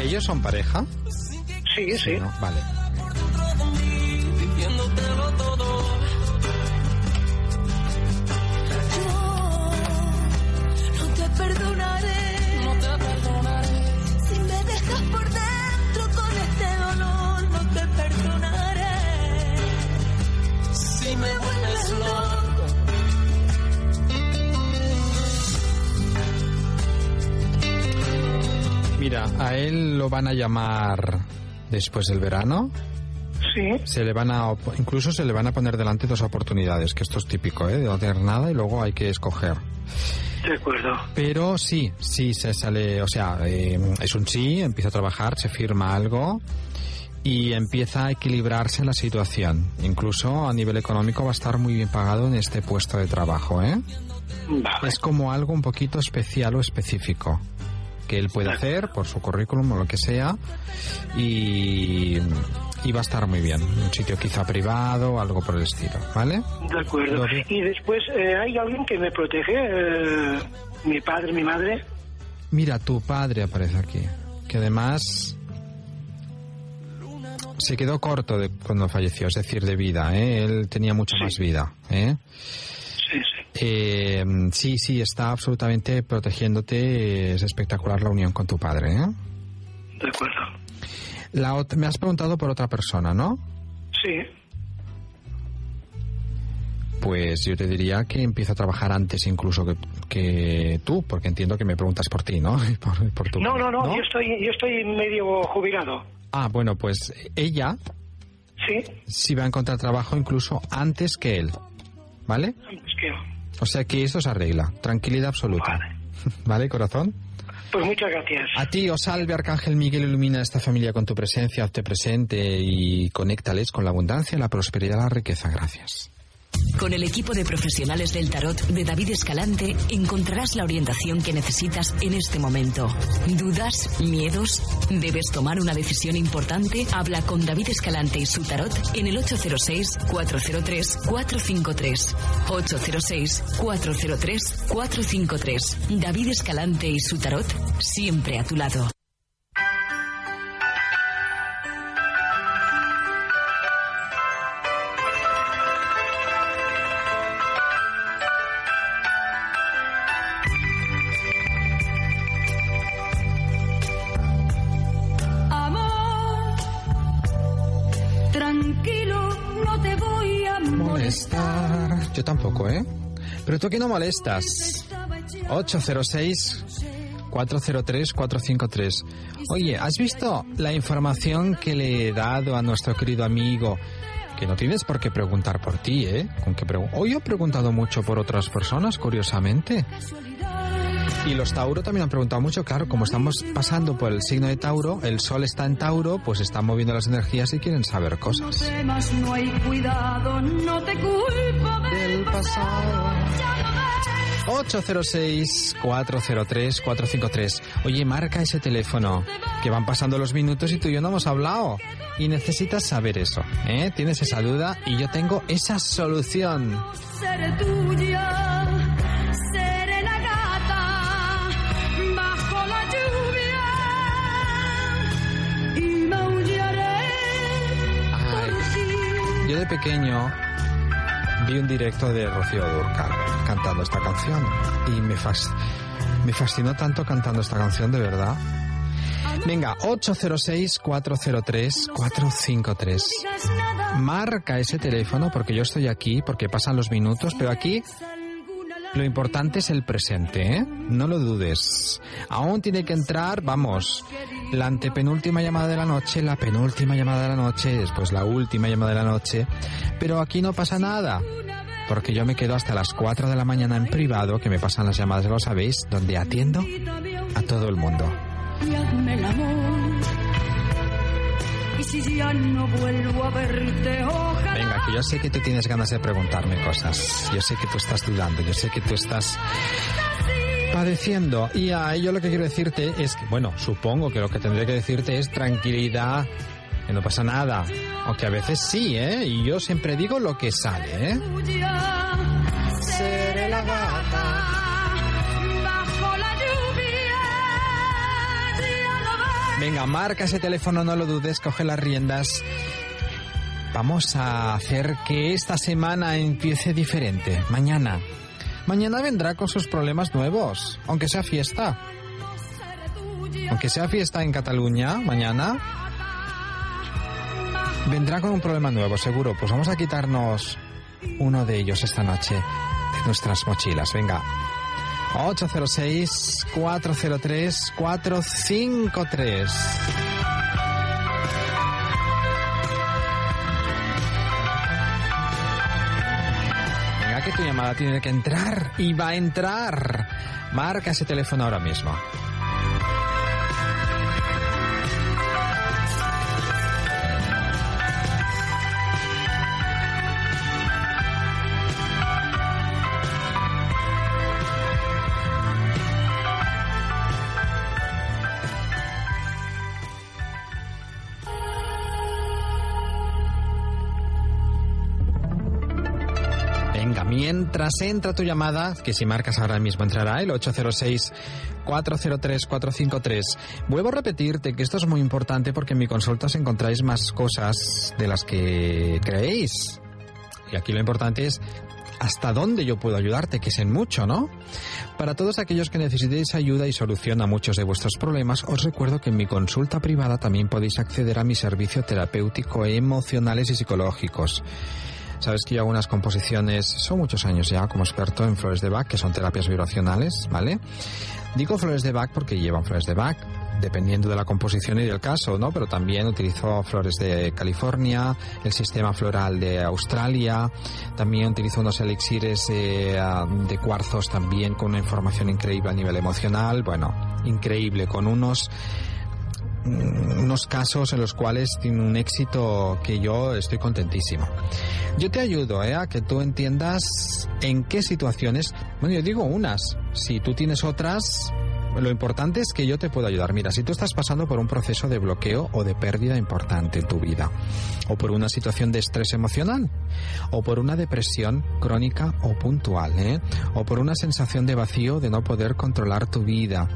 ¿Ellos son pareja? Sí, sí. ¿no? Vale. Mira, a él lo van a llamar después del verano. Sí. Se le van a, incluso se le van a poner delante dos oportunidades, que esto es típico, ¿eh? De no tener nada y luego hay que escoger. De acuerdo. Pero sí, sí se sale, o sea, eh, es un sí, empieza a trabajar, se firma algo y empieza a equilibrarse la situación. Incluso a nivel económico va a estar muy bien pagado en este puesto de trabajo, ¿eh? Es como algo un poquito especial o específico que él puede hacer por su currículum o lo que sea y, y va a estar muy bien. Un sitio quizá privado algo por el estilo, ¿vale? De acuerdo. Y después eh, hay alguien que me protege, eh, mi padre, mi madre. Mira, tu padre aparece aquí, que además se quedó corto de cuando falleció, es decir, de vida, ¿eh? Él tenía mucha más vida, ¿eh? Eh, sí, sí, está absolutamente protegiéndote. Es espectacular la unión con tu padre, ¿eh? De acuerdo. La me has preguntado por otra persona, ¿no? Sí. Pues yo te diría que empieza a trabajar antes incluso que, que tú, porque entiendo que me preguntas por ti, ¿no? Por, por tu- No, no, no, Yo, estoy, yo estoy medio jubilado. Ah, bueno, pues ella Sí. Si va a encontrar trabajo incluso antes que él. ¿Vale? Antes que yo. O sea que esto se arregla. Tranquilidad absoluta. ¿Vale, corazón? Pues muchas gracias. A ti, os salve Arcángel Miguel, ilumina a esta familia con tu presencia, hazte presente y conéctales con la abundancia, la prosperidad, la riqueza. Gracias. Con el equipo de profesionales del tarot de David Escalante encontrarás la orientación que necesitas en este momento. ¿Dudas? ¿Miedos? ¿Debes tomar una decisión importante? Habla con David Escalante y su tarot en el 806-403-453. 806-403-453. David Escalante y su tarot siempre a tu lado. Pero tú aquí no molestas. 806 403 453. Oye, ¿has visto la información que le he dado a nuestro querido amigo? Que no tienes por qué preguntar por ti, ¿eh? Con que pregu- Hoy he preguntado mucho por otras personas, curiosamente. Y los Tauro también han preguntado mucho, claro, como estamos pasando por el signo de Tauro, el Sol está en Tauro, pues están moviendo las energías y quieren saber cosas. Temas, no hay cuidado, no te culpo del pasado. 806-403-453. Oye, marca ese teléfono, que van pasando los minutos y tú y yo no hemos hablado. Y necesitas saber eso, ¿eh? Tienes esa duda y yo tengo esa solución. Seré tuya, seré la gata bajo la lluvia y maullaré por ti. Yo de pequeño un directo de Rocío Durcal cantando esta canción y me, me fascinó tanto cantando esta canción, de verdad. Venga, 806-403-453. Marca ese teléfono porque yo estoy aquí, porque pasan los minutos, pero aquí lo importante es el presente, ¿eh? No lo dudes. Aún tiene que entrar, vamos, la antepenúltima llamada de la noche, la penúltima llamada de la noche, después la última llamada de la noche. Pero aquí no pasa nada. Porque yo me quedo hasta las 4 de la mañana en privado, que me pasan las llamadas, lo sabéis, donde atiendo a todo el mundo. Si ya no vuelvo a verte, ojalá. Venga, que yo sé que tú tienes ganas de preguntarme cosas. Yo sé que tú estás dudando, yo sé que tú estás padeciendo. Y a ello lo que quiero decirte es que, bueno, supongo que lo que tendré que decirte es tranquilidad, que no pasa nada. Aunque a veces sí, ¿eh? Y yo siempre digo lo que sale, ¿eh? seré la gata Venga, marca ese teléfono, no lo dudes, coge las riendas. Vamos a hacer que esta semana empiece diferente. Mañana. Mañana vendrá con sus problemas nuevos, aunque sea fiesta. Aunque sea fiesta en Cataluña, mañana. Vendrá con un problema nuevo, seguro. Pues vamos a quitarnos uno de ellos esta noche de nuestras mochilas. Venga. 806-403-453. Venga, que tu llamada tiene que entrar y va a entrar. Marca ese teléfono ahora mismo. Mientras entra tu llamada, que si marcas ahora mismo entrará el 806-403-453. Vuelvo a repetirte que esto es muy importante porque en mi consulta os encontráis más cosas de las que creéis. Y aquí lo importante es hasta dónde yo puedo ayudarte, que es en mucho, ¿no? Para todos aquellos que necesitéis ayuda y solución a muchos de vuestros problemas, os recuerdo que en mi consulta privada también podéis acceder a mi servicio terapéutico emocionales y psicológicos. Sabes que yo hago unas composiciones, son muchos años ya como experto en flores de Bach, que son terapias vibracionales, ¿vale? Digo flores de Bach porque llevan flores de Bach, dependiendo de la composición y del caso, ¿no? Pero también utilizo flores de California, el sistema floral de Australia, también utilizo unos elixires eh, ah, de cuarzos también con una información increíble a nivel emocional, bueno, increíble, con unos unos casos en los cuales tiene un éxito que yo estoy contentísimo. Yo te ayudo ¿eh? a que tú entiendas en qué situaciones, bueno, yo digo unas, si tú tienes otras, lo importante es que yo te puedo ayudar. Mira, si tú estás pasando por un proceso de bloqueo o de pérdida importante en tu vida, o por una situación de estrés emocional, o por una depresión crónica o puntual, ¿eh? o por una sensación de vacío de no poder controlar tu vida,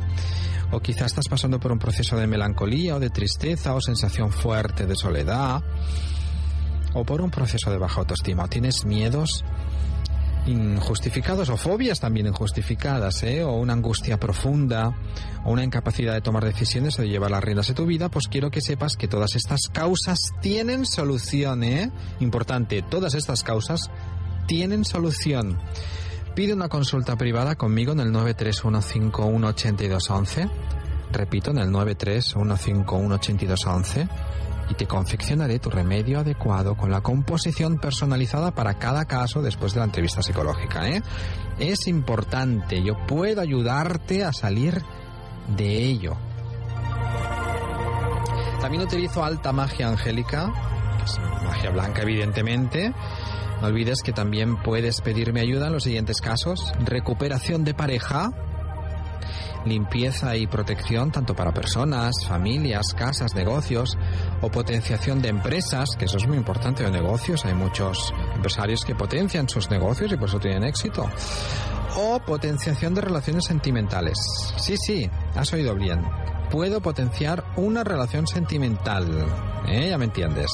o quizás estás pasando por un proceso de melancolía o de tristeza o sensación fuerte de soledad, o por un proceso de baja autoestima, o tienes miedos injustificados o fobias también injustificadas, ¿eh? o una angustia profunda, o una incapacidad de tomar decisiones o de llevar las riendas de tu vida, pues quiero que sepas que todas estas causas tienen solución, ¿eh? Importante, todas estas causas tienen solución. Pide una consulta privada conmigo en el 931518211. Repito, en el 931518211 y te confeccionaré tu remedio adecuado con la composición personalizada para cada caso después de la entrevista psicológica. ¿eh? Es importante, yo puedo ayudarte a salir de ello. También utilizo alta magia angélica, que es magia blanca evidentemente. No olvides que también puedes pedirme ayuda en los siguientes casos. Recuperación de pareja, limpieza y protección tanto para personas, familias, casas, negocios o potenciación de empresas, que eso es muy importante de negocios, hay muchos empresarios que potencian sus negocios y por eso tienen éxito. O potenciación de relaciones sentimentales. Sí, sí, has oído bien puedo potenciar una relación sentimental. ¿eh? Ya me entiendes.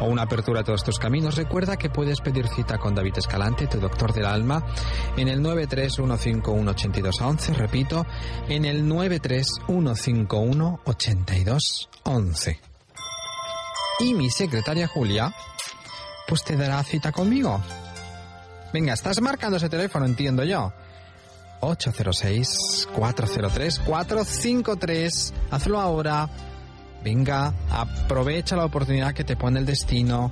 O una apertura a todos estos caminos. Recuerda que puedes pedir cita con David Escalante, tu doctor del alma, en el 931518211. Repito, en el 931518211. Y mi secretaria Julia, pues te dará cita conmigo. Venga, estás marcando ese teléfono, entiendo yo. 806-403-453. Hazlo ahora. Venga, aprovecha la oportunidad que te pone el destino.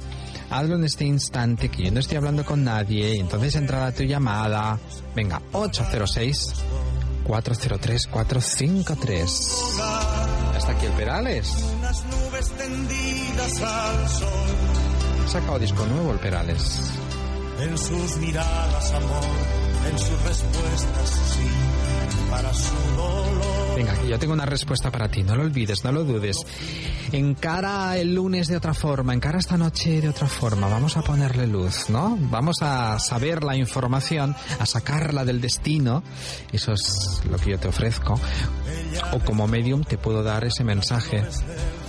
Hazlo en este instante que yo no estoy hablando con nadie. Y entonces entrará tu llamada. Venga, 806 403 453. Hasta aquí el Perales. Unas nubes tendidas al sol. Sacado disco nuevo el Perales. En sus miradas, amor en sus respuestas, sí, para su dolor. Venga, yo tengo una respuesta para ti, no lo olvides, no lo dudes. Encara el lunes de otra forma, encara esta noche de otra forma, vamos a ponerle luz, ¿no? Vamos a saber la información, a sacarla del destino, eso es lo que yo te ofrezco. O como medium te puedo dar ese mensaje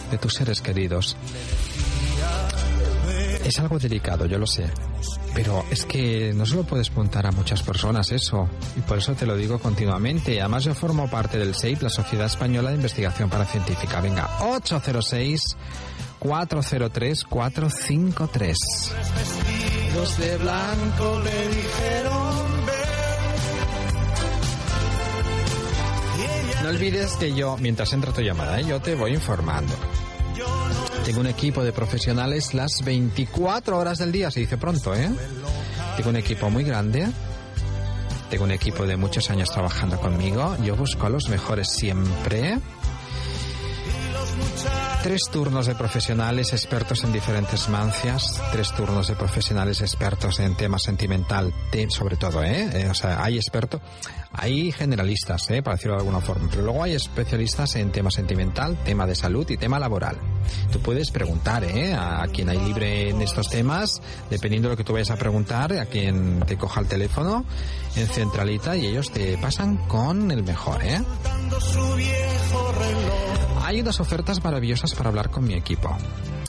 de tus seres queridos. Es algo delicado, yo lo sé. Pero es que no se lo puedes preguntar a muchas personas eso. Y por eso te lo digo continuamente. Además yo formo parte del SEIP, la Sociedad Española de Investigación Paracientífica. Venga, 806 403 453. Los de blanco le dijeron No olvides que yo, mientras entra tu llamada, ¿eh? yo te voy informando. Tengo un equipo de profesionales las 24 horas del día, se dice pronto, ¿eh? Tengo un equipo muy grande. Tengo un equipo de muchos años trabajando conmigo. Yo busco a los mejores siempre. Tres turnos de profesionales expertos en diferentes mancias, tres turnos de profesionales expertos en tema sentimental, sobre todo, ¿eh? ¿eh? O sea, hay expertos, hay generalistas, ¿eh? Para decirlo de alguna forma, pero luego hay especialistas en tema sentimental, tema de salud y tema laboral. Tú puedes preguntar, ¿eh? A quien hay libre en estos temas, dependiendo de lo que tú vayas a preguntar, a quien te coja el teléfono en centralita y ellos te pasan con el mejor, ¿eh? Hay unas ofertas maravillosas para hablar con mi equipo.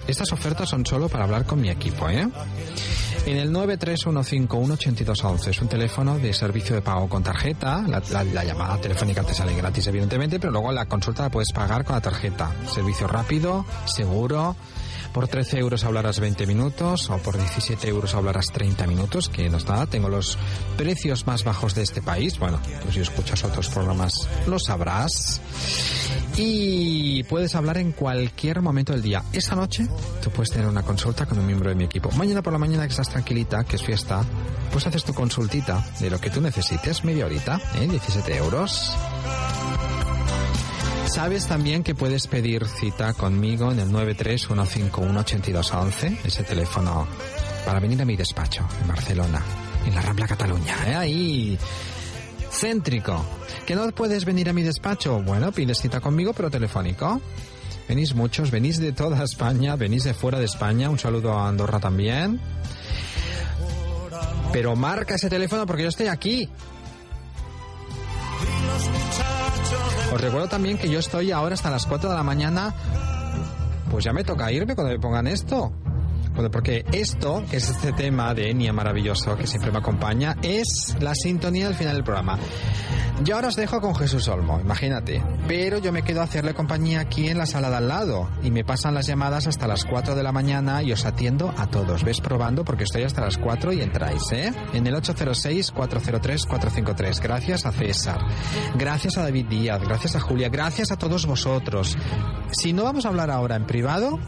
Estas ofertas son solo para hablar con mi equipo, ¿eh? En el 931518211 es un teléfono de servicio de pago con tarjeta. La, la, llamada telefónica te sale gratis, evidentemente, pero luego la consulta la puedes pagar con la tarjeta. Servicio rápido, seguro. Por 13 euros hablarás 20 minutos o por 17 euros hablarás 30 minutos, que nos da. Tengo los precios más bajos de este país. Bueno, tú si escuchas otros programas lo sabrás. y puedes hablar en cualquier momento del día. Esa noche tú puedes tener una consulta con un miembro de mi equipo. Mañana por la mañana que estás tranquilita, que es fiesta, pues haces tu consultita de lo que tú necesites, media horita, ¿eh? 17 euros. Sabes también que puedes pedir cita conmigo en el 931518211, ese teléfono, para venir a mi despacho en Barcelona, en la Rambla Cataluña, ¿eh? ahí céntrico. ¿Que no puedes venir a mi despacho? Bueno, pides cita conmigo, pero telefónico. Venís muchos, venís de toda España, venís de fuera de España. Un saludo a Andorra también. Pero marca ese teléfono porque yo estoy aquí. Os recuerdo también que yo estoy ahora hasta las 4 de la mañana. Pues ya me toca irme cuando me pongan esto. Porque esto, que es este tema de Enia maravilloso que siempre me acompaña, es la sintonía del final del programa. Yo ahora os dejo con Jesús Olmo, imagínate. Pero yo me quedo a hacerle compañía aquí en la sala de al lado. Y me pasan las llamadas hasta las 4 de la mañana y os atiendo a todos. ¿Ves probando? Porque estoy hasta las 4 y entráis, ¿eh? En el 806-403-453. Gracias a César. Gracias a David Díaz. Gracias a Julia. Gracias a todos vosotros. Si no vamos a hablar ahora en privado,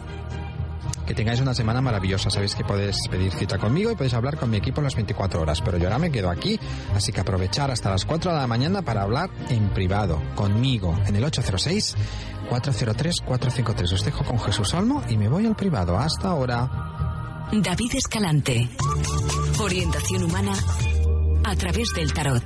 que tengáis una semana maravillosa. Sabéis que podéis pedir cita conmigo y podéis hablar con mi equipo en las 24 horas. Pero yo ahora me quedo aquí, así que aprovechar hasta las 4 de la mañana para hablar en privado conmigo en el 806-403-453. Os dejo con Jesús Olmo y me voy al privado. Hasta ahora. David Escalante. Orientación humana a través del tarot.